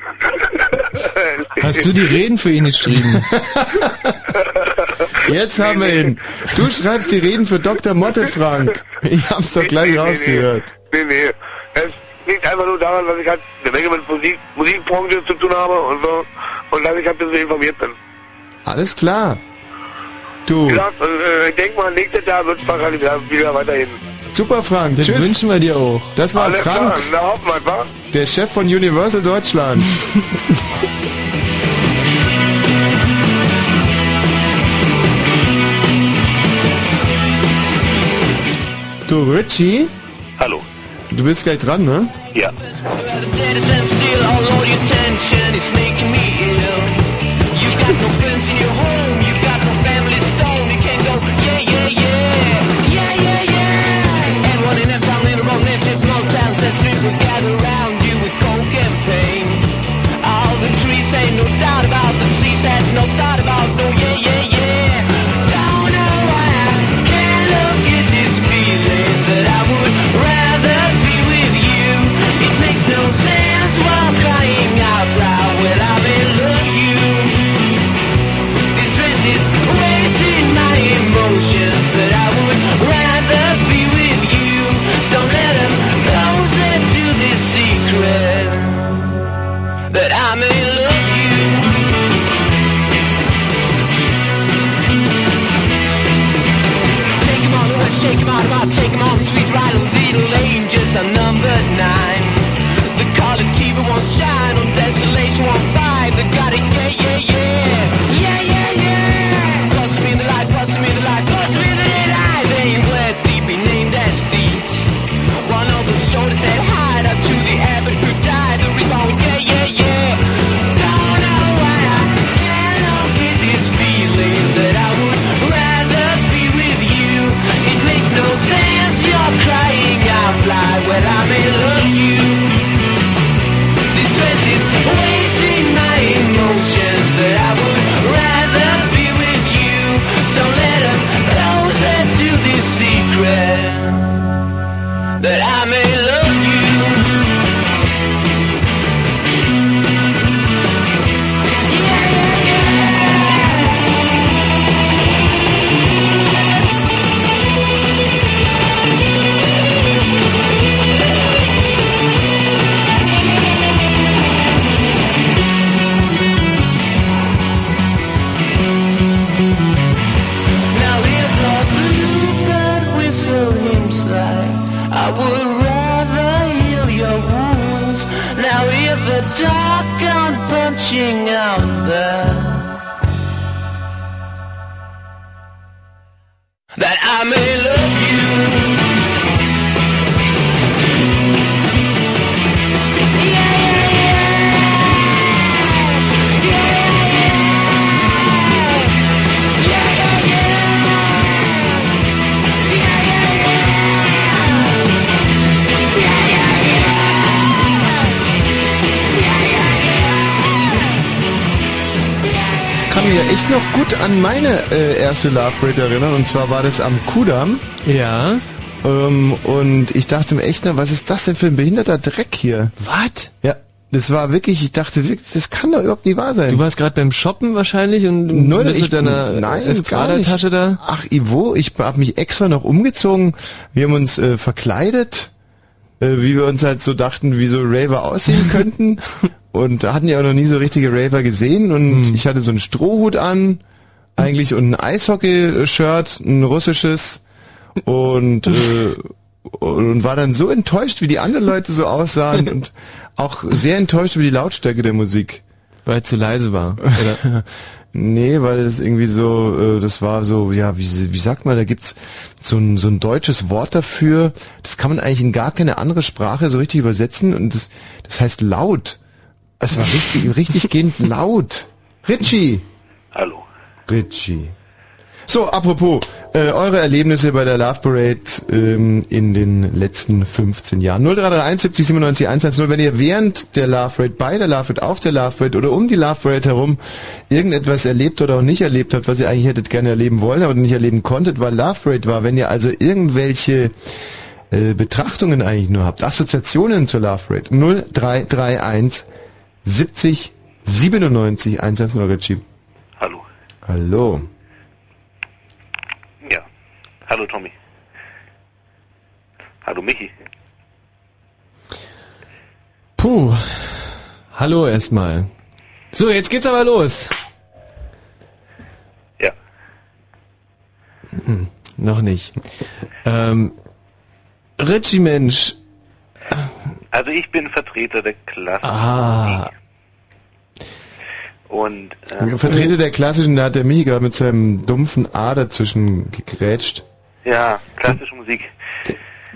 Hast du die Reden für ihn geschrieben? Jetzt haben wir ihn. Du schreibst die Reden für Dr. Motte, Frank. Ich hab's doch gleich rausgehört. Nee, nee. Es liegt einfach nur daran, dass ich halt eine Menge mit Musik, Musikbranche zu tun habe und so, und dass ich ein bisschen informiert bin. Alles klar. Du. Wie gesagt, äh, ich denke mal, nächstes Jahr wird es wahrscheinlich wieder, weiterhin. Super, Frank. Das Tschüss. wünschen wir dir auch. Das war Alles Frank, klar, na wir, wa? der Chef von Universal Deutschland. du, Richie? Hallo. Du bist gleich dran, ne? Ja. No friends in your home, noch gut an meine äh, erste Love Rate erinnern. Und zwar war das am Kudamm. Ja. Ähm, und ich dachte mir echt, na, was ist das denn für ein behinderter Dreck hier? Was? Ja. Das war wirklich, ich dachte wirklich, das kann doch überhaupt nicht wahr sein. Du warst gerade beim Shoppen wahrscheinlich und Nur, bist ich, mit deiner nein, nicht. da. Ach, Ivo, ich habe mich extra noch umgezogen. Wir haben uns äh, verkleidet, äh, wie wir uns halt so dachten, wie so Raver aussehen könnten. Und da hatten ja auch noch nie so richtige Raver gesehen. Und Hm. ich hatte so einen Strohhut an, eigentlich, und ein Eishockey-Shirt, ein russisches. Und, äh, und war dann so enttäuscht, wie die anderen Leute so aussahen und auch sehr enttäuscht über die Lautstärke der Musik. Weil es zu leise war. Oder? Nee, weil das irgendwie so, äh, das war so, ja, wie, wie sagt man, da gibt's so ein, so ein deutsches Wort dafür, das kann man eigentlich in gar keine andere Sprache so richtig übersetzen und das, das heißt laut. Es war richtig, richtig gehend laut. Richie! Hallo. Richie. So, apropos, äh, eure Erlebnisse bei der Love Parade ähm, in den letzten 15 Jahren. 0331 70 97 110, wenn ihr während der Love Parade, bei der Love Parade, auf der Love Parade oder um die Love Parade herum irgendetwas erlebt oder auch nicht erlebt habt, was ihr eigentlich hättet gerne erleben wollen, aber nicht erleben konntet, weil Love Parade war, wenn ihr also irgendwelche äh, Betrachtungen eigentlich nur habt, Assoziationen zur Love Parade, 0331 70 97 110 Richie. Hallo. Hallo. Ja. Hallo Tommy. Hallo Michi. Puh. Hallo erstmal. So, jetzt geht's aber los. Ja. Hm, noch nicht. Ähm, Richie Mensch. Also ich bin Vertreter der Klasse. Ah. Und ähm, Vertreter der klassischen, da hat der Michi gerade mit seinem dumpfen A dazwischen gegrätscht. ja, klassische Musik.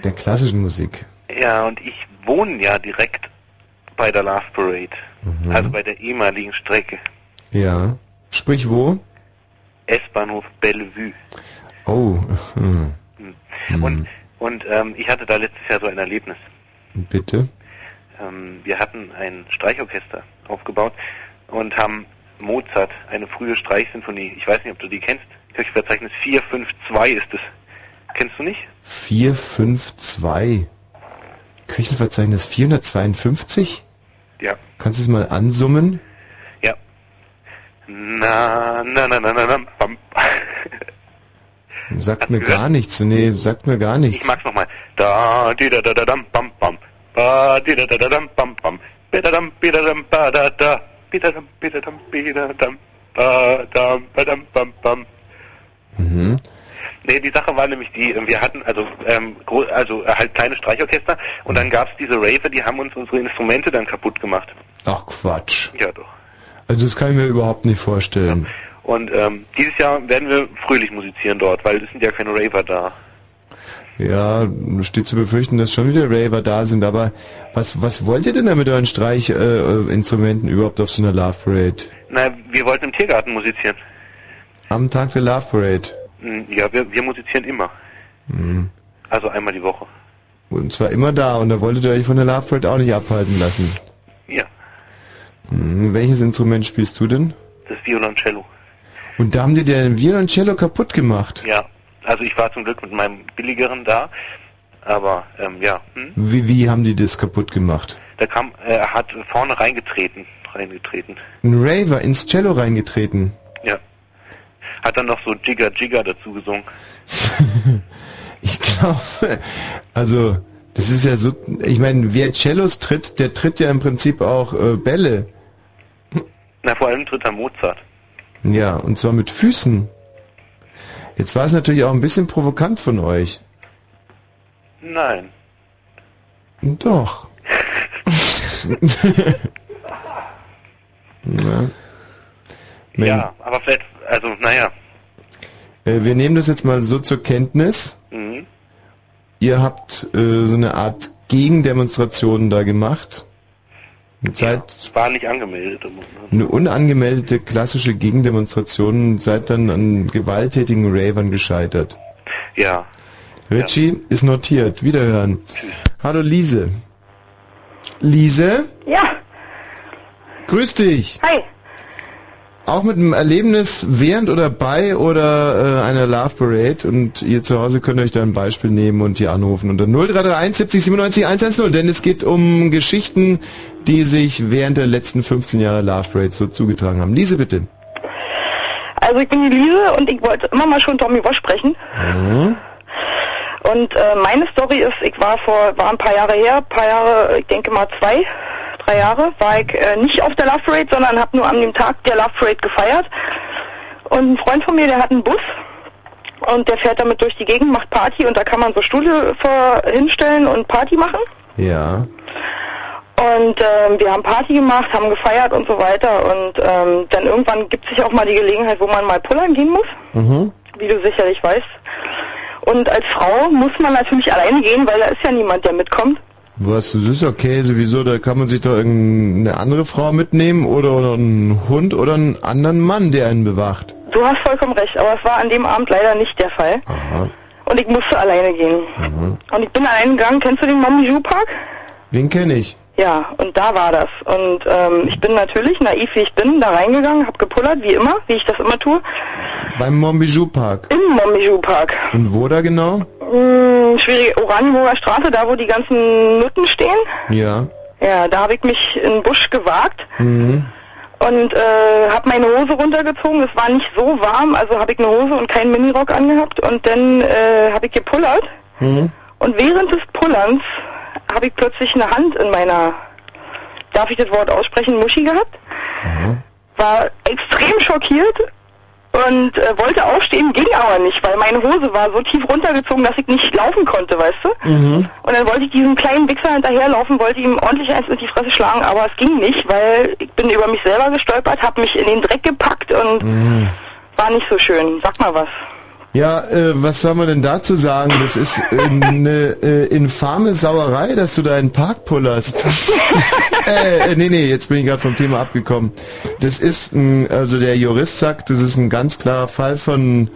Der klassischen Musik. Ja, und ich wohne ja direkt bei der Love Parade. Mhm. Also bei der ehemaligen Strecke. Ja. Sprich wo? S-Bahnhof Bellevue. Oh. Hm. Und, und ähm, ich hatte da letztes Jahr so ein Erlebnis. Bitte. Ähm, wir hatten ein Streichorchester aufgebaut und haben Mozart, eine frühe Streichsinfonie, ich weiß nicht, ob du die kennst, Kirchenverzeichnis 452 ist es. Kennst du nicht? 452. Küchenverzeichnis 452? Ja. Kannst du es mal ansummen? Ja. Na, na, na, na, na, na, bam. Sagt mir gar nichts. Nee, sagt mir gar Ich nichts. mag's nochmal. Da, di, da, da, da, dam, bam, bam. Ba, di, da, da, da, dam, bam, bam. Bidadam, bidadam, ba, da, da. Bidadam, bidadam, bidadam. Ba, dam, badam, bam, bam. Mhm. Nee, die Sache war nämlich die, wir hatten also ähm, also äh, halt kleine Streichorchester und dann gab's diese Raver, die haben uns unsere Instrumente dann kaputt gemacht. Ach Quatsch. Ja doch. Also das kann ich mir überhaupt nicht vorstellen. Und ähm, dieses Jahr werden wir fröhlich musizieren dort, weil es sind ja keine Raver da. Ja, steht zu befürchten, dass schon wieder Raver da sind, aber was, was wollt ihr denn da mit euren Streichinstrumenten äh, Instrumenten überhaupt auf so einer Love Parade? Na, wir wollten im Tiergarten musizieren. Am Tag der Love Parade. Hm, Ja, wir, wir musizieren immer. Mhm. Also einmal die Woche. Und zwar immer da und da wolltet ihr euch von der Love Parade auch nicht abhalten lassen. Ja, Mhm. Welches Instrument spielst du denn? das Violoncello. Und da haben die den Violoncello kaputt gemacht. Ja, also ich war zum Glück mit meinem billigeren da, aber ähm, ja, hm? Wie, wie haben die das kaputt gemacht? da kam, äh, er hat vorne reingetreten, reingetreten. Ein Raver ins Cello reingetreten. Ja. Hat dann noch so Jigger Jigger dazu gesungen. Ich glaube, also das ist ja so, ich meine, wer Cellos tritt, der tritt ja im Prinzip auch äh, Bälle. Na, vor allem tritt er Mozart. Ja, und zwar mit Füßen. Jetzt war es natürlich auch ein bisschen provokant von euch. Nein. Doch. ja. Ja, aber vielleicht, also naja. Äh, wir nehmen das jetzt mal so zur Kenntnis. Mhm. Ihr habt äh, so eine Art Gegendemonstration da gemacht. Und seid War nicht angemeldet. eine unangemeldete klassische Gegendemonstration und seid dann an gewalttätigen Ravern gescheitert. Ja. Richie ist notiert. Wiederhören. Hallo Lise. Lise, Ja, grüß dich. hi. Auch mit einem Erlebnis während oder bei oder äh, einer Love Parade und ihr zu Hause könnt euch da ein Beispiel nehmen und hier anrufen unter 0331 70 97 110, denn es geht um Geschichten, die sich während der letzten 15 Jahre Love Parade so zugetragen haben. Lise, bitte. Also ich bin die Lise und ich wollte immer mal schon Tommy Wash sprechen. Mhm. Und äh, meine Story ist, ich war vor, war ein paar Jahre her, ein paar Jahre, ich denke mal zwei, drei Jahre, war ich äh, nicht auf der Love Parade, sondern habe nur an dem Tag der Love Parade gefeiert. Und ein Freund von mir, der hat einen Bus und der fährt damit durch die Gegend, macht Party und da kann man so Stühle vor, hinstellen und Party machen. Ja. Und ähm, wir haben Party gemacht, haben gefeiert und so weiter. Und ähm, dann irgendwann gibt sich auch mal die Gelegenheit, wo man mal pullern gehen muss, Mhm. wie du sicherlich weißt. Und als Frau muss man natürlich alleine gehen, weil da ist ja niemand, der mitkommt. Was, das ist okay, sowieso, da kann man sich doch irgendeine andere Frau mitnehmen oder, oder einen Hund oder einen anderen Mann, der einen bewacht. Du hast vollkommen recht, aber es war an dem Abend leider nicht der Fall. Aha. Und ich musste alleine gehen. Mhm. Und ich bin allein gegangen. Kennst du den Montbijou Park? Den kenne ich. Ja, und da war das. Und ähm, ich bin natürlich, naiv wie ich bin, da reingegangen, hab gepullert, wie immer, wie ich das immer tue, Beim Montbijou Park. im Montbijou Park. Und wo da genau? Hm, schwierige Oranienburger Straße, da wo die ganzen Nutten stehen. Ja. Ja, da habe ich mich in den Busch gewagt Mhm. und äh, habe meine Hose runtergezogen. Es war nicht so warm, also habe ich eine Hose und keinen Minirock angehabt. Und dann äh, habe ich gepullert. Mhm. Und während des Pullerns habe ich plötzlich eine Hand in meiner, darf ich das Wort aussprechen, Muschi gehabt. War extrem schockiert und äh, wollte aufstehen, ging aber nicht, weil meine Hose war so tief runtergezogen, dass ich nicht laufen konnte, weißt du? Mhm. Und dann wollte ich diesem kleinen Wichser hinterherlaufen, wollte ihm ordentlich eins in die Fresse schlagen, aber es ging nicht, weil ich bin über mich selber gestolpert, habe mich in den Dreck gepackt und Mhm. war nicht so schön. Sag mal was. Ja, äh, was soll man denn dazu sagen? Das ist äh, eine äh, infame Sauerei, dass du da einen Park pullerst. äh, äh, nee, nee, jetzt bin ich gerade vom Thema abgekommen. Das ist ein, also der Jurist sagt, das ist ein ganz klarer Fall von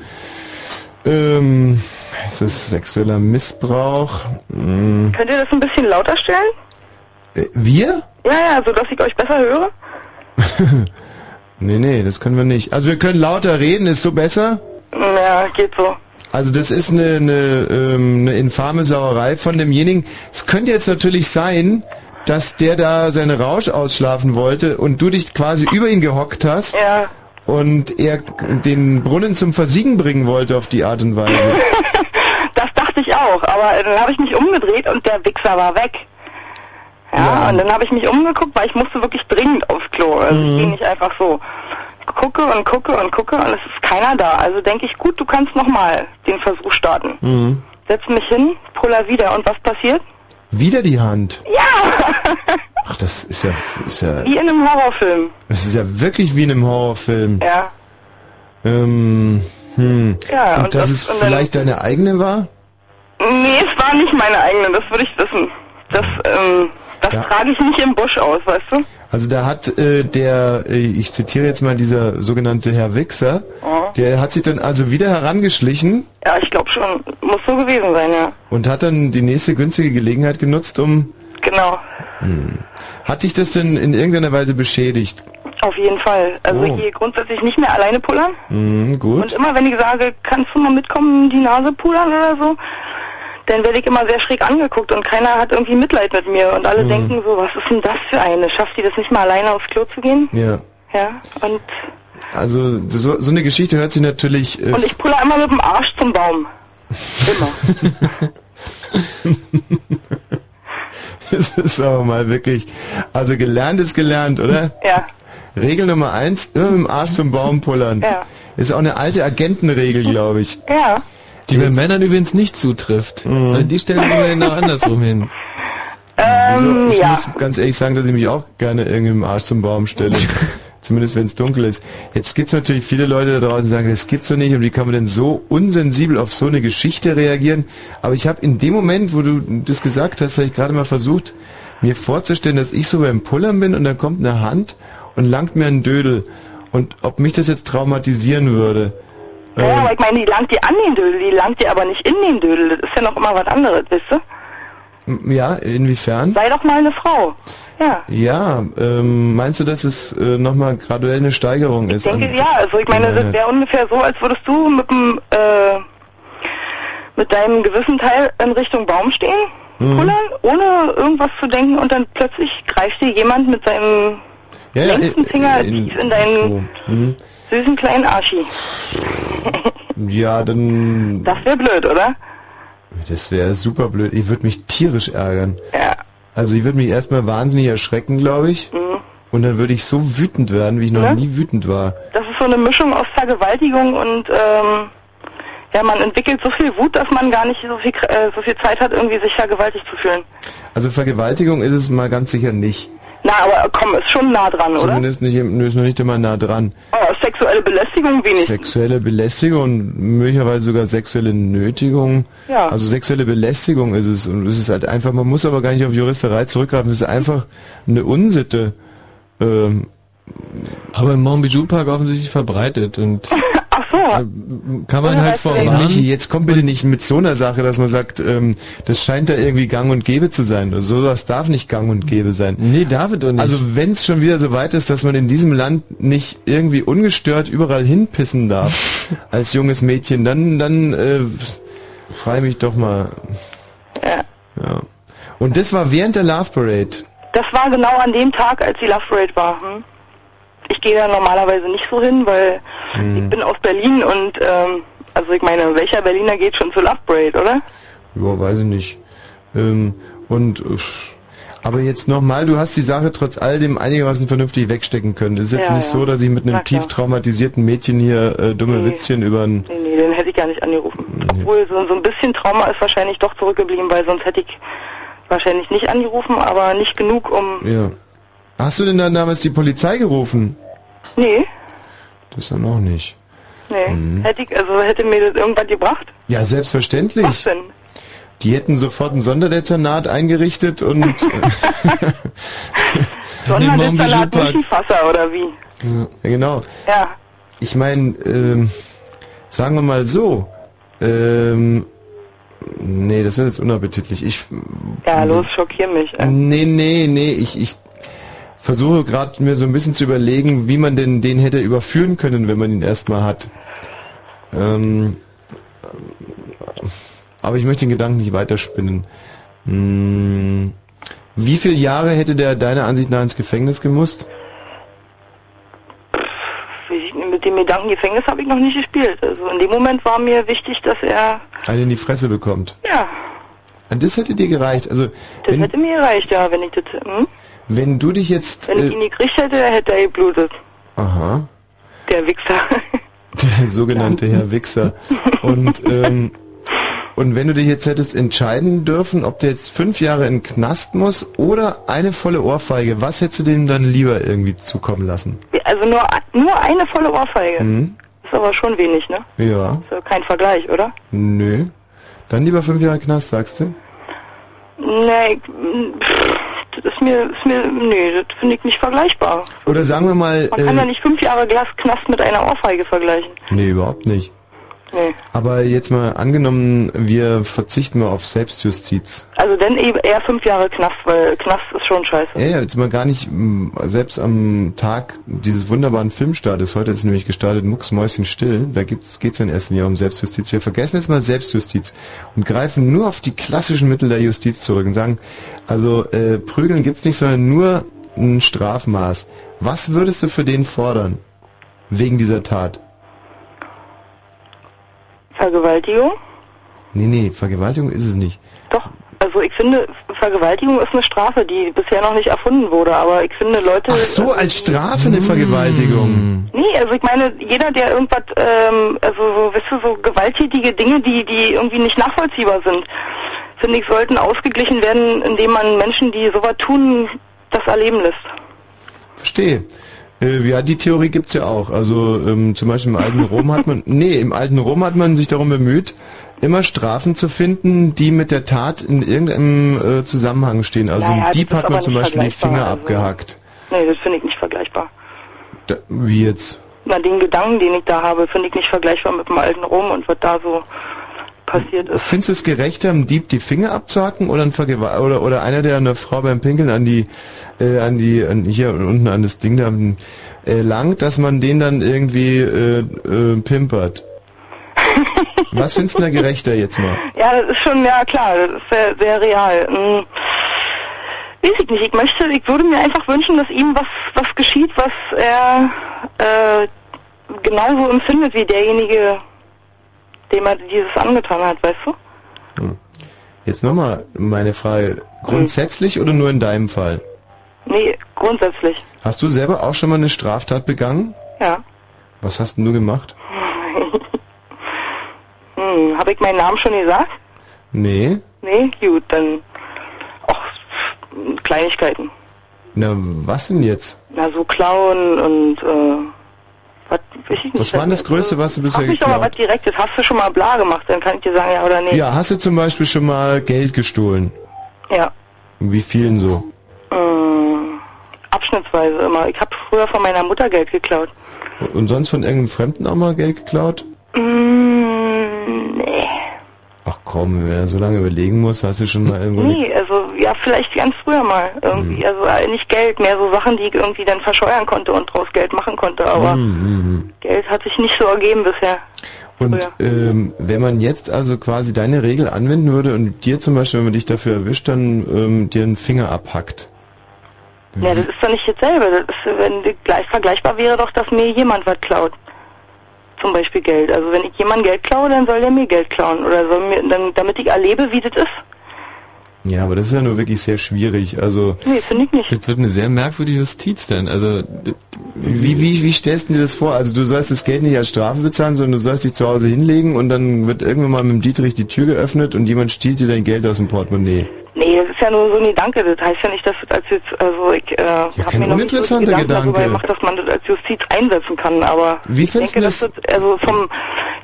ähm, ist das sexueller Missbrauch? Hm. Könnt ihr das ein bisschen lauter stellen? Äh, wir? Ja, ja, so dass ich euch besser höre. Nee, nee, das können wir nicht. Also wir können lauter reden, ist so besser? Ja, geht so. Also das ist eine, eine, ähm, eine infame Sauerei von demjenigen. Es könnte jetzt natürlich sein, dass der da seine Rausch ausschlafen wollte und du dich quasi über ihn gehockt hast Ja. und er den Brunnen zum Versiegen bringen wollte auf die Art und Weise. Das dachte ich auch, aber äh, dann habe ich mich umgedreht und der Wichser war weg. Ja, und dann habe ich mich umgeguckt, weil ich musste wirklich dringend aufs Klo. Also Mhm. ich gehe nicht einfach so. Gucke und gucke und gucke und es ist keiner da. Also denke ich, gut, du kannst nochmal den Versuch starten. Mhm. Setz mich hin, puller wieder und was passiert? Wieder die Hand. Ja! Ach, das ist ja, ist ja, Wie in einem Horrorfilm. das ist ja wirklich wie in einem Horrorfilm. Ja. Ähm, hm. Ja, und, und dass das- es vielleicht deine eigene war? Nee, es war nicht meine eigene, das würde ich wissen. Das, ähm, das Ja. trage ich nicht im Busch aus, weißt du? Also da hat äh, der, äh, ich zitiere jetzt mal dieser sogenannte Herr Wichser, Oh. der hat sich dann also wieder herangeschlichen Ja, ich glaube schon. Muss so gewesen sein, ja. und hat dann die nächste günstige Gelegenheit genutzt, um... Genau. Hm. Hat dich das denn in irgendeiner Weise beschädigt? Auf jeden Fall. Also Oh. ich grundsätzlich nicht mehr alleine pullern. Hm, Und gut. immer wenn ich sage, kannst du mal mitkommen, die Nase pullern oder so, dann werde ich immer sehr schräg angeguckt und keiner hat irgendwie Mitleid mit mir. Und alle Mhm. denken so, was ist denn das für eine? Schafft die das nicht mal alleine aufs Klo zu gehen? Ja. Ja. Und, Also so, so eine Geschichte hört sich natürlich... Äh, und ich puller immer mit dem Arsch zum Baum. Immer. Das ist aber mal wirklich... Also gelernt ist gelernt, oder? Ja. Regel Nummer eins, immer mit dem Arsch zum Baum pullern. Ja. Ist auch eine alte Agentenregel, glaube ich. Ja. Die bei Männern übrigens nicht zutrifft. Mhm. Weil die stellen immer genau andersrum hin. Ähm, ich ja. muss ganz ehrlich sagen, dass ich mich auch gerne irgendwie dem Arsch zum Baum stelle. Zumindest wenn es dunkel ist. Jetzt gibt's natürlich viele Leute da draußen, die sagen, das gibt's doch nicht und wie kann man denn so unsensibel auf so eine Geschichte reagieren? Aber ich habe in dem Moment, wo du das gesagt hast, habe ich gerade mal versucht, mir vorzustellen, dass ich so beim Pullern bin und dann kommt eine Hand und langt mir einen Dödel. Und ob mich das jetzt traumatisieren würde. Ja, Ähm, aber ich meine, die langt dir an den Dödel, die langt dir aber nicht in den Dödel. Das ist ja noch immer was anderes, wisst ihr? m- ja, inwiefern? Sei doch mal eine Frau. Ja. Ja, ähm, meinst du, dass es äh, nochmal graduell eine Steigerung ist? Ich denke, ja, also ich meine, das wäre ungefähr so, als würdest du mit dem, äh, mit deinem gewissen Teil in Richtung Baum stehen, Mhm. pullern, ohne irgendwas zu denken und dann plötzlich greift dir jemand mit seinem Ja, ja, längsten in- Finger in- tief in deinen so. Mhm. Süßen kleinen Arschi. Ja, dann. Das wäre blöd, oder? Das wäre super blöd. Ich würde mich tierisch ärgern. Ja. Also ich würde mich erstmal wahnsinnig erschrecken, glaube ich. Mhm. Und dann würde ich so wütend werden, wie ich noch Ne? nie wütend war. Das ist so eine Mischung aus Vergewaltigung und ähm, ja, man entwickelt so viel Wut, dass man gar nicht so viel, äh, so viel Zeit hat, irgendwie sich vergewaltigt zu fühlen. Also Vergewaltigung ist es mal ganz sicher nicht. Na, aber komm, ist schon nah dran, oder? Zumindest nicht, nö, ist noch nicht immer nah dran. Oh, sexuelle Belästigung wenig. Sexuelle Belästigung und möglicherweise sogar sexuelle Nötigung. Ja. Also sexuelle Belästigung ist es. Und es ist halt einfach, man muss aber gar nicht auf Juristerei zurückgreifen. Es ist einfach eine Unsitte. Ähm, Aber im Montbijou Park offensichtlich verbreitet und So. kann man halt Ey, vorwarnen. Michi, jetzt kommt bitte nicht mit so einer Sache, dass man sagt, ähm, das scheint da irgendwie gang und gäbe zu sein. Also sowas darf nicht gang und gäbe sein. Nee, David und nicht. Also wenn es schon wieder so weit ist, dass man in diesem Land nicht irgendwie ungestört überall hinpissen darf als junges Mädchen, dann dann äh, frei mich doch mal. Ja. Ja. Und das war während der Love Parade. Das war genau an dem Tag, als die Love Parade war. Hm? Ich gehe da normalerweise nicht so hin, weil Hm. ich bin aus Berlin und ähm, also ich meine, welcher Berliner geht schon zur Love Parade, oder? Ja, weiß ich nicht. Ähm, und aber jetzt nochmal, du hast die Sache trotz all dem einigermaßen vernünftig wegstecken können. Es ist jetzt Ja, nicht ja. so, dass ich mit einem Na tief traumatisierten Mädchen hier äh, dumme Nee. Witzchen über ein Nee, nee, den hätte ich gar nicht angerufen. Obwohl so, so ein bisschen Trauma ist wahrscheinlich doch zurückgeblieben, weil sonst hätte ich wahrscheinlich nicht angerufen, aber nicht genug, um... Ja. Hast du denn dann damals die Polizei gerufen? Nee, Das dann auch nicht. Nee. Mhm. Hätte ich, also hätte mir das irgendwas gebracht? Ja, selbstverständlich. Was denn? Die hätten sofort ein Sonderdezernat eingerichtet und Sonderdezernat Münchenfasser oder wie? ja, genau. Ja. Ich meine, ähm, sagen wir mal so, ähm, nee, das wird jetzt unappetitlich. Ich, Ja, los, schockier mich. ey. nee, nee, nee, ich, ich versuche gerade mir so ein bisschen zu überlegen, wie man denn den hätte überführen können, wenn man ihn erstmal hat. Ähm, aber ich möchte den Gedanken nicht weiterspinnen. Hm, wie viele Jahre hätte der deiner Ansicht nach ins Gefängnis gemusst? Ich, mit dem Gedanken Gefängnis habe ich noch nicht gespielt. Also in dem Moment war mir wichtig, dass er, Einen in die Fresse bekommt. ja, Und das hätte dir gereicht. Also, das hätte mir gereicht, ja, wenn ich das, hm? Wenn du dich jetzt... Wenn ich Äh, ihn gekriegt hätte, hätte er geblutet. aha. Der Wichser. Der sogenannte Herr Wichser. Und, ähm, und wenn du dich jetzt hättest entscheiden dürfen, ob der jetzt fünf Jahre in den Knast muss oder eine volle Ohrfeige, was hättest du dem dann lieber irgendwie zukommen lassen? Also nur, nur eine volle Ohrfeige. Hm? Ist aber schon wenig, ne? Ja. Ist ja kein Vergleich, oder? Nö. Dann lieber fünf Jahre Knast, sagst du? Nee, pff, das ist mir, ist mir, nee, das finde ich nicht vergleichbar. Oder sagen wir mal... Man kann äh, ja nicht fünf Jahre Glas Knast mit einer Ohrfeige vergleichen. Nee, überhaupt nicht. Nee. Aber jetzt mal angenommen, wir verzichten mal auf Selbstjustiz. Also dann eben eher fünf Jahre Knast, weil Knast ist schon scheiße. Ja, ja, jetzt mal gar nicht, selbst am Tag dieses wunderbaren Filmstartes, heute ist nämlich gestartet Mucksmäuschen still, da geht's, geht's in erster Linie um Selbstjustiz. Wir vergessen jetzt mal Selbstjustiz und greifen nur auf die klassischen Mittel der Justiz zurück und sagen, also äh, Prügeln gibt's nicht, sondern nur ein Strafmaß. Was würdest du für den fordern? Wegen dieser Tat? Vergewaltigung? Nee, nee, Vergewaltigung ist es nicht. Doch. Also ich finde, Vergewaltigung ist eine Strafe, die bisher noch nicht erfunden wurde, aber ich finde Leute... Ach so, als Strafe eine Vergewaltigung. Nee, also ich meine, jeder, der irgendwas, ähm, also so, weißt du, so gewalttätige Dinge, die, die irgendwie nicht nachvollziehbar sind, finde ich, sollten ausgeglichen werden, indem man Menschen, die sowas tun, das erleben lässt. Verstehe. Äh, ja, die Theorie gibt's ja auch. Also ähm, zum Beispiel im alten Rom hat man, nee, im alten Rom hat man sich darum bemüht, immer Strafen zu finden, die mit der Tat in irgendeinem äh, Zusammenhang stehen. Also Naja, im Dieb hat man zum Beispiel die Finger also- abgehackt. Nee, das finde ich nicht vergleichbar. Da, wie jetzt? Na, den Gedanken, den ich da habe, finde ich nicht vergleichbar mit dem alten Rom und was da so passiert ist. Findest du es gerechter, einem Dieb die Finger abzuhacken oder ein Vergewalt oder oder einer, der einer Frau beim Pinkeln an die äh, an die an, hier unten an das Ding da äh, langt, dass man den dann irgendwie äh, äh, pimpert? Was findest du da gerechter jetzt mal? Ja, das ist schon, ja klar, das ist sehr, sehr real. Hm, weiß ich nicht, ich möchte, ich würde mir einfach wünschen, dass ihm was, was geschieht, was er äh, genauso empfindet wie derjenige, dem er dieses angetan hat, weißt du? Jetzt nochmal meine Frage. Grundsätzlich oder nur in deinem Fall? Nee, grundsätzlich, Hast du selber auch schon mal eine Straftat begangen? ja. Was hast denn du gemacht? hm, Habe ich meinen Namen schon gesagt? Nee. Nee, gut, dann auch Kleinigkeiten. Na, was denn jetzt? Na, so klauen und äh, was weiß ich nicht. Was war denn das Größte, was du bisher Frag mich doch mal was geklaut Direktes. Hast du schon mal bla gemacht? Dann kann ich dir sagen, ja oder nee. Ja, hast du zum Beispiel schon mal Geld gestohlen? Ja. Wie vielen so? Ähm, abschnittsweise immer. Ich habe früher von meiner Mutter Geld geklaut. Und sonst von irgendeinem Fremden auch mal Geld geklaut? Mm, nee. Ach komm, wenn er so lange überlegen muss, hast du schon mal irgendwo... Nee, also ja, vielleicht ganz früher mal irgendwie. Mhm. Also äh, nicht Geld, mehr so Sachen, die ich irgendwie dann verscheuern konnte und draus Geld machen konnte. Aber Mhm. Geld hat sich nicht so ergeben bisher. Und ähm, wenn man jetzt also quasi deine Regel anwenden würde und dir zum Beispiel, wenn man dich dafür erwischt, dann ähm, dir einen Finger abhackt. Ja, das ist doch nicht dasselbe. Das ist, wenn gleich vergleichbar wäre doch, dass mir jemand was klaut. Zum Beispiel Geld. Also wenn ich jemand Geld klaue, dann soll der mir Geld klauen. Oder soll mir, dann, damit ich erlebe, wie das ist. Ja, aber das ist ja nur wirklich sehr schwierig. Also Nee, finde ich nicht. Das wird eine sehr merkwürdige Justiz dann. Also wie, wie, wie stellst du dir das vor? Also du sollst das Geld nicht als Strafe bezahlen, sondern du sollst dich zu Hause hinlegen und dann wird irgendwann mal mit dem Dietrich die Tür geöffnet und jemand stiehlt dir dein Geld aus dem Portemonnaie. Nee, das ist ja nur so ein Gedanke. Das heißt ja nicht, dass das als jetzt, also ich äh, habe kein mir noch nicht so Gedanken darüber gemacht, dass man das als Justiz einsetzen kann. Aber Wie ich findest denke, du dass das, also vom,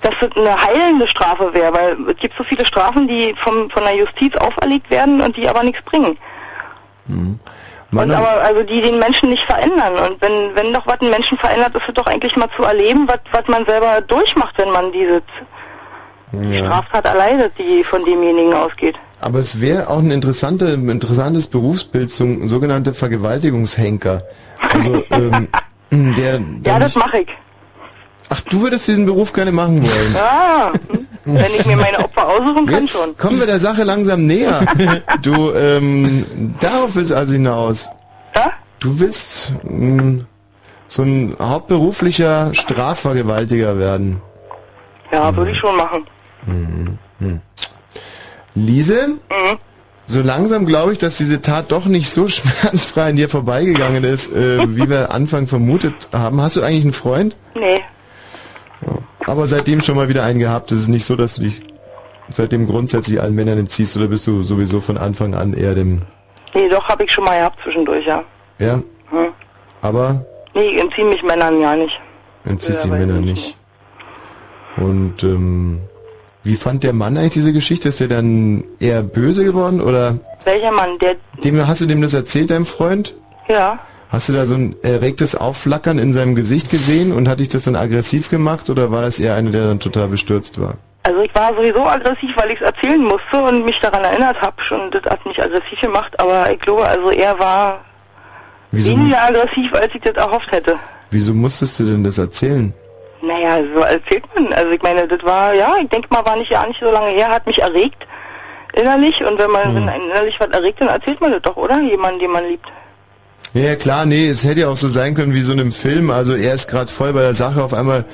dass das eine heilende Strafe wäre, weil es gibt so viele Strafen, die vom, von der Justiz auferlegt werden und die aber nichts bringen. Mann, und aber also die den Menschen nicht verändern. Und wenn wenn doch was einen Menschen verändert, ist es doch eigentlich mal zu erleben, was was man selber durchmacht, wenn man diese ja. Straftat erleidet, die von demjenigen ausgeht. Aber es wäre auch ein interessanter, interessantes Berufsbild, so ein sogenannter Vergewaltigungshenker. Also, ähm, der, der Ja, das mache ich. Ach, du würdest diesen Beruf gerne machen wollen. Ja, hm. wenn ich mir meine Opfer aussuchen kann, schon. Jetzt kommen wir der Sache langsam näher. Du, ähm, darauf willst also hinaus. Ja? Du willst mh, so ein hauptberuflicher Strafvergewaltiger werden. Ja, würde ich schon machen. Mhm. Hm. Lise? So langsam glaube ich, dass diese Tat doch nicht so schmerzfrei an dir vorbeigegangen ist, äh, wie wir Anfang vermutet haben. Hast du eigentlich einen Freund? Nee. Aber seitdem schon mal wieder einen gehabt. Es ist nicht so, dass du dich seitdem grundsätzlich allen Männern entziehst oder bist du sowieso von Anfang an eher dem. Nee, doch, habe ich schon mal gehabt zwischendurch, ja. Ja? Hm. Aber Nee, ich entziehe mich Männern ja nicht. entziehst die Ja, weiß Männer ich nicht. Und ähm, wie fand der Mann eigentlich diese Geschichte? Ist der dann eher böse geworden oder Welcher Mann? Der, dem hast du dem das erzählt, deinem Freund? ja. Hast du da so ein erregtes Aufflackern in seinem Gesicht gesehen und hat dich das dann aggressiv gemacht oder war es eher einer, der dann total bestürzt war? Also ich war sowieso aggressiv, weil ich es erzählen musste und mich daran erinnert habe. Schon, das hat mich aggressiv gemacht, aber ich glaube, also er war Wieso, weniger aggressiv, als ich das erhofft hätte. wieso musstest du denn das erzählen? Naja, so erzählt man. Also ich meine, das war, ja, ich denke mal, war nicht ja nicht so lange her, hat mich erregt innerlich und wenn man Hm. wenn einen innerlich was erregt, dann erzählt man das doch, oder? Jemanden, den man liebt. Ja, klar, nee, es hätte ja auch so sein können wie so in einem Film. Also er ist gerade voll bei der Sache, auf einmal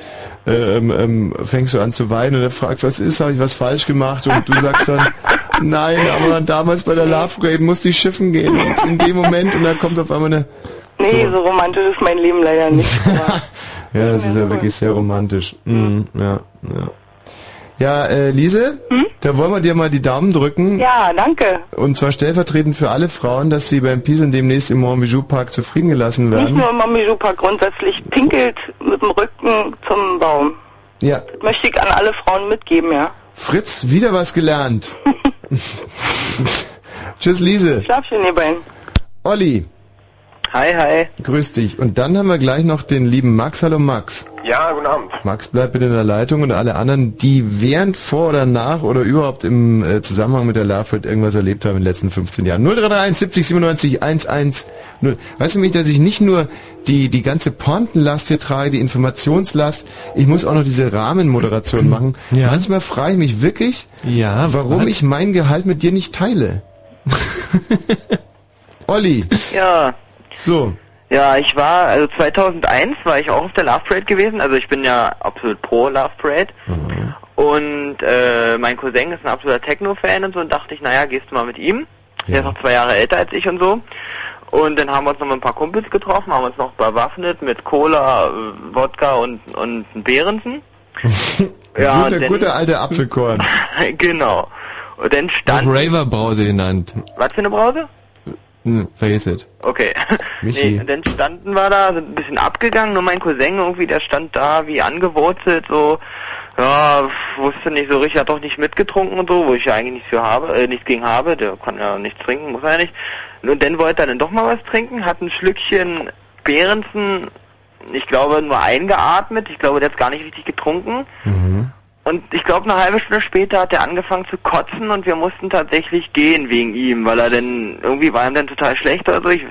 äh, ähm, ähm, fängst du an zu weinen und er fragt, was ist, habe ich was falsch gemacht? Und du sagst dann, nein, aber damals bei der Love Parade musste ich schiffen gehen und in dem Moment und dann kommt auf einmal eine... Nee, so, romantisch ist mein Leben leider nicht. Ja, das ist ja wirklich sehr romantisch. Mhm, ja, ja. Ja, äh, Lise, da wollen wir dir mal die Daumen drücken. Ja, danke. Und zwar stellvertretend für alle Frauen, dass sie beim Pisen demnächst im Montbijou Park zufrieden gelassen Nicht werden. nur im Mamijupa, grundsätzlich pinkelt mit dem Rücken zum Baum. Ja, Das möchte ich an alle Frauen mitgeben, ja. Fritz, wieder was gelernt. Tschüss, Lise. Schlafchen, ihr beiden. Olli. Hi, hi. Grüß dich. Und dann haben wir gleich noch den lieben Max. Hallo Max. Ja, guten Abend. Max bleibt bitte in der Leitung und alle anderen, die während, vor oder nach oder überhaupt im äh, Zusammenhang mit der Rate irgendwas erlebt haben in den letzten 15 Jahren. 0331 70 97 110. Weißt du mich, dass ich nicht nur die, die ganze Pontenlast hier trage, die Informationslast, ich muss auch noch diese Rahmenmoderation machen. Manchmal frage ich mich wirklich, ja, warum was? ich mein Gehalt mit dir nicht teile. Olli. Ja. So. Ja, ich war, also 2001 war ich auch auf der Love Parade gewesen. Also ich bin ja absolut pro Love Parade. Und äh, mein Cousin ist ein absoluter Techno-Fan und so und dachte ich, naja, gehst du mal mit ihm. Der ist noch zwei Jahre älter als ich und so. Und dann haben wir uns noch mit ein paar Kumpels getroffen, haben uns noch bewaffnet mit Cola, äh, Wodka und, und Behrensen. Ja, guter, denn- guter alter Apfelkorn. genau. Und dann stand... Raver Brause genannt. Was für eine Brause? Hm, vergiss es. Okay. Michi. Nee, dann standen wir da, sind ein bisschen abgegangen, nur mein Cousin irgendwie, der stand da wie angewurzelt, so, ja, wusste nicht so richtig, hat doch nicht mitgetrunken und so, wo ich ja eigentlich nichts für habe, äh, nichts gegen habe, der kann ja nichts trinken, muss er ja nicht. Und dann wollte er dann doch mal was trinken, hat ein Schlückchen Behrensen, ich glaube, nur eingeatmet, ich glaube, der hat gar nicht richtig getrunken. Und ich glaube, eine halbe Stunde später hat er angefangen zu kotzen und wir mussten tatsächlich gehen wegen ihm, weil er dann, irgendwie war ihm dann total schlecht oder so. Ich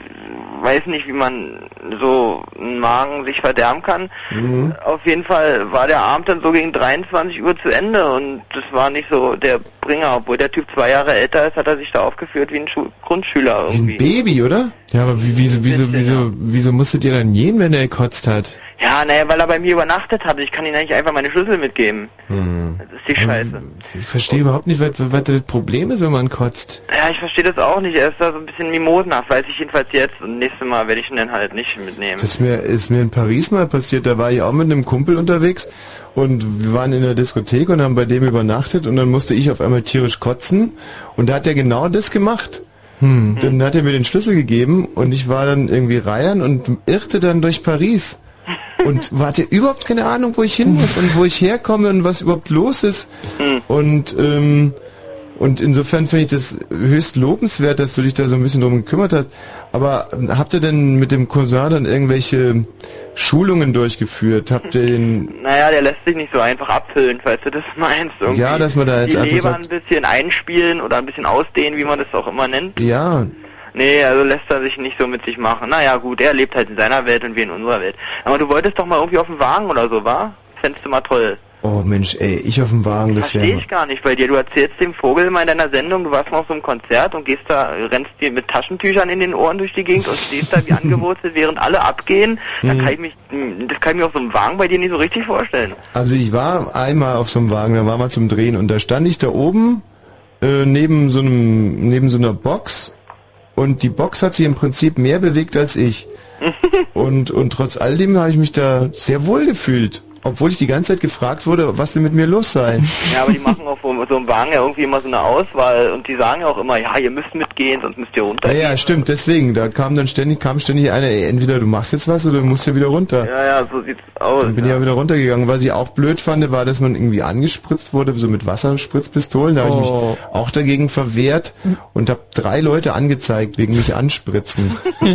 weiß nicht, wie man so einen Magen sich verderben kann. Mhm. Auf jeden Fall war der Abend dann so gegen 23 Uhr zu Ende und das war nicht so der Bringer. Obwohl der Typ zwei Jahre älter ist, hat er sich da aufgeführt wie ein Schu Grundschüler irgendwie. Baby, oder? Ja, aber wie, wieso, wieso, wieso, wieso musstet ihr dann gehen, wenn er gekotzt hat? Ja, naja, weil er bei mir übernachtet hat. Ich kann ihm ja nicht einfach meine Schlüssel mitgeben. Hm. Das ist die Scheiße. Ich verstehe überhaupt nicht, was, was das Problem ist, wenn man kotzt. Ja, ich verstehe das auch nicht. Er ist da so ein bisschen mimosenhaft, weiß ich jedenfalls jetzt. Und nächstes Mal werde ich ihn dann halt nicht Flaschen mitnehmen. Das ist mir, ist mir in Paris mal passiert, da war ich auch mit einem Kumpel unterwegs und wir waren in der Diskothek und haben bei dem übernachtet und dann musste ich auf einmal tierisch kotzen und da hat er genau das gemacht. Hm. Dann hat er mir den Schlüssel gegeben und ich war dann irgendwie reiern und irrte dann durch Paris und hatte überhaupt keine Ahnung, wo ich hin muss und wo ich herkomme und was überhaupt los ist. Und ähm, und insofern finde ich das höchst lobenswert, dass du dich da so ein bisschen drum gekümmert hast. Aber ähm, habt ihr denn mit dem Cousin dann irgendwelche Schulungen durchgeführt? Habt ihr den Naja, der lässt sich nicht so einfach abfüllen, falls du das meinst. Irgendwie Ja, dass man da jetzt die einfach Leber sagt- ein bisschen einspielen oder ein bisschen ausdehnen, wie man das auch immer nennt. Ja, Nee, also lässt er sich nicht so mit sich machen. Naja, gut, er lebt halt in seiner Welt und wir in unserer Welt. Aber du wolltest doch mal irgendwie auf den Wagen oder so, wa? Fändest du mal toll. Oh Mensch, ey, ich auf dem Wagen, das Verstehe wäre ich gar nicht bei dir. Du erzählst dem Vogel mal in deiner Sendung, du warst mal auf so einem Konzert und gehst da, rennst dir mit Taschentüchern in den Ohren durch die Gegend und stehst da wie angewurzelt, während alle abgehen. Da Mhm. kann ich mich, das kann ich mir auf so einem Wagen bei dir nicht so richtig vorstellen. Also ich war einmal auf so einem Wagen, da war mal zum Drehen und da stand ich da oben äh, neben so einem neben so einer Box und die Box hat sich im Prinzip mehr bewegt als ich. und und trotz all dem habe ich mich da sehr wohl gefühlt, obwohl ich die ganze Zeit gefragt wurde, was denn mit mir los sei. Ja, aber die machen auf so so einem Wagen ja irgendwie immer so eine Auswahl und die sagen ja auch immer, ja, ihr müsst mitgehen, sonst müsst ihr runter. Ja, ja, stimmt, deswegen, da kam dann ständig kam ständig einer, ey, entweder du machst jetzt was oder du musst ja wieder runter. Ja, ja, so sieht's aus. Dann bin ich ja wieder runtergegangen. Was ich auch blöd fand, war, dass man irgendwie angespritzt wurde, so mit Wasserspritzpistolen. Da habe ich Oh. mich auch dagegen verwehrt und habe drei Leute angezeigt wegen mich anspritzen.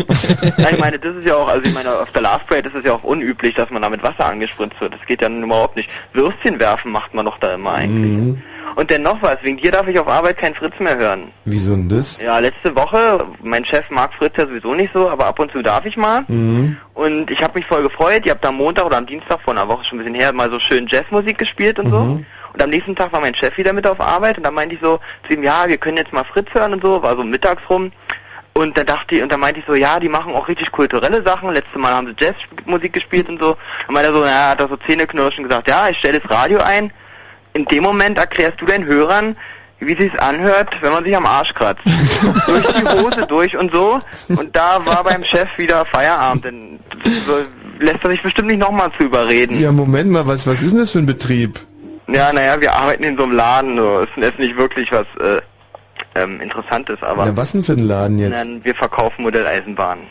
Ja, ich meine, das ist ja auch, also ich meine, auf der Love Parade ist es ja auch unüblich, dass man da mit Wasser angespritzt wird. Das geht ja nun überhaupt nicht. Würstchen werfen macht man doch da immer eigentlich. Mhm. Und dann noch was, wegen dir darf ich auf Arbeit kein Fritz mehr hören. Wieso denn das? Ja, letzte Woche, mein Chef mag Fritz ja sowieso nicht so, aber ab und zu darf ich mal. Mhm. Und ich habe mich voll gefreut. Ihr habt am Montag oder am Dienstag vor einer Woche schon ein bisschen her mal so schön Jazzmusik gespielt und so. Mhm. Und am nächsten Tag war mein Chef wieder mit auf Arbeit und dann meinte ich so zu ihm, ja, wir können jetzt mal Fritz hören und so, war so mittags rum. Und dann dachte ich, und dann meinte ich so, ja, die machen auch richtig kulturelle Sachen. Letztes Mal haben sie Jazzmusik gespielt und so. Und meinte er so, naja, hat er so Zähneknirschen gesagt, ja, ich stelle das Radio ein. In dem Moment erklärst du deinen Hörern, wie sich's anhört, wenn man sich am Arsch kratzt. durch die Hose durch und so. Und da war beim Chef wieder Feierabend. Denn lässt er sich bestimmt nicht nochmal zu überreden. Ja, Moment mal, was, was ist denn das für ein Betrieb? Ja, naja, wir arbeiten in so einem Laden, so. ist jetzt nicht wirklich was äh, ähm, Interessantes, aber Ja, was denn für ein Laden jetzt? Nein, wir verkaufen Modelleisenbahnen.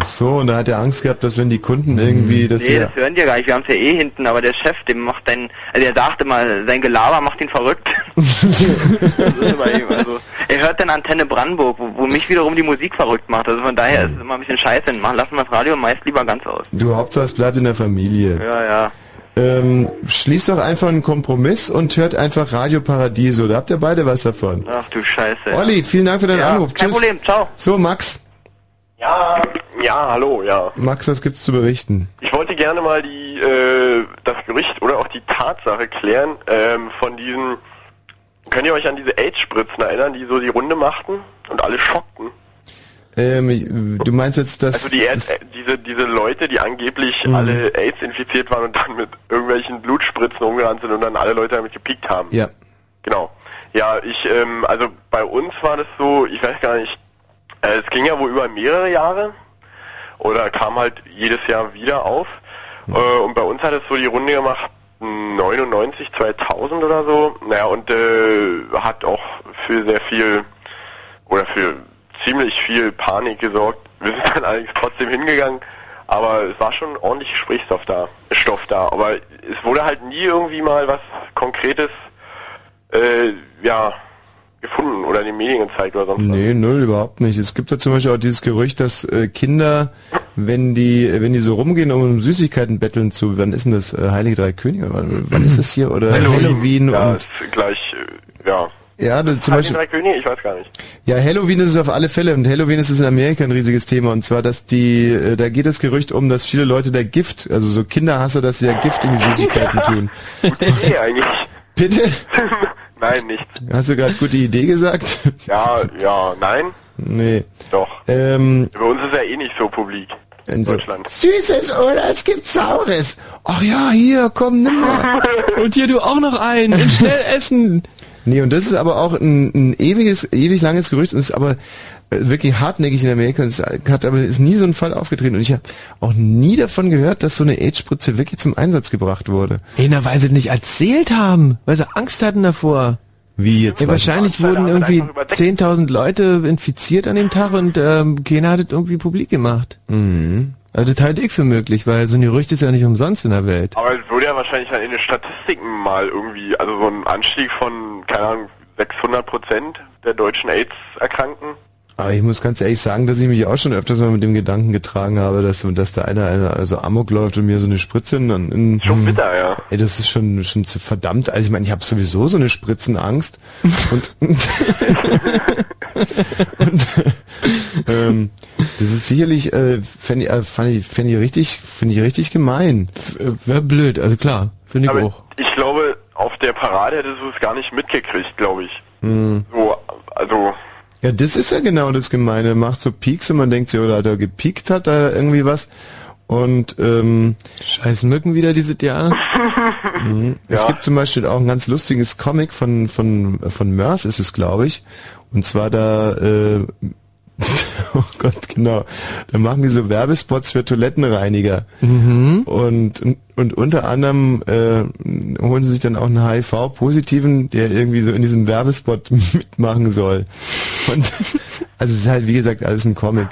Ach so, und da hat er Angst gehabt, dass wenn die Kunden irgendwie, dass nee, das hören die ja gar nicht, wir haben es ja eh hinten, aber der Chef, dem macht dein, also er sagte mal, sein Gelaber macht ihn verrückt. das ist bei ihm, also, er hört dann Antenne Brandenburg, wo, wo mich wiederum die Musik verrückt macht, also von daher ist es immer ein bisschen scheiße, machen, lassen wir das Radio meist lieber ganz aus. Du Hauptsache es bleibt in der Familie. Ja, ja. Ähm, schließt doch einfach einen Kompromiss und hört einfach Radio Paradiso. Da habt ihr beide was davon. Ach du Scheiße. Olli, vielen Dank für deinen Ja, Anruf. kein Tschüss. Problem, ciao. So, Max. Ja, ja, hallo, ja. Max, was gibt's zu berichten? Ich wollte gerne mal die, äh, das Gerücht oder auch die Tatsache klären ähm, von diesen. Könnt ihr euch an diese AIDS-Spritzen erinnern, die so die Runde machten und alle schockten? Ähm, du meinst jetzt, dass... Also die das, äh, diese diese Leute, die angeblich Mhm. alle AIDS infiziert waren und dann mit irgendwelchen Blutspritzen umgerannt sind und dann alle Leute damit gepiekt haben. ja. Genau. Ja, ich, ähm, also bei uns war das so, ich weiß gar nicht, äh, es ging ja wohl über mehrere Jahre oder kam halt jedes Jahr wieder auf. Äh, und bei uns hat es so die Runde gemacht, 99, 2000 oder so. Naja, und äh, hat auch für sehr viel oder für ziemlich viel Panik gesorgt. Wir sind dann allerdings trotzdem hingegangen, aber es war schon ordentlich Gesprächsstoff da, Stoff da. Aber es wurde halt nie irgendwie mal was Konkretes äh, ja, gefunden oder in den Medien gezeigt oder sonst Nee, null, überhaupt nicht. Es gibt da zum Beispiel auch dieses Gerücht, dass äh, Kinder, wenn die, wenn die so rumgehen, um Süßigkeiten betteln zu, wann ist denn das? Äh, Heilige Drei Könige? Wann, wann ist das hier? Oder Halloween, ja, und gleich, äh, ja. Ja, das, zum Beispiel, drei Könige? Ich weiß gar nicht. ja, Halloween ist es auf alle Fälle und Halloween ist es in Amerika ein riesiges Thema und zwar, dass die, äh, da geht das Gerücht um, dass viele Leute da Gift, also so Kinderhasser, dass sie ja Gift in die Süßigkeiten tun. Nee, eigentlich. Bitte? Nein, nicht. Hast du gerade gute Idee gesagt? Ja, ja, nein. Nee. Doch. Ähm, Bei uns ist ja eh nicht so publik. in so, Deutschland. Süßes oder es gibt Saures. Ach ja, hier, komm, nimm mal. Und hier du auch noch einen. Und schnell essen. Nee, und das ist aber auch ein, ein ewiges, ewig langes Gerücht und ist aber äh, wirklich hartnäckig in Amerika und es hat aber ist nie so ein Fall aufgetreten und ich habe auch nie davon gehört, dass so eine AIDS-Spritze wirklich zum Einsatz gebracht wurde. Ey, na, weil sie nicht erzählt haben, weil sie Angst hatten davor. Wie jetzt? Ja, wahrscheinlich wurden irgendwie 10.000 Leute infiziert an dem Tag und ähm, keiner hat es irgendwie publik gemacht. Mhm. Also das halte ich für möglich, weil so ein Gerücht ist ja nicht umsonst in der Welt. Aber es würde ja wahrscheinlich dann in den Statistiken mal irgendwie, also so ein Anstieg von, keine Ahnung, 600 Prozent der deutschen AIDS-Erkrankten. Aber ich muss ganz ehrlich sagen, dass ich mich auch schon öfters mal mit dem Gedanken getragen habe, dass, dass da einer, einer also Amok läuft und mir so eine Spritze in, in Schon bitter, ja. Ey, das ist schon schon zu verdammt. Also ich meine, ich habe sowieso so eine Spritzenangst und, und ähm, das ist sicherlich äh, fände ich, äh, fand ich, fänd ich richtig, finde ich richtig gemein. Wäre blöd, also klar, finde ich Aber auch. ich glaube, auf der Parade hättest du es gar nicht mitgekriegt, glaube ich. Hm. So, also, Ja, das ist ja genau das Gemeine. Macht so Peaks und man denkt sich, oder hat er gepiekt, hat da irgendwie was. Und ähm, Scheiß Mücken wieder dieses Jahr. Mhm. Es Ja. gibt zum Beispiel auch ein ganz lustiges Comic von von von Mörs ist es, glaube ich. Und zwar da, äh, oh Gott, genau, da machen die so Werbespots für Toilettenreiniger. Mhm. Und, und, und unter anderem äh, holen sie sich dann auch einen HIV-Positiven, der irgendwie so in diesem Werbespot mitmachen soll. Und also es ist halt, wie gesagt, alles ein Comic.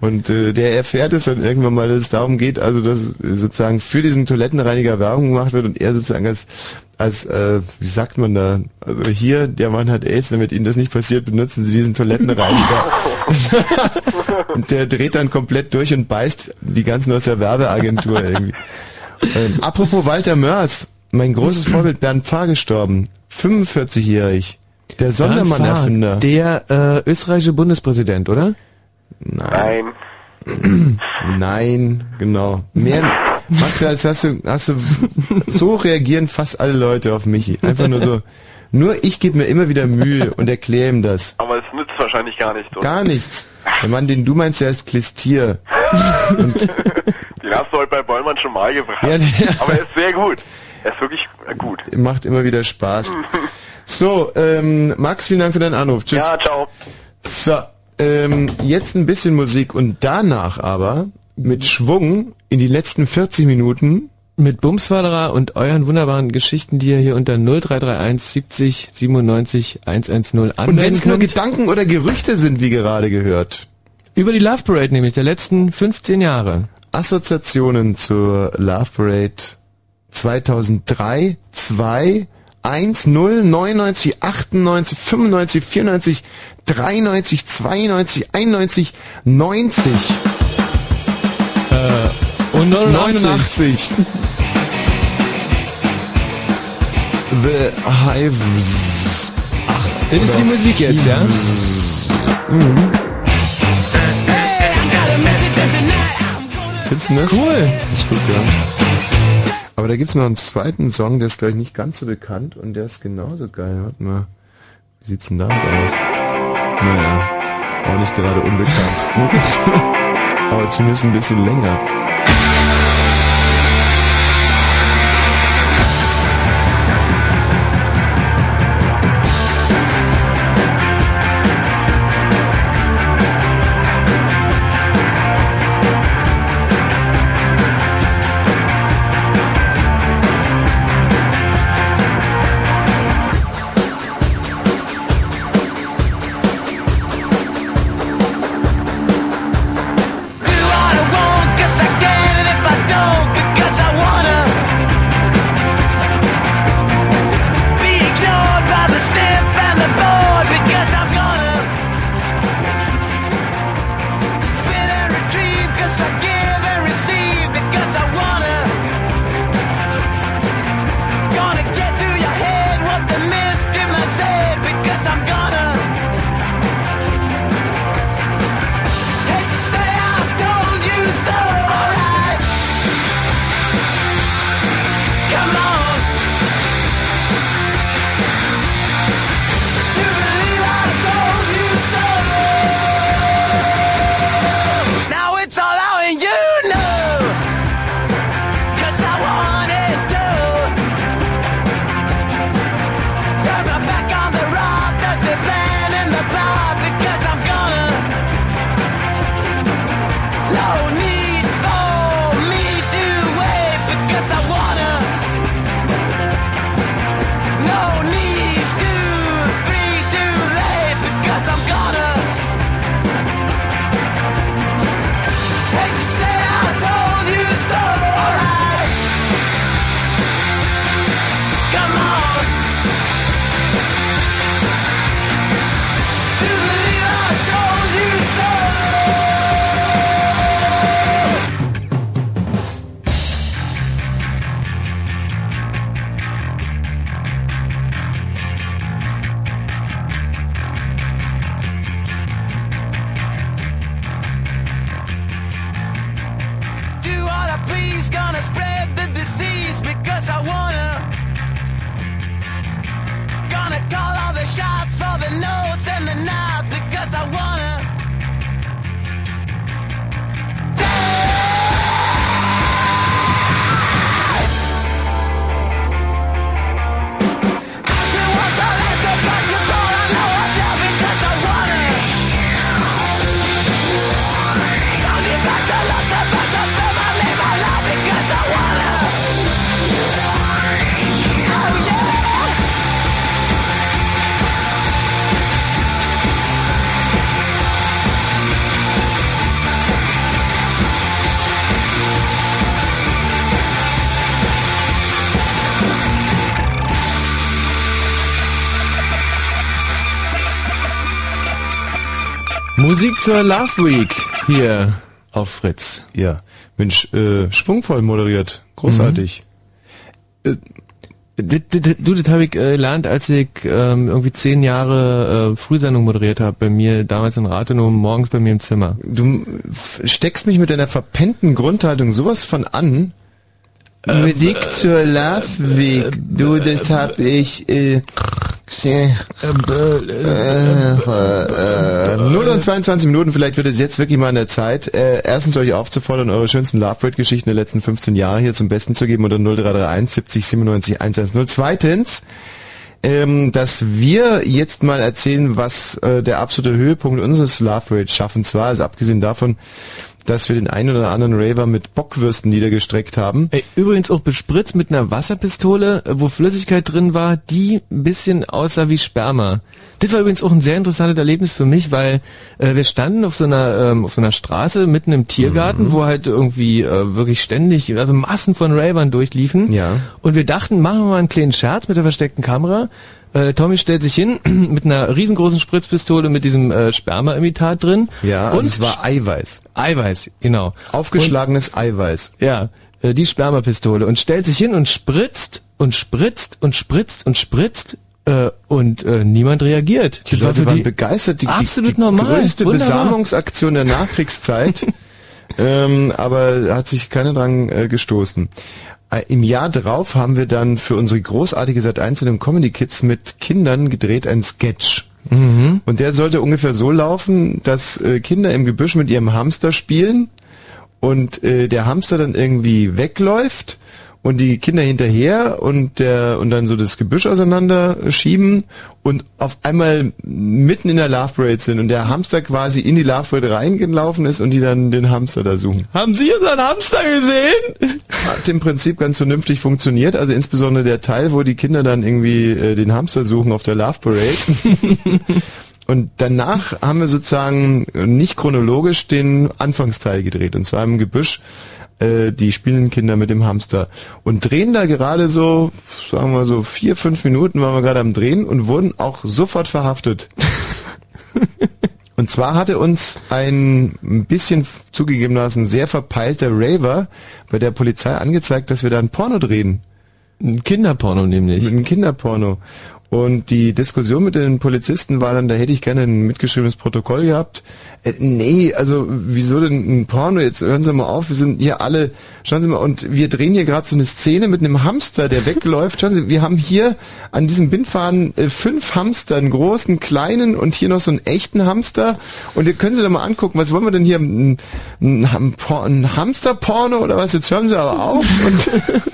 Und äh, der erfährt es dann irgendwann mal, dass es darum geht, also dass sozusagen für diesen Toilettenreiniger Werbung gemacht wird und er sozusagen als, als äh, wie sagt man da, also hier, der Mann hat AIDS, damit Ihnen das nicht passiert, benutzen Sie diesen Toilettenreiniger. und der dreht dann komplett durch und beißt die ganzen aus der Werbeagentur irgendwie. Ähm, apropos Walter Mörs, mein großes Vorbild Bernd Pfarr gestorben, 45-jährig. Der Sondermann-Erfinder. Der äh, österreichische Bundespräsident, oder? Nein. Nein, genau. Mehr, Max, als hast du, hast du, so reagieren fast alle Leute auf mich. Einfach nur so, nur ich gebe mir immer wieder Mühe und erkläre ihm das. aber es nützt wahrscheinlich gar nichts. oder? Gar nichts. Der Mann, den du meinst, der ist Klistier. Den hast du heute bei Bollmann schon mal gebracht. Ja, aber er ist sehr gut. Er ist wirklich gut. Macht immer wieder Spaß. So, ähm, Max, vielen Dank für deinen Anruf. Tschüss. Ja, ciao. So, ähm, jetzt ein bisschen Musik und danach aber mit Schwung in die letzten 40 Minuten Mit Bumsförderer und euren wunderbaren Geschichten, die ihr hier unter 0331 70 97 110 Und wenn anmelden es nur. Gedanken oder Gerüchte sind, wie gerade gehört. Über die Love Parade nämlich, der letzten 15 Jahre. Assoziationen zur Love Parade 2003, 2, 1, 0, 99, 98, 95, 94, 93, 92, 91, 90. Äh, und 89. The Hives. Ach, das ist die Musik jetzt, ja? Mhm. Findest du das? Cool. Ist gut, ja. Aber da gibt's noch einen zweiten Song, der ist gleich nicht ganz so bekannt und der ist genauso geil. Warte mal. Wie sieht's denn damit aus? Naja, auch nicht gerade unbekannt. Aber zumindest ein bisschen länger. Zur Love Week hier auf Fritz. Ja, Mensch, äh, schwungvoll moderiert. Großartig. Äh, d- d- Du, das habe ich äh, gelernt, als ich ähm, irgendwie zehn Jahre äh, Frühsendung moderiert habe, bei mir damals in Rathenow, morgens bei mir im Zimmer. Du steckst mich mit deiner verpennten Grundhaltung sowas von an. Musik zur Love Week. Du, das hab ich, äh. Äh, äh, 0 und 22 Minuten, vielleicht wird es jetzt wirklich mal der Zeit, äh, erstens euch aufzufordern, eure schönsten Love Parade Geschichten der letzten 15 Jahre hier zum Besten zu geben unter 0331 70 97 110. Zweitens, ähm, dass wir jetzt mal erzählen, was äh, der absolute Höhepunkt unseres Love Parade Schaffens war, also abgesehen davon, dass wir den einen oder anderen Raver mit Bockwürsten niedergestreckt haben. Ey, übrigens auch bespritzt mit einer Wasserpistole, äh, wo Flüssigkeit drin war, die ein bisschen aussah wie Sperma. Das war übrigens auch ein sehr interessantes Erlebnis für mich, weil äh, wir standen auf so einer ähm, auf so einer Straße mitten im Tiergarten, wo halt irgendwie äh, wirklich ständig, also Massen von Ravern durchliefen. Ja. Und wir dachten, machen wir mal einen kleinen Scherz mit der versteckten Kamera. Äh, Tommy stellt sich hin mit einer riesengroßen Spritzpistole mit diesem äh, Sperma-Imitat drin. Ja, also und es war Eiweiß. Eiweiß, genau. Aufgeschlagenes Eiweiß. Ja, äh, die Spermapistole und stellt sich hin und spritzt und spritzt und spritzt und spritzt äh, und äh, niemand reagiert. Die Das war Leute für waren die begeistert. Die, absolut die, die normal. größte Wunderbar. Besamungsaktion der Nachkriegszeit. ähm, aber hat sich keiner dran äh, gestoßen. Äh, Im Jahr drauf haben wir dann für unsere großartige Sat 1 und Comedy Kids mit Kindern gedreht ein Sketch. Mhm. Und der sollte ungefähr so laufen, dass äh, Kinder im Gebüsch mit ihrem Hamster spielen und äh, der Hamster dann irgendwie wegläuft und die Kinder hinterher und der und dann so das Gebüsch auseinander schieben und auf einmal mitten in der Love Parade sind und der Hamster quasi in die Love Parade reingelaufen ist und die dann den Hamster da suchen. Haben Sie unseren Hamster gesehen? Hat im Prinzip ganz vernünftig funktioniert, also insbesondere der Teil, wo die Kinder dann irgendwie äh, den Hamster suchen auf der Love Parade. Und danach haben wir sozusagen nicht chronologisch den Anfangsteil gedreht, und zwar im Gebüsch äh, die spielenden Kinder mit dem Hamster. Und drehen da gerade so, sagen wir so, vier, fünf Minuten waren wir gerade am Drehen und wurden auch sofort verhaftet. Und zwar hatte uns ein ein bisschen zugegebenermaßen sehr verpeilter Raver bei der Polizei angezeigt, dass wir da ein Porno drehen. Ein Kinderporno nämlich. Ein Kinderporno. Und die Diskussion mit den Polizisten war dann, da hätte ich gerne ein mitgeschriebenes Protokoll gehabt. Äh, nee, also wieso denn ein Porno? Jetzt hören Sie mal auf, wir sind hier alle, schauen Sie mal, und wir drehen hier gerade so eine Szene mit einem Hamster, der wegläuft. Schauen Sie, wir haben hier an diesem Bindfaden äh, fünf Hamster, einen großen, kleinen und hier noch so einen echten Hamster. Und ihr können Sie da mal angucken, was wollen wir denn hier? Ein, ein, Por- ein Hamsterporno oder was? Jetzt hören Sie aber auf.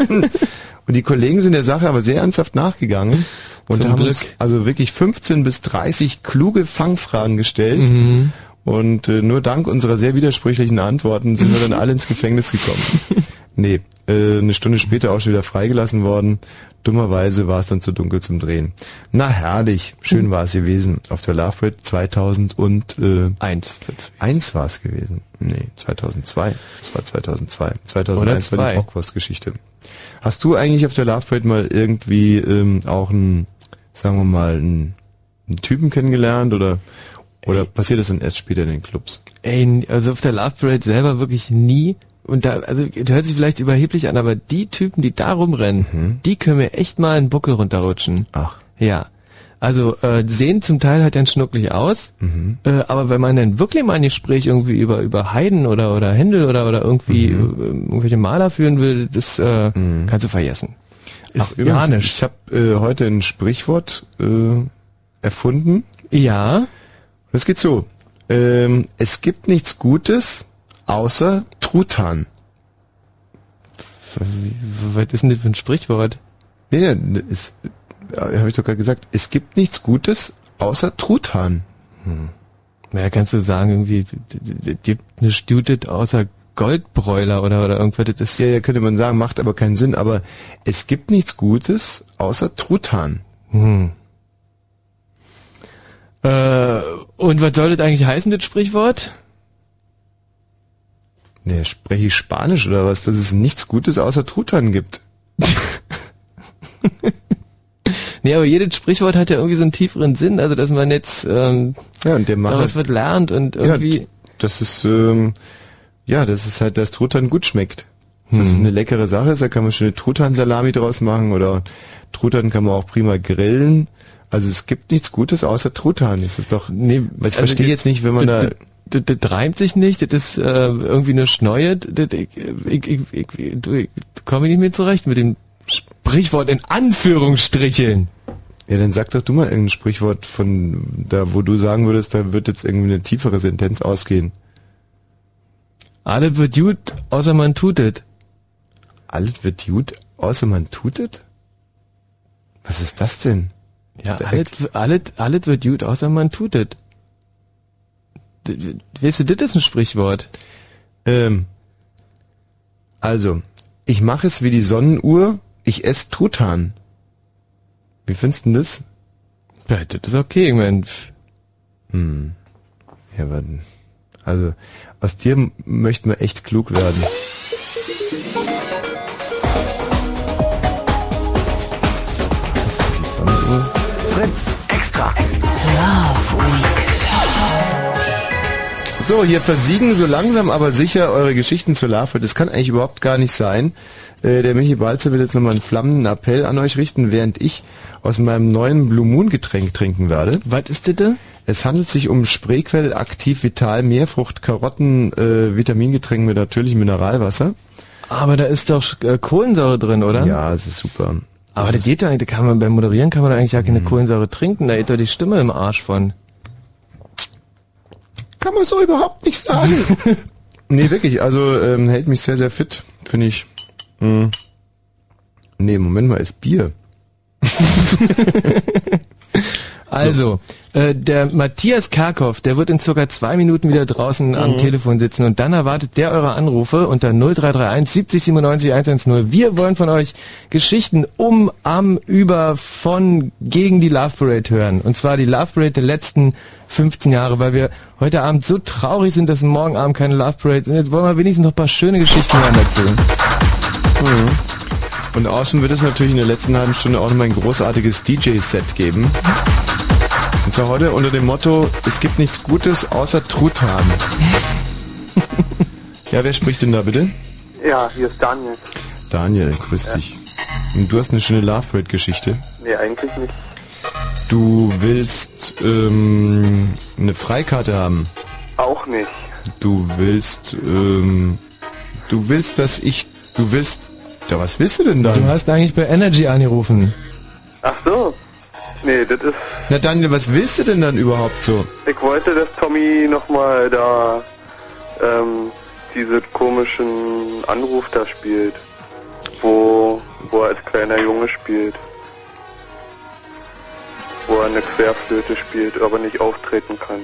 Und, und die Kollegen sind der Sache aber sehr ernsthaft nachgegangen und Zum haben Glück. uns also wirklich 15 bis 30 kluge Fangfragen gestellt. Mhm. Und äh, nur dank unserer sehr widersprüchlichen Antworten sind wir dann alle ins Gefängnis gekommen. Nee, äh, eine Stunde später auch schon wieder freigelassen worden. Dummerweise war es dann zu dunkel zum Drehen. Na herrlich, schön war es gewesen. Auf der Love Parade 2001. Äh, Eins. Eins war es gewesen. Nee, 2002. Es war 2002. 2001 Oder war die Bockwurst-Geschichte. Hast du eigentlich auf der Love Parade mal irgendwie ähm, auch einen, sagen wir mal, einen, einen Typen kennengelernt oder oder passiert das dann erst später in den Clubs? Ey, also auf der Love Parade selber wirklich nie. Und da, also das hört sich vielleicht überheblich an, aber die Typen, die da rumrennen, die können mir echt mal einen Buckel runterrutschen. Ach. Ja. Also äh, sehen zum Teil halt dann schnucklig aus, äh, aber wenn man dann wirklich mal ein Gespräch irgendwie über über Heiden oder oder Händel oder oder irgendwie äh, irgendwelche Maler führen will, das äh, kannst du vergessen. Ist Ach, übrigens, ja ich habe äh, heute ein Sprichwort äh, erfunden. Ja. Das geht so. Ähm, es gibt nichts Gutes außer Truthahn. Was ist denn das für ein Sprichwort? Nee, nee, ist, habe ich doch gerade gesagt. Es gibt nichts Gutes außer Truthahn. Hm. Ja, kannst du sagen, irgendwie, gibt eine Stutet außer Goldbräuler oder, oder irgendwas, das ist, Ja, ja, könnte man sagen, macht aber keinen Sinn. Aber es gibt nichts Gutes außer Truthahn. hm. Äh, und was soll das eigentlich heißen, das Sprichwort? Nee, spreche ich Spanisch oder was? Dass es nichts Gutes außer Truthahn gibt. Nee, aber jedes Sprichwort hat ja irgendwie so einen tieferen Sinn, also dass man jetzt ähm, ja, und der Macher- daraus wird lernt und irgendwie... Ja, das ist, ähm, ja, das ist halt, dass Truthahn gut schmeckt. Das Hm. ist eine leckere Sache, da kann man schöne Truthahn-Salami draus machen oder Truthahn kann man auch prima grillen. Also es gibt nichts Gutes außer Truthahn. Das ist doch, nee, ich also verstehe jetzt nicht, wenn man da, das, das, reimt sich nicht, das ist äh, irgendwie eine Schneuert. Das, ich, ich, ich, ich, komme nicht mehr zurecht mit dem Sprichwort in Anführungsstricheln. ja, dann sag doch du mal irgendein Sprichwort von da, wo du sagen würdest, da wird jetzt irgendwie eine tiefere Sentenz ausgehen. Alles wird gut, außer man tut es. Alles wird gut, außer man tut es? Was ist das denn? Ja, alles, alles, alles wird gut, außer man tut es. D- d- Weißt du, das ist ein Sprichwort. Ähm, also, ich mache es wie die Sonnenuhr, ich esse Truthahn. Wie findest du denn das? Ja, das ist okay, ich Hm. Ja, aber, also, aus dir möchten wir echt klug werden. Das ist die Sonnenuhr. Fritz extra. Love So, hier versiegen so langsam aber sicher eure Geschichten zur Larve. Das kann eigentlich überhaupt gar nicht sein. Äh, der Michi Balzer will jetzt nochmal einen flammenden Appell an euch richten, während ich aus meinem neuen Blue Moon Getränk trinken werde. Was ist das da? Es handelt sich um Spreequell Aktiv Vital Meerfrucht Karotten äh, Vitamingetränk mit natürlichem Mineralwasser. aber da ist doch äh, Kohlensäure drin, oder? Ja, es ist super. Aber Das das geht doch eigentlich, da kann man beim Moderieren kann man da eigentlich ja keine Kohlensäure trinken, da geht doch die Stimme im Arsch von. Kann man so überhaupt nicht sagen. nee, wirklich, also ähm, hält mich sehr, sehr fit, finde ich. Hm. Nee, Moment mal, ist Bier. Also, äh, der Matthias Karkow, der wird in circa zwei Minuten wieder draußen am Mhm. Telefon sitzen und dann erwartet der eure Anrufe unter 0331 70 97 110. Wir wollen von euch Geschichten um, am, über, von, gegen die Love Parade hören. Und zwar die Love Parade der letzten 15 Jahre, weil wir heute Abend so traurig sind, dass morgen Abend keine Love Parade sind. Jetzt wollen wir wenigstens noch ein paar schöne Geschichten hören dazu. Mhm. Und außen wird es natürlich in der letzten halben Stunde auch noch mal ein großartiges DJ-Set geben. Und zwar heute unter dem Motto, es gibt nichts Gutes außer Truthahn. ja, wer spricht denn da bitte? Ja, hier ist Daniel. Daniel, grüß dich. Und du hast eine schöne Love Parade Geschichte. Nee, eigentlich nicht. Du willst ähm, eine Freikarte haben. Auch nicht. Du willst, ähm, du willst, dass ich, du willst, ja, was willst du denn dann? Du hast eigentlich bei Energy angerufen. Ach so. Nee, das ist. Na Daniel, was willst du denn dann überhaupt so? Ich wollte, dass Tommy nochmal da ähm, diesen komischen Anruf da spielt. Wo, wo er als kleiner Junge spielt. Wo er eine Querflöte spielt, aber nicht auftreten kann.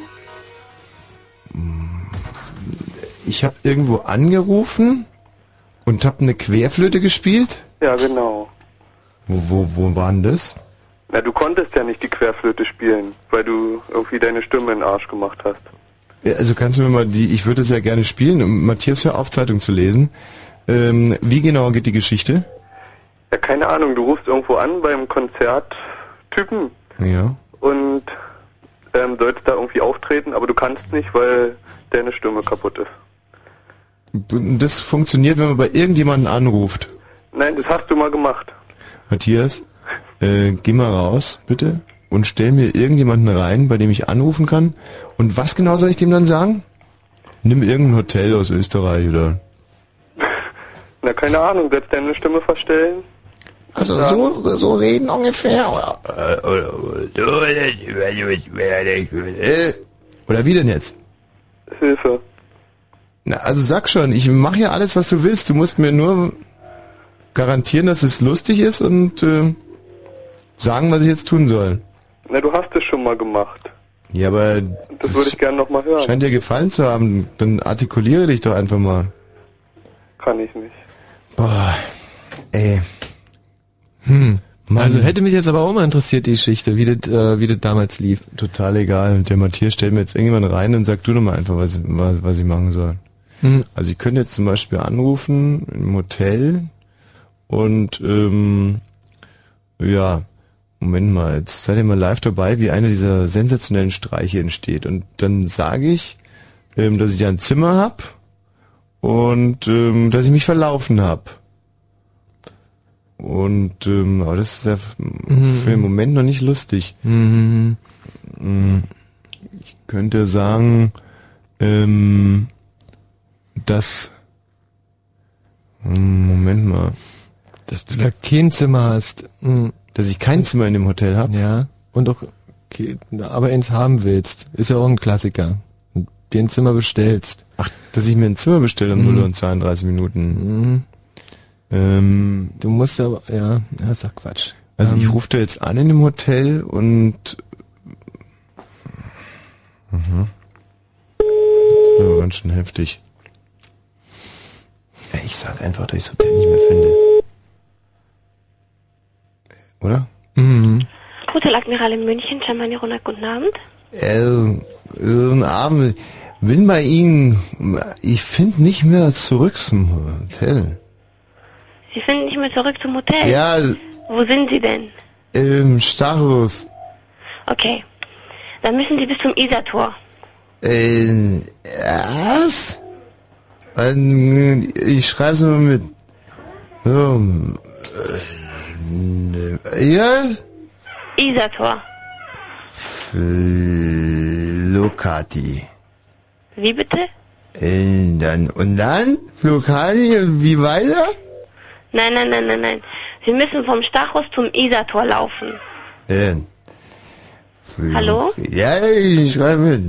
Ich habe irgendwo angerufen und habe eine Querflöte gespielt. Ja, genau. Wo, wo, wo war denn das? Na, du konntest ja nicht die Querflöte spielen, weil du irgendwie deine Stimme in den Arsch gemacht hast. Ja, Also kannst du mir mal die, ich würde es ja gerne spielen, um Matthias hör auf Zeitung zu lesen. Ähm, wie genau geht die Geschichte? Ja, keine Ahnung, du rufst irgendwo an beim Konzerttypen Ja. und ähm, sollst da irgendwie auftreten, aber du kannst nicht, weil deine Stimme kaputt ist. Das funktioniert, wenn man bei irgendjemanden anruft. Nein, das hast du mal gemacht. Matthias, äh, geh mal raus, bitte, und stell mir irgendjemanden rein, bei dem ich anrufen kann. Und was genau soll ich dem dann sagen? Nimm irgendein Hotel aus Österreich oder. Na, keine Ahnung, sollst deine Stimme verstellen? Also Ja. so, so reden ungefähr. Oder wie denn jetzt? Hilfe. Na, also sag schon, ich mache ja alles, was du willst. Du musst mir nur garantieren, dass es lustig ist und äh, sagen, was ich jetzt tun soll. Na, du hast es schon mal gemacht. Ja, aber Das würde ich gerne nochmal hören. scheint dir gefallen zu haben. Dann artikuliere dich doch einfach mal. Kann ich nicht. Boah, ey. Hm. Mann. Also hätte mich jetzt aber auch mal interessiert, die Geschichte, wie das, äh, wie das damals lief. Total egal. Und der Matthias stellt mir jetzt irgendjemand rein und sag du doch mal einfach, was, was, was ich machen soll. Hm. Also ich könnte jetzt zum Beispiel anrufen im Hotel und ähm, ja, Moment mal, jetzt seid ihr mal live dabei, wie einer dieser sensationellen Streiche entsteht. Und dann sage ich, ähm, dass ich da ein Zimmer hab und ähm, dass ich mich verlaufen hab. Und ähm, aber das ist ja Mhm. für den Moment noch nicht lustig. Mhm. Mm, Ich könnte sagen, ähm, dass Hm, Moment mal. Dass du da kein Zimmer hast. Mhm. Dass ich kein Zimmer in dem Hotel habe? Ja. Und auch, okay, aber eins haben willst. Ist ja auch ein Klassiker. Und dir ein Zimmer bestellst. Ach, dass ich mir ein Zimmer bestelle um Mhm. 0 und 32 Minuten. Mhm. Ähm, Du musst aber, ja, ja, ist doch Quatsch. also ich Ähm, rufe da jetzt an in dem Hotel und mhm. Das war ganz schön heftig. Ich sag einfach, dass ich das Hotel nicht mehr finde. Oder? Mhm. Hotel Admiral in München, Germany Ronald, guten Abend. Äh, guten Abend. Bin bei Ihnen. Ich finde nicht mehr zurück zum Hotel. Sie sind nicht mehr zurück zum Hotel? Ja, Wo sind Sie denn? im Stachus. Okay. Dann müssen Sie bis zum Isartor. Äh, was? Ähm, Ich schreibe es mal mit. So, äh, ja? Isartor. Flocati. Wie bitte? Äh, dann, und dann? Flocati, wie weiter? Nein, nein, nein, nein, nein. Sie müssen vom Stachus zum Isartor laufen. Äh, Hallo? Ja, ich schreibe mit.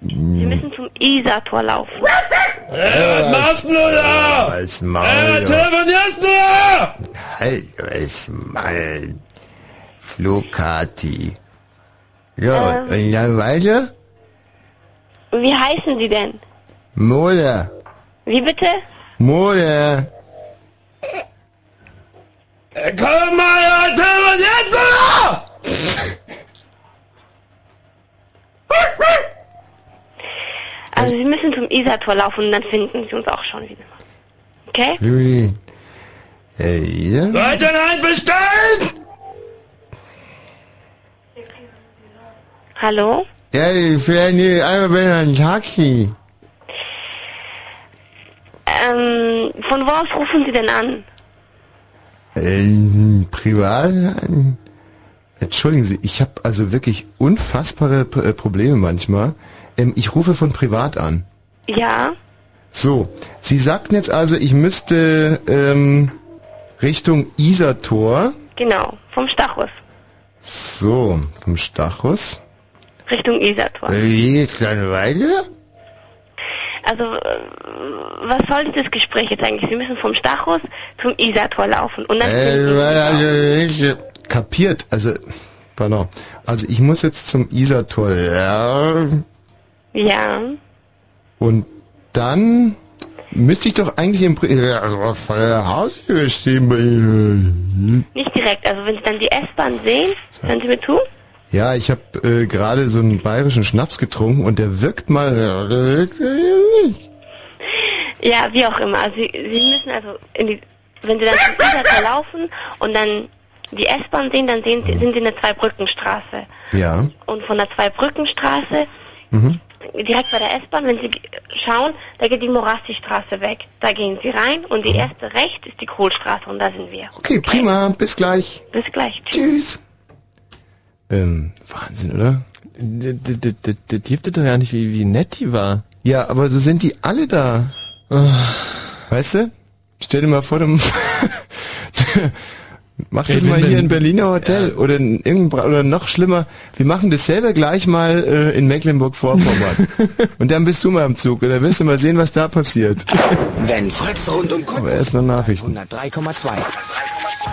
Sie müssen zum Isartor laufen. Äh, was du da? Als Maul. Äh, telefonierst du da? Halt, als Maul. Flocati. Ja, Ähm. und dann weiter? Wie heißen Sie denn? Mola. Wie bitte? Mola. Komm mal, ja, telefoniert du da? Also Sie müssen zum Isartor laufen und dann finden Sie uns auch schon wieder. Okay? Juli. Äh, ja? Weiter ein bestellt! Hallo? Ja, ich fähre nie einmal bei ein Taxi. Ähm, von wo aus rufen Sie denn an? Ähm, privat? Entschuldigen Sie, ich habe also wirklich unfassbare P- äh, Probleme manchmal. Ähm, ich rufe von privat an. Ja? So, Sie sagten jetzt also, ich müsste ähm, Richtung Isartor. Genau, vom Stachus. So, vom Stachus. Richtung Isartor. Äh, Wie dann weiter? Also, äh, was soll dieses Gespräch jetzt eigentlich? Sie müssen vom Stachus zum Isartor laufen. Und dann Äh, uns also, äh, kapiert, also, pardon. Also ich muss jetzt zum Isartor, ja. Ja. Und dann müsste ich doch eigentlich im also Haustür stehen bei Ihnen. Nicht direkt. Also, wenn Sie dann die S-Bahn sehen, hören Sie mir zu? Ja, ich habe äh, gerade so einen bayerischen Schnaps getrunken und der wirkt mal. ja, wie auch immer. Also Sie, Sie müssen also, in die, wenn Sie dann zum Isartor laufen und dann die S-Bahn sehen, dann sehen Sie, sind Sie in der Zweibrückenstraße. Ja. Und von der Zweibrückenstraße, Mhm. Direkt bei der S-Bahn, wenn Sie schauen, da geht die Morasti-Straße weg. Da gehen Sie rein und die erste rechts ist die Kohlstraße und da sind wir. Okay, prima. Bis gleich. Bis gleich. Tschüss. Ähm, Wahnsinn, oder? Das gibt doch ja nicht, wie, wie nett die war. Ja, aber so sind die alle da. Weißt du? Stell dir mal vor, du Mach das mal hier in Berliner Hotel oder in irgendeinem oder noch schlimmer. Wir machen dasselbe gleich mal äh, in Mecklenburg-Vorpommern. und dann bist du mal im Zug und dann wirst du mal sehen, was da passiert. Wenn Fritz rund um Aber erst noch Nachrichten. 103,2.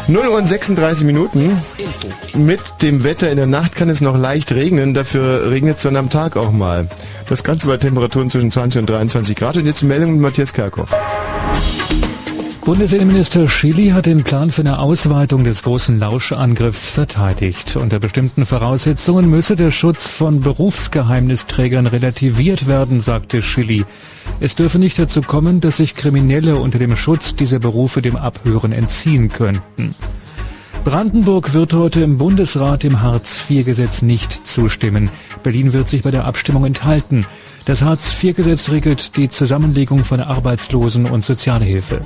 0 Uhr und 36 Minuten. Mit dem Wetter in der Nacht kann es noch leicht regnen, dafür regnet es dann am Tag auch mal. Das Ganze bei Temperaturen zwischen 20 und 23 Grad. Und jetzt die Meldung mit Matthias Kerkhoff. Bundesinnenminister Schilly hat den Plan für eine Ausweitung des großen Lauschangriffs verteidigt. Unter bestimmten Voraussetzungen müsse der Schutz von Berufsgeheimnisträgern relativiert werden, sagte Schilly. Es dürfe nicht dazu kommen, dass sich Kriminelle unter dem Schutz dieser Berufe dem Abhören entziehen könnten. Brandenburg wird heute im Bundesrat dem Hartz-IV-Gesetz nicht zustimmen. Berlin wird sich bei der Abstimmung enthalten. Das Hartz-IV-Gesetz regelt die Zusammenlegung von Arbeitslosen und Sozialhilfe.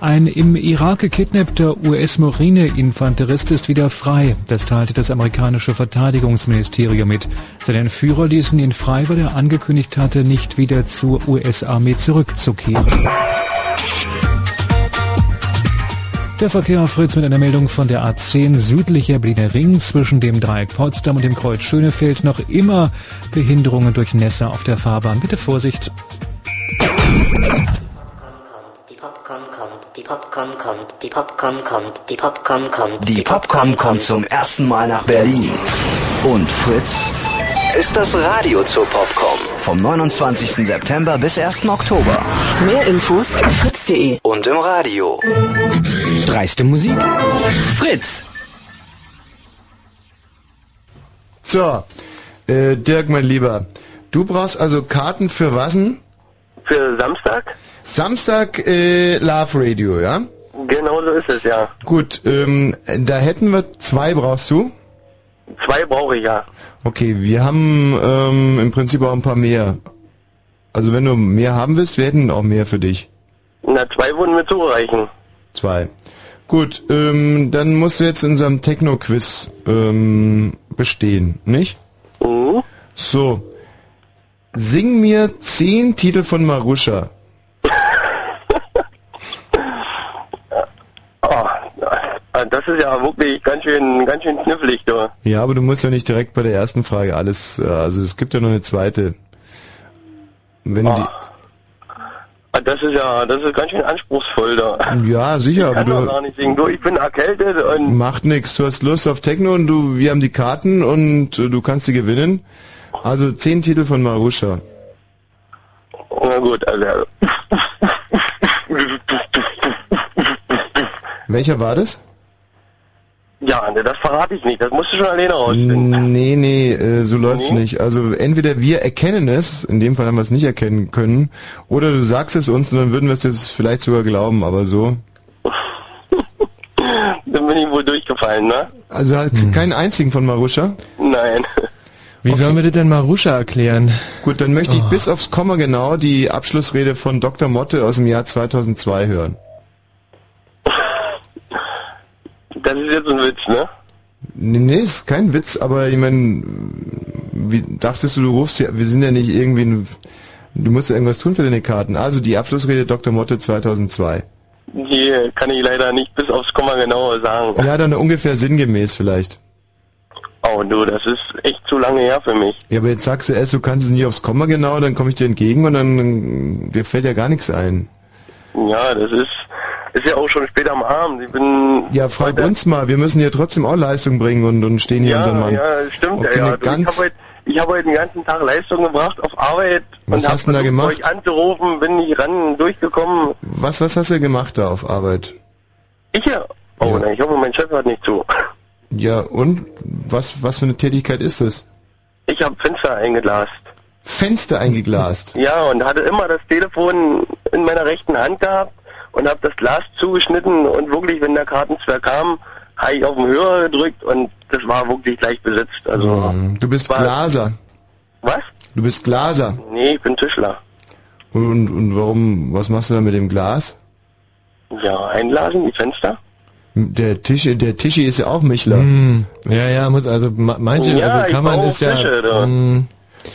Ein im Irak gekidnappter US-Marine-Infanterist ist wieder frei. Das teilte das amerikanische Verteidigungsministerium mit. Seine Entführer ließen ihn frei, weil er angekündigt hatte, nicht wieder zur US-Armee zurückzukehren. Der Verkehr auf Fritz mit einer Meldung von der A10 südlicher Berliner Ring zwischen dem Dreieck Potsdam und dem Kreuz Schönefeld noch immer Behinderungen durch Nässe auf der Fahrbahn. Bitte Vorsicht. Die Popcorn kommt, die Popcorn kommt, die Popcorn kommt. Die Popcorn kommt zum ersten Mal nach Berlin. Und Fritz ist das Radio zur Popcorn. Vom 29. September bis 1. Oktober. Mehr Infos auf fritz.de. Und im Radio. Dreiste Musik. Fritz. So, äh, Dirk, mein Lieber, du brauchst also Karten für was? Für Samstag? Samstag äh, Love Radio, ja? Genau so ist es, ja. Gut, ähm, da hätten wir zwei, brauchst du? Zwei brauche ich ja. Okay, wir haben ähm, im Prinzip auch ein paar mehr. Also wenn du mehr haben willst, wir hätten auch mehr für dich. Na, zwei würden mir zureichen. Zwei. Gut, ähm, dann musst du jetzt in unserem Techno-Quiz ähm, bestehen, nicht? Mhm. So. Sing mir zehn Titel von Marusha. Ah, das ist ja wirklich ganz schön, ganz schön knifflig, du. Ja, aber du musst ja nicht direkt bei der ersten Frage alles, äh, also es gibt ja noch eine zweite. Wenn du Ah, Das ist ja, das ist ganz schön anspruchsvoll, da. die, ja, sicher, Ich aber kann doch du gar nicht singen. Du, ich bin erkältet und macht nix. Du hast Lust auf Techno und du, wir haben die Karten und äh, du kannst sie gewinnen. Also zehn Titel von Marusha. na gut, also Welcher war das? Ja, ne, das verrate ich nicht. Das musst du schon alleine rausfinden. Nee, nee, äh, so läuft's Nee? nicht. Also entweder wir erkennen es, in dem Fall haben wir es nicht erkennen können, oder du sagst es uns und dann würden wir es jetzt vielleicht sogar glauben, aber so. Dann bin ich wohl durchgefallen, ne? Also halt keinen einzigen von Marusha? Nein. Wie sollen wir das denn Marusha erklären? Gut, dann möchte ich Oh. bis aufs Komma genau die Abschlussrede von Dr. Motte aus dem Jahr 2002 hören. Das ist jetzt ein Witz, ne? Nee, nee, ist kein Witz, aber ich meine, wie dachtest du, du rufst ja, wir sind ja nicht irgendwie, ein, du musst ja irgendwas tun für deine Karten. Also die Abschlussrede Dr. Motte 2002. Die kann ich leider nicht bis aufs Komma genau sagen. Ja, dann ungefähr sinngemäß vielleicht. Oh du, das ist echt zu lange her für mich. Ja, aber jetzt sagst du erst, du kannst es nicht aufs Komma genau, dann komme ich dir entgegen und dann dir fällt ja gar nichts ein. Ja, das ist, ist ja auch schon spät am Abend. Ich bin Ja, frag uns mal, wir müssen hier trotzdem auch Leistung bringen und, und stehen hier ja, unseren Mann. ja, stimmt ja, ja. Du, ich habe heute, ich habe heute den ganzen Tag Leistung gebracht auf Arbeit Was und hast du denn da gemacht? euch anzurufen, bin nicht ran durchgekommen. Was, was hast du gemacht da auf Arbeit? Ich ja. Oh, nein, ich hoffe, mein Chef hört nicht zu. Ja, und? Was, was für eine Tätigkeit ist das? Ich habe Fenster eingeglast. Fenster eingeglast. Ja, und hatte immer das Telefon in meiner rechten Hand gehabt und habe das Glas zugeschnitten und wirklich, wenn der Kartenzwerg kam, habe ich auf den Hörer gedrückt und das war wirklich gleich besetzt. Also, Du bist war- Glaser. was? Du bist Glaser. Nee, ich bin Tischler. Und, und warum, was machst du da mit dem Glas? Ja, einladen, die Fenster. Der Tischi, der Tischi ist ja auch Michler. Hm, ja, ja, muss also ma- manche, Ja, also ich kann man ist ja. Tische,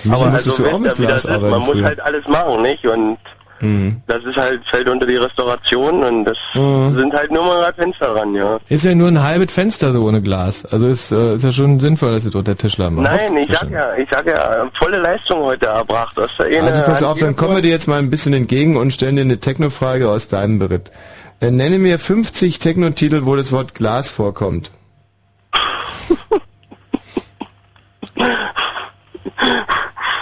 Aber musstest also, du auch mit ihr, wie Glas ist? arbeiten Man muss früher? halt alles machen, nicht? Und Mhm. das ist halt, fällt unter die Restauration und das Mhm. sind halt nur mal Fenster ran, ja. ist ja nur ein halbes Fenster so ohne Glas. Also ist, äh, ist ja schon sinnvoll, dass du dort der Tischler macht. Nein, ich sag ja, ich sag ja, volle Leistung heute erbracht. Ist ja eh Also pass auf, dann kommen wir dir jetzt mal ein bisschen entgegen und stellen dir eine Techno-Frage aus deinem Beritt. Äh, nenne mir 50 Techno-Titel, wo das Wort Glas vorkommt.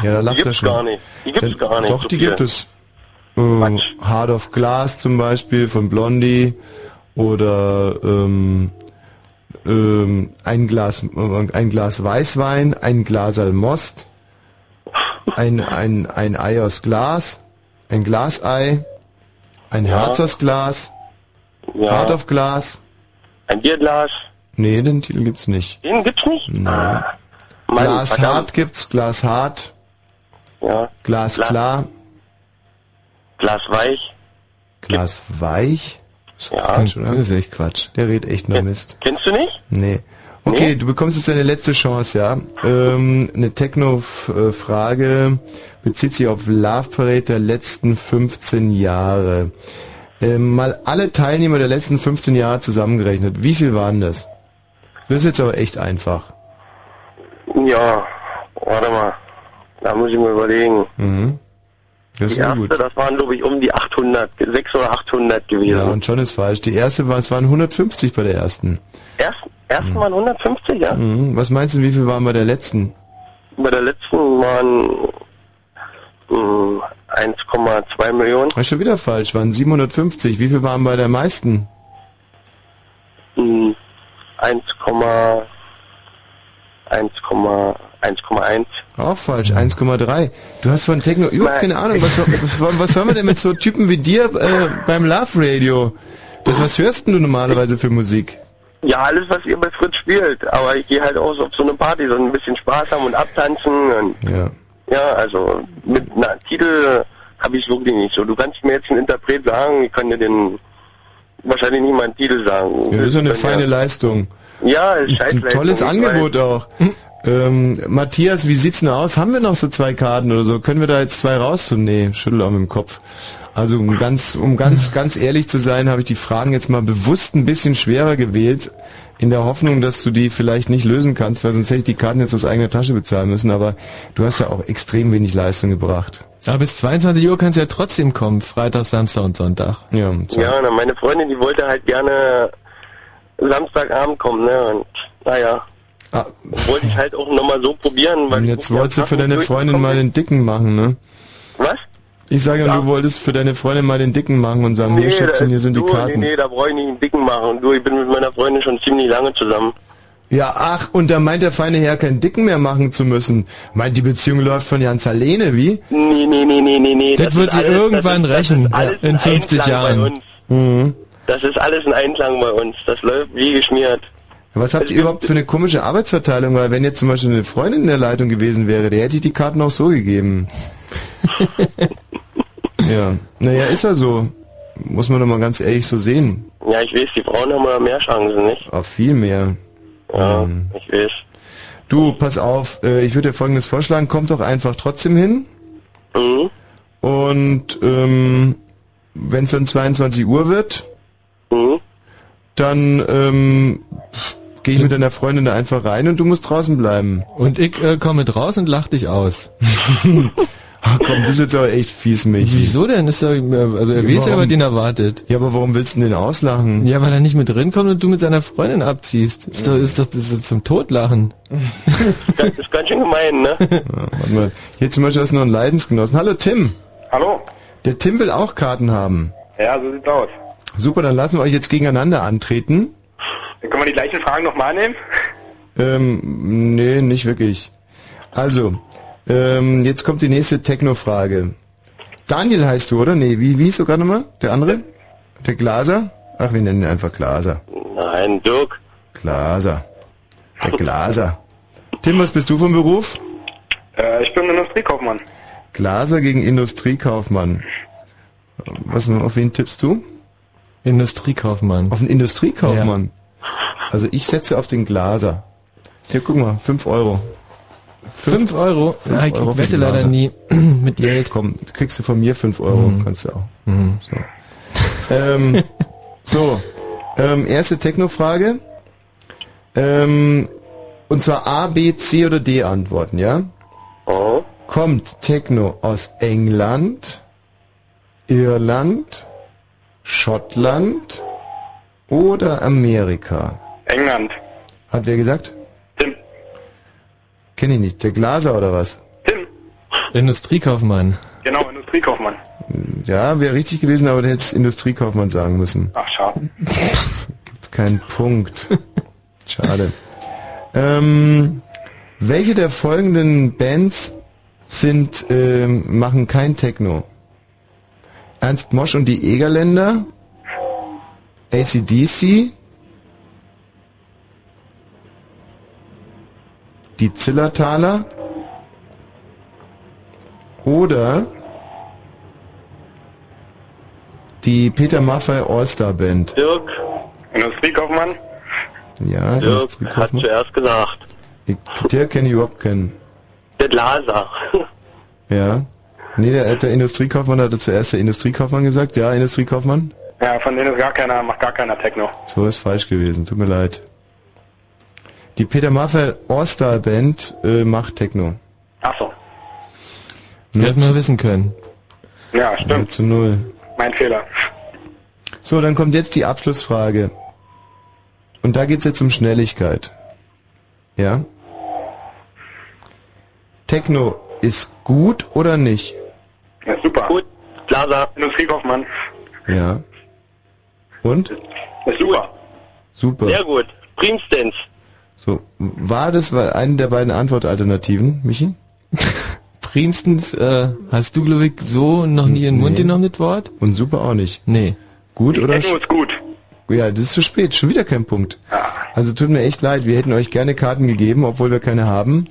Ja, da lacht Die er gibt's schon. gar nicht. Die gibt's Dann- gar nicht, Doch, so die viele. gibt es. Ähm, Heart of Glass zum Beispiel von Blondie oder ähm, ähm, ein Glas äh, ein Glas Weißwein, ein Glas Most, ein, ein, ein Ei aus Glas, ein Glasei, ein Ja. Herz aus Glas, Ja. Heart of Glas, Ein Bierglas. Nee, den Titel gibt's nicht. Den gibt's nicht? Nein. Mann, Glas verdammt. hart gibt's, Glas hart, Ja. Glas Glas- klar, Glas weich. Glas weich. Ja. Quatsch, oder? Das ist echt Quatsch. Der redet echt nur Mist. Kennst du nicht? Nee. Okay, du bekommst jetzt deine letzte Chance, ja. Ähm, eine Techno-Frage bezieht sich auf Love Parade der letzten 15 Jahre. Ähm, mal alle Teilnehmer der letzten 15 Jahre zusammengerechnet. Wie viel waren das? Das ist jetzt aber echt einfach. Ja. Warte mal. Da muss ich mir überlegen. Mhm. Das die erste, gut. das waren glaube ich um die 800, 600 oder 800 gewesen. Ja, und schon ist falsch. Die erste war, es waren 150 bei der ersten. Erst, ersten waren 150, ja. Mhm. Was meinst du, wie viel waren bei der letzten? Bei der letzten waren mh, 1,2 Millionen. Das ist schon wieder falsch, waren 750. Wie viel waren bei der meisten? Mh, 1, 1,1. Auch falsch, 1,3. Du hast von Techno überhaupt keine Ahnung. Was, was, was soll man denn mit so Typen wie dir äh, beim Love Radio? Das, was hörst denn du normalerweise für Musik? Ja, alles, was ihr bei Fritz spielt. Aber ich gehe halt auch so auf so eine Party, so ein bisschen Spaß haben und abtanzen. Und Ja. ja, also mit einer Titel habe ich wirklich nicht so. Du kannst mir jetzt einen Interpret sagen, ich kann dir den wahrscheinlich nicht mal einen Titel sagen. Ja, das ist so eine feine ja- Leistung. Ja, ist Ein scheiße. tolles Angebot auch. Ähm, Matthias, wie sieht's denn aus? Haben wir noch so zwei Karten oder so? Können wir da jetzt zwei raustun? Nee, schüttel auch mit dem Kopf. Also um ganz, um ganz, ganz ehrlich zu sein, habe ich die Fragen jetzt mal bewusst ein bisschen schwerer gewählt, in der Hoffnung, dass du die vielleicht nicht lösen kannst, weil sonst hätte ich die Karten jetzt aus eigener Tasche bezahlen müssen. Aber du hast ja auch extrem wenig Leistung gebracht. Aber bis 22 Uhr kannst du ja trotzdem kommen, Freitag, Samstag und Sonntag. Ja, Ja, na, meine Freundin, die wollte halt gerne Samstagabend kommen, ne? Und naja. Ah. Wollte ich halt auch nochmal so probieren, weil jetzt wolltest du für deine Freundin mal den Dicken machen, ne? Was? Ich sage, ja. du wolltest für deine Freundin mal den Dicken machen und sagen, hier Schätzchen, hier sind die du, Karten. Nee, nee, da brauche ich nicht einen Dicken machen. Du, ich bin mit meiner Freundin schon ziemlich lange zusammen. Ja, ach, und da meint der feine Herr keinen Dicken mehr machen zu müssen. Meint, die Beziehung läuft von ganz alleine, wie? Nee, nee, nee, nee, nee, nee. Das wird ist sie alles- irgendwann das ist, rächen, Das in ein 50 Einklang Jahren. Bei uns. Mhm. Das ist alles ein Einklang bei uns. Das läuft wie geschmiert. Was habt ihr überhaupt für eine komische Arbeitsverteilung? Weil wenn jetzt zum Beispiel eine Freundin in der Leitung gewesen wäre, der hätte ich die Karten auch so gegeben. ja, naja, ist ja so. Muss man doch mal ganz ehrlich so sehen. Ja, ich weiß, die Frauen haben ja mehr Chancen, nicht? Auch viel mehr. Ja, Ähm, ich weiß. Du, pass auf, äh, ich würde dir folgendes vorschlagen, kommt doch einfach trotzdem hin. Mhm. Und ähm, wenn es dann 22 Uhr wird, Mhm. dann ähm, gehe ich mit deiner Freundin da einfach rein und du musst draußen bleiben. Und ich äh, komme mit raus und lach dich aus. Ach komm, das ist jetzt aber echt fies, Michi. Wieso denn? Ist ja, also er weiß ja, was ihn erwartet. Ja, aber warum willst du denn den auslachen? Ja, weil er nicht mit drin kommt und du mit seiner Freundin abziehst. Ist doch, ist doch, das ist zum Totlachen. Das ist ganz schön gemein, ne? Warte mal. Hier zum Beispiel hast du noch einen Leidensgenossen. Hallo Tim. Hallo. Der Tim will auch Karten haben. Ja, so sieht's aus. Super, dann lassen wir euch jetzt gegeneinander antreten. Dann können wir die gleichen Fragen nochmal nehmen. Ähm, nee, nicht wirklich. Also, ähm, jetzt kommt die nächste Techno-Frage. Daniel heißt du, oder? Nee, wie, wie hieß du gerade nochmal? Der andere? Der Glaser? Ach, wir nennen ihn einfach Glaser. Nein, Dirk. Glaser. Der Glaser. Tim, was bist du vom Beruf? Äh, ich bin Industriekaufmann. Glaser gegen Industriekaufmann. Was, auf wen tippst du? Industriekaufmann. Auf den Industriekaufmann? Also ich setze auf den Glaser. Hier, guck mal, 5 Euro. Fünf Euro? Fünf Ja, ich Euro wette leider nie mit Geld. Komm, kriegst du von mir 5 Euro, Mhm. kannst du auch. So, ähm, so ähm, erste Techno-Frage. Ähm, und zwar A, B, C oder D antworten, ja? Oh. Kommt Techno aus England, Irland, Schottland oder Amerika? England. Hat wer gesagt? Tim. Kenn ich nicht. Der Glaser oder was? Industriekaufmann. Genau, Industriekaufmann. Ja, wäre richtig gewesen, aber der hätte es Industriekaufmann sagen müssen. Ach, schade. Gibt keinen Punkt. Schade. Ähm, welche der folgenden Bands sind, ähm, machen kein Techno? Ernst Mosch und die Egerländer, ACDC, die Zillertaler oder die Peter Maffay All-Star Band. Dirk, Industriekaufmann. Ja, Dirk hat zuerst gesagt. Ich, Dirk kenne ich überhaupt kennen. Der Laser. Ja. Nee, der, der Industriekaufmann hatte zuerst der Industriekaufmann gesagt. Ja, Industriekaufmann. Ja, von denen ist gar keiner, macht gar keiner Techno. So ist falsch gewesen. Tut mir leid. Die Peter Maffay All-Star Band äh, macht Techno. Ach so. Hätten wir wissen können. Ja, 0 stimmt. zu 0. Mein Fehler. So, dann kommt jetzt die Abschlussfrage. Und da geht's jetzt um Schnelligkeit. Ja? Techno ist gut oder nicht? Ja, super. Gut. Glaser. Industriekaufmann. Ja. Und? Ist super. Super. Sehr gut. Primstens. So, war das eine der beiden Antwortalternativen, Michi? Primstens äh, hast du, glaube ich, so noch nie in den Mund Nee. genommen, das Wort? Und super auch nicht. Nee. Gut oder? Techno ist gut. Ja, das ist zu spät, schon wieder kein Punkt. Also tut mir echt leid, wir hätten euch gerne Karten gegeben, obwohl wir keine haben.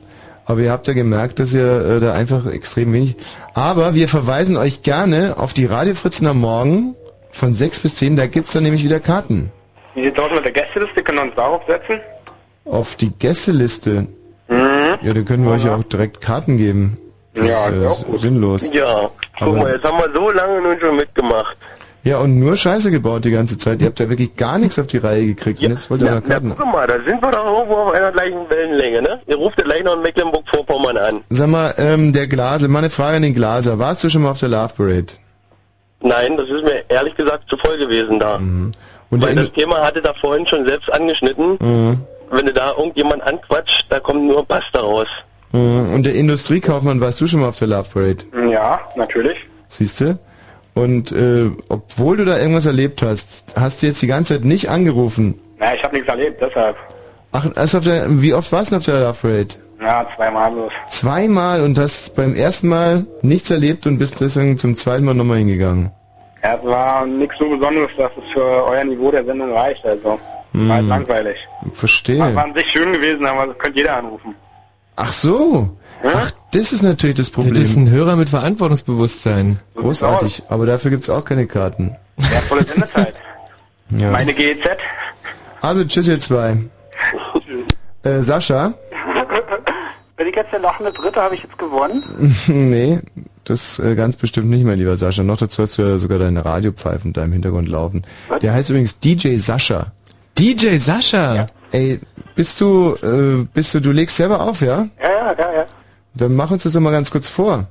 Aber ihr habt ja gemerkt, dass ihr äh, da einfach extrem wenig. Aber wir verweisen euch gerne auf die Radiofritzen am Morgen von 6 bis 10, da gibt's dann nämlich wieder Karten. Wie sieht's aus mit der Gästeliste? Können wir uns darauf setzen? Auf die Gästeliste. Ja, da können wir euch auch direkt Karten geben. Das Ja, ist, äh, sinnlos. Ja. Guck Aber- mal, jetzt haben wir so lange nun schon mitgemacht. Ja, und nur Scheiße gebaut die ganze Zeit. Ihr habt ja wirklich gar nichts auf die Reihe gekriegt. Und jetzt wollt ihr Ja, na, Karten. guck mal, da sind wir doch irgendwo auf einer gleichen Wellenlänge, ne? Ihr ruft ja gleich noch in Mecklenburg-Vorpommern an. Sag mal, ähm, der Glaser, mal eine Frage an den Glaser. Warst du schon mal auf der Love Parade? Nein, das ist mir ehrlich gesagt zu voll gewesen da. Mhm. Und Weil das Thema hatte da vorhin schon selbst angeschnitten. Mhm. Wenn du da irgendjemand anquatscht, da kommt nur Pasta raus. Mhm. Und der Industriekaufmann, warst du schon mal auf der Love Parade? Ja, natürlich. Siehst du? Und äh, obwohl du da irgendwas erlebt hast, hast du jetzt die ganze Zeit nicht angerufen. Na, ich habe nichts erlebt, deshalb. Ach, also auf der, wie oft warst du auf der Love Parade? Ja, zweimal bloß. Zweimal und hast beim ersten Mal nichts erlebt und bist deswegen zum zweiten Mal nochmal hingegangen. Ja, es war nichts so Besonderes, dass es für euer Niveau der Sendung reicht, also. War halt Hm. langweilig. Verstehe. War an sich schön gewesen, aber das könnte jeder anrufen. Ach so. Ach, das ist natürlich das Problem. Das ist ein Hörer mit Verantwortungsbewusstsein. Großartig, aber dafür gibt's auch keine Karten. Wertvolle Sendezeit. Ja. Meine GEZ. Also tschüss ihr zwei. Äh, Sascha? Bin ich jetzt der lachende Dritte, habe ich jetzt gewonnen? nee, das äh, ganz bestimmt nicht, mein lieber Sascha. Noch dazu hast du ja sogar deine Radiopfeifen da im Hintergrund laufen. Der heißt übrigens DJ Sascha. DJ Sascha? Ey, bist du, äh, bist du, du legst selber auf, ja? Ja, ja, ja, ja. Dann mach uns das doch mal ganz kurz vor.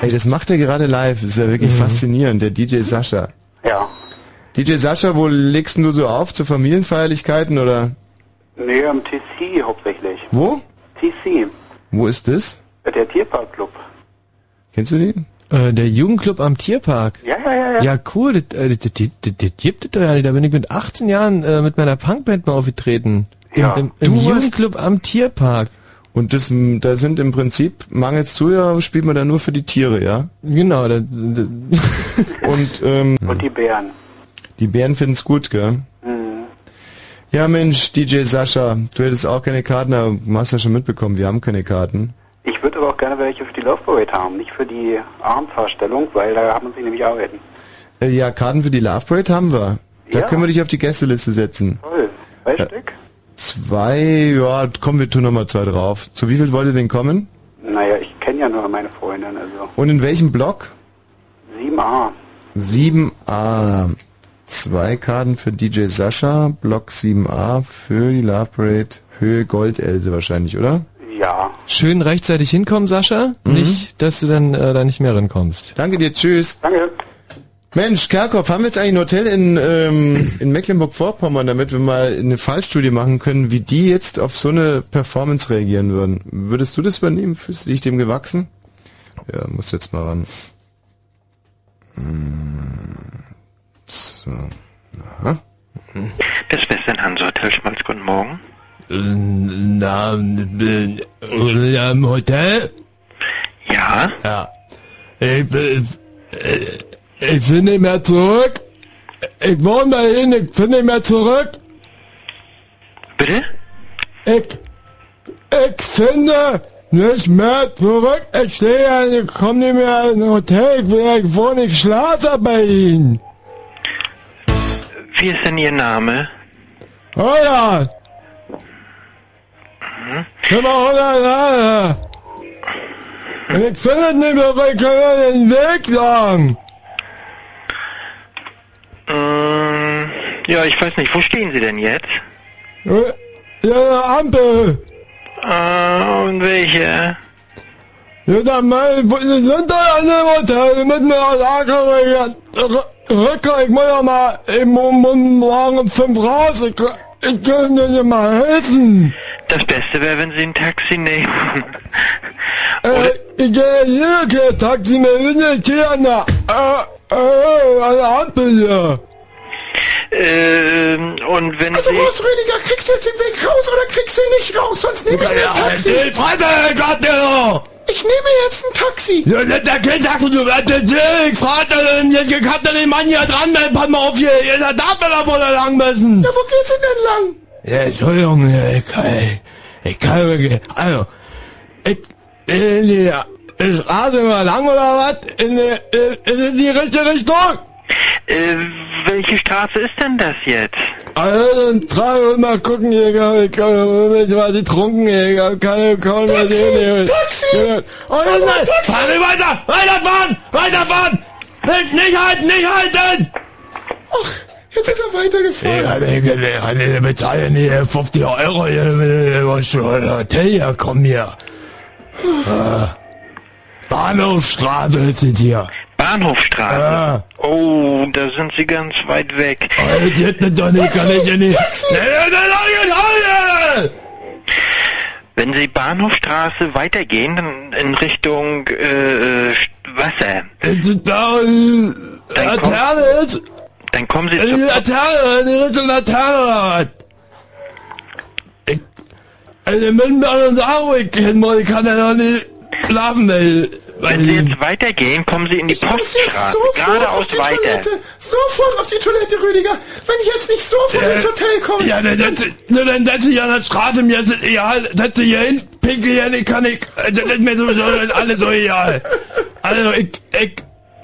Ey, das macht er gerade live. Das ist ja wirklich faszinierend, der DJ Sascha. Ja. DJ Sascha, wo legst du so auf? Zu Familienfeierlichkeiten oder? Nee, am TC hauptsächlich. Wo? TC, Wo ist das? der Tierparkclub. Kennst du die? Äh, der Jugendclub am Tierpark. Ja, ja, ja, ja. Ja, cool. Das, äh, das, das, das, das gibt es doch ja nicht. Da bin ich mit 18 Jahren äh, mit meiner Punkband mal aufgetreten. Ja. Im, im, im Jugendclub am Tierpark. Und das, da sind im Prinzip, mangels Zuhörer, spielt man da nur für die Tiere, ja? Genau. Da, da, Und, ähm, Und die Bären. die Bären finden's gut, gell? Mhm. Ja, Mensch, DJ Sascha, du hättest auch keine Karten, aber du hast ja schon mitbekommen, wir haben keine Karten. Ich würde aber auch gerne welche für die Love Parade haben, nicht für die Abendfahrstellung, weil da muss ich nämlich arbeiten. Äh, ja, Karten für die Love Parade haben wir. Da Ja. können wir dich auf die Gästeliste setzen. Toll. Zwei Ja. Stück? Zwei, ja, komm, wir tun noch mal zwei drauf. Zu wie viel wollt ihr denn kommen? Naja, ich kenne ja nur meine Freundin, also Und in welchem Block? 7a. 7a. Zwei Karten für DJ Sascha, Block 7a für die Love Parade, Höhe Goldelse wahrscheinlich, oder? Ja. Schön rechtzeitig hinkommen, Sascha. Nicht, dass du dann äh, da nicht mehr rankommst. Danke dir, tschüss. Danke. Mensch, Kerkhoff, haben wir jetzt eigentlich ein Hotel in, ähm, in Mecklenburg-Vorpommern, damit wir mal eine Fallstudie machen können, wie die jetzt auf so eine Performance reagieren würden? Würdest du das übernehmen? Fühlst du dich dem gewachsen? Ja, muss jetzt mal ran. Hm, So. Aha. Das Western Hansa Hotel Schmalz, guten Morgen. Na, äh, am Hotel? Ja? Ja. Ich, ich, ich will nicht mehr zurück. Ich wohne dahin, ich will nicht mehr zurück. Bitte? ich, ich finde nicht mehr zurück. Ich stehe, ich komme nicht mehr in ein Hotel. Ich will ich wohne, ich schlafe bei Ihnen. Wie ist denn Ihr Name? Oder? Immer 100 Jahre. Und ich finde nicht mehr, ich kann den Weg sagen. Ja, ich weiß nicht, wo stehen Sie denn jetzt? Ja, eine Ampel. Äh, und welche? Ja, dann mein, wir sind da an dem Hotel mit einer Lage, Rücker, ich muss ja mal, ich muss morgen um fünf raus, ich, ich kann dir nicht mal helfen. Das Beste wäre, wenn Sie ein Taxi nehmen. Äh, ich gehe hier, ich gehe Taxi, mir will nicht hier an der, äh, äh, an der Ampel hier. Ähm, und wenn Also was, Rüdiger, kriegst du jetzt den Weg raus oder kriegst du ihn nicht raus? Sonst nehme ich Ja, ein Taxi. Ich nehme jetzt ein Taxi. Ja, der, Kind sagt, du wirst ich frag den, ich, hab den Mann hier dran, dann pass mal auf hier, da darf man da wohl da lang müssen. Ja, wo geht's denn denn lang? Ja, Entschuldigung, ich kann, ich kann wirklich, also, ich, in die Straße mal lang oder was? In die, in, in die richtige Richtung? Äh, welche Straße ist denn das jetzt? Also, dann mal gucken, hier, ich war die trunken, ich kann keine, kann mehr sehen, Taxi! Oh, nein, nein, fahren Sie weiter, weiterfahren, weiterfahren! Nicht, nicht halten, nicht halten! Ach, jetzt ist er weitergefahren. Ich kann nicht, bezahlen hier 50 Euro hier, was schon Hotel hier, komm hier. Ah. Bahnhofstraße ist es hier. Bahnhofstraße? Ja. Oh, da sind Sie ganz weit weg. Wenn Sie Bahnhofstraße weitergehen, dann in Richtung äh, St- Wasser, da, äh, Laterne ist, dann kommen Sie in die zur Laterne, in die Richtung Laterne? Ich, also, wo ich hin muss, ich kann ja noch nicht schlafen, weil Wenn Sie jetzt weitergehen, kommen Sie in die Ich muss jetzt Poststraße. sofort auf Geradeaus die weiter. Toilette. Sofort auf die Toilette, Rüdiger. Wenn ich jetzt nicht sofort Äh, ins Hotel komme. Ja, dann setze dann setze ich an der Straße, mir ist es egal, setze hier hin, pinkel hier nicht, kann ich, äh, das ist mir sowieso alles so egal. Also, ich, ich,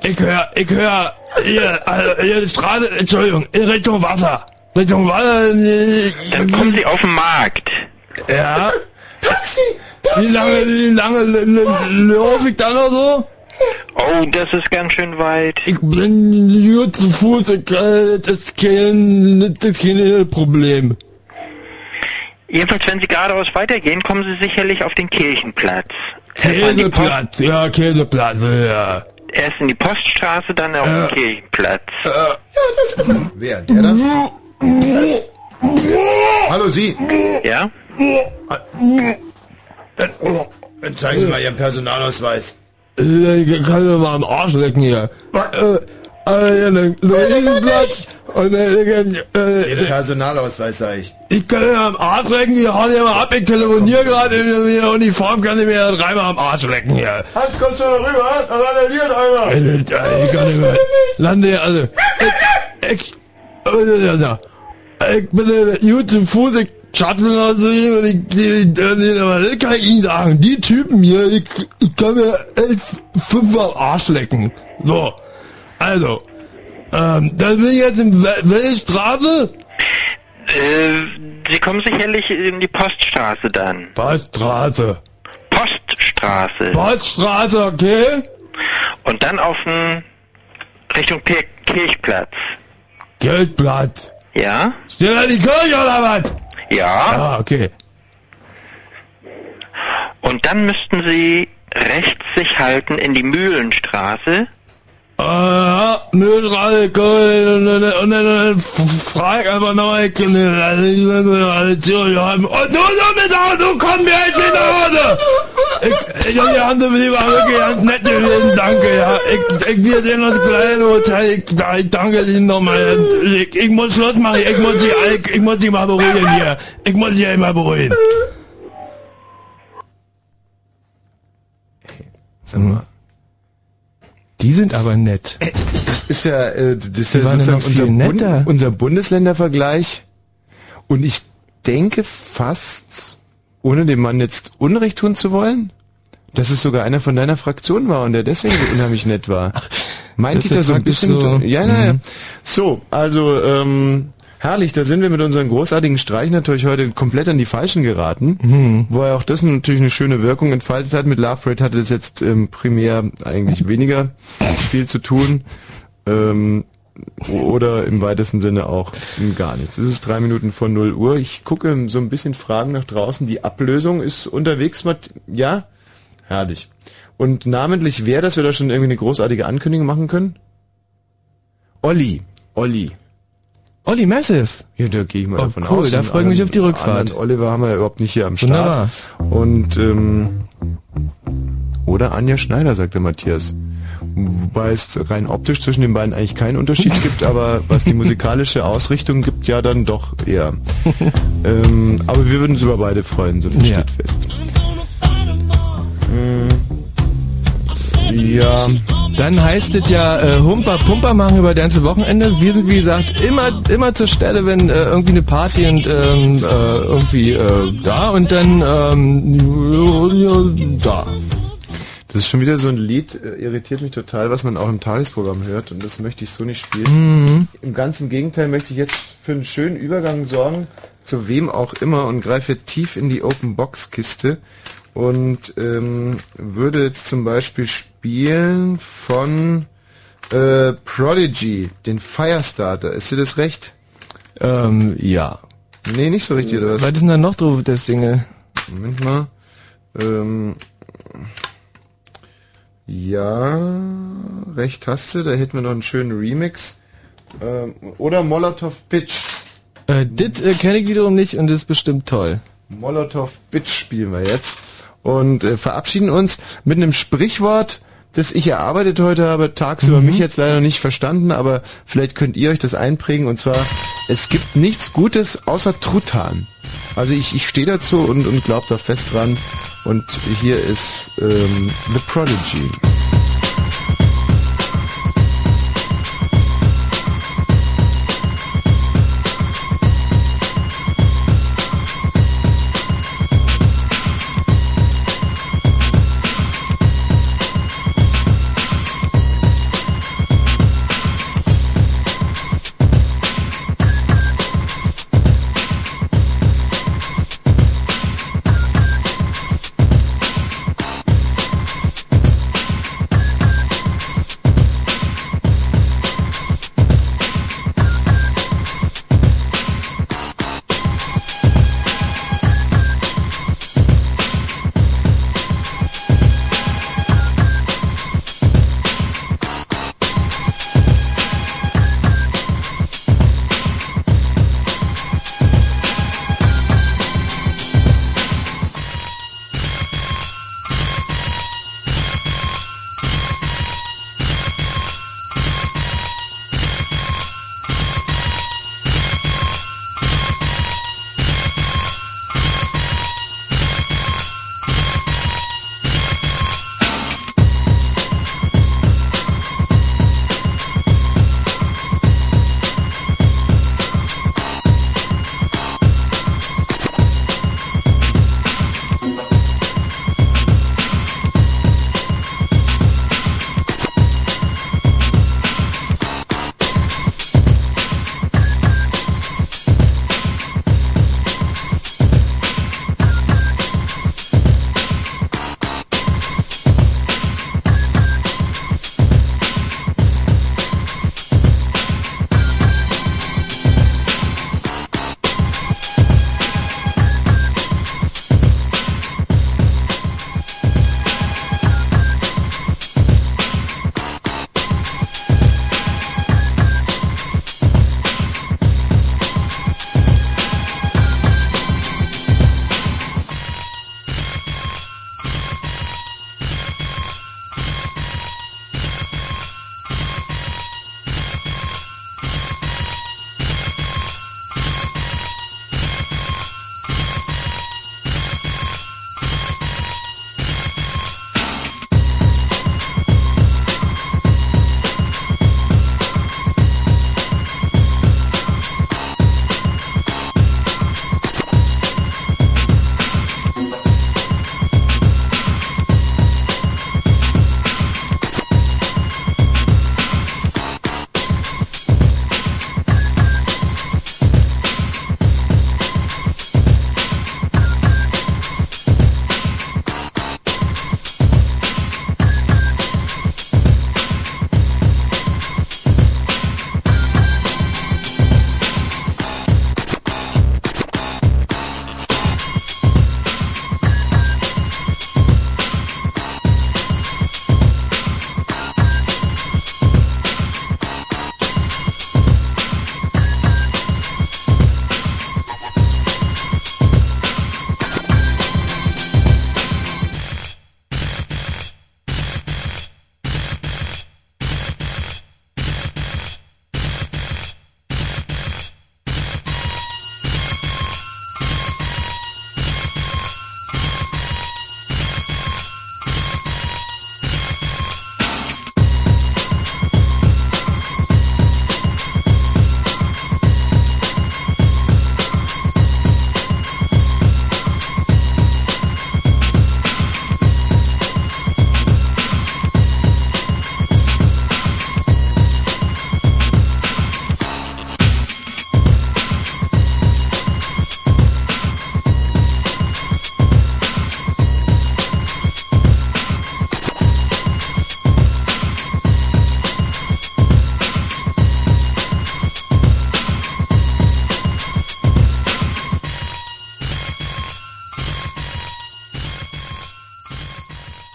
ich höre, ich höre, hier, also, hier die Straße, Entschuldigung, in Richtung Wasser. Richtung Wasser, äh, Dann kommen Sie auf den Markt. ja. Taxi! Wie lange, wie lange laufe ich da noch so? Oh, das ist ganz schön weit. Ich bin nur zu Fuß, äh, das ist kein, das ist kein Problem. Jedenfalls, wenn Sie geradeaus weitergehen, kommen Sie sicherlich auf den Kirchenplatz. Käseplatz, ja, Käseplatz, ja. Erst in die Poststraße, dann auf Ja. den Kirchenplatz. Ja, das ist er. Wer? Der da? Hallo, Sie. Ja? Dann zeigen Sie mal Ihren Personalausweis. Äh, Ich kann mir mal am Arsch lecken hier. Äh, äh, Luisenplatz und äh, Ihren äh, Personalausweis, sag ich. ich kann mir am Arsch lecken, wir hauen hier mal ab, ich telefoniere gerade in der Uniform, kann ich mir dreimal am Arsch lecken hier. Hans, kommst du da rüber? Da randaliert einer. Äh, äh, Ich kann nicht mehr. Lande, also, ich, ich, äh, ich bin äh, gut zu Fuß, ich ich, kann ich Ihnen sagen, die Typen hier, ich, ich kann mir elf, fünf am Arsch lecken. So, also, ähm, dann bin ich jetzt in Wel- welche Straße? Äh, Sie kommen sicherlich in die Poststraße dann. Poststraße. Poststraße. Poststraße, okay? Und dann auf den Richtung Kirchplatz. Geldblatt. Ja? Steht da die Kirche oder was? Ja. Ah, okay. Und dann müssten Sie rechts sich halten in die Mühlenstraße. Müllstraße, und dann, und dann frag einfach nochmal, haben. Und du, du mit Auto, komm mir jetzt nicht nach Hause! Ich, ich und die andere die war wirklich ganz nett gewesen, danke, ja. Ich, ich sehen uns gleich im Hotel, ich, ich danke Ihnen nochmal. Ich, ich muss Schluss machen, ich muss sie, ich, ich muss sie mal beruhigen hier. Ich muss sie mal beruhigen. Sag mal. Die sind aber nett. Das ist ja, äh, das ist ja sozusagen unser. Bund, unser Bundesländervergleich. Und ich denke fast, ohne dem Mann jetzt Unrecht tun zu wollen, dass es sogar einer von deiner Fraktion war und der deswegen so unheimlich nett war. Meint das ich ist da so ein bisschen... so- ja, naja. Mhm. So, also ähm, herrlich, da sind wir mit unseren großartigen Streichen natürlich heute komplett an die Falschen geraten, Mhm. wo ja auch das natürlich eine schöne Wirkung entfaltet hat. Mit Love Rate hatte das jetzt ähm, primär eigentlich weniger viel zu tun. Ähm, oder im weitesten Sinne auch gar nichts. Es ist drei Minuten vor 0 Uhr. Ich gucke so ein bisschen Fragen nach draußen. Die Ablösung ist unterwegs. Matt ja? Herrlich. Und namentlich wer, dass wir da schon irgendwie eine großartige Ankündigung machen können? Olli. Olli. Olli Massive. Ja, da gehe ich mal Oh, davon cool, aus. da Den freue ich mich auf die Rückfahrt. Oliver haben wir ja überhaupt nicht hier am Start. Wunderbar. Und ähm, oder Anja Schneider, sagt der Matthias. Wobei es rein optisch zwischen den beiden eigentlich keinen Unterschied gibt, aber was die musikalische Ausrichtung gibt, ja dann doch eher. ähm, aber wir würden uns über beide freuen, so viel Ja. steht fest. Ja. Dann heißt es ja äh, Humper Pumper machen über das ganze Wochenende. Wir sind wie gesagt immer immer zur Stelle, wenn äh, irgendwie eine Party und ähm, äh, irgendwie äh, da und dann ähm, da. Das ist schon wieder so ein Lied, äh, irritiert mich total, was man auch im Tagesprogramm hört und das möchte ich so nicht spielen. Mhm. Im ganzen Gegenteil möchte ich jetzt für einen schönen Übergang sorgen, zu wem auch immer und greife tief in die Open Box Kiste und ähm, würde jetzt zum Beispiel spielen von äh, Prodigy, den Firestarter. Ist dir das recht? Ähm, ja. Nee, nicht so richtig, oder was? Was ist denn da noch drauf, der Single? Moment mal. Ähm, ja, recht hast du, da hätten wir noch einen schönen Remix. Ähm, oder Molotov Bitch. Äh, dit äh, kenne ich wiederum nicht und ist bestimmt toll. Molotov Bitch spielen wir jetzt. Und äh, verabschieden uns mit einem Sprichwort, das ich erarbeitet heute habe, tagsüber mich jetzt leider nicht verstanden, aber vielleicht könnt ihr euch das einprägen. Und zwar, es gibt nichts Gutes außer Truthahn. Also ich, ich stehe dazu und, und glaube da fest dran. Und hier ist ähm, The Prodigy.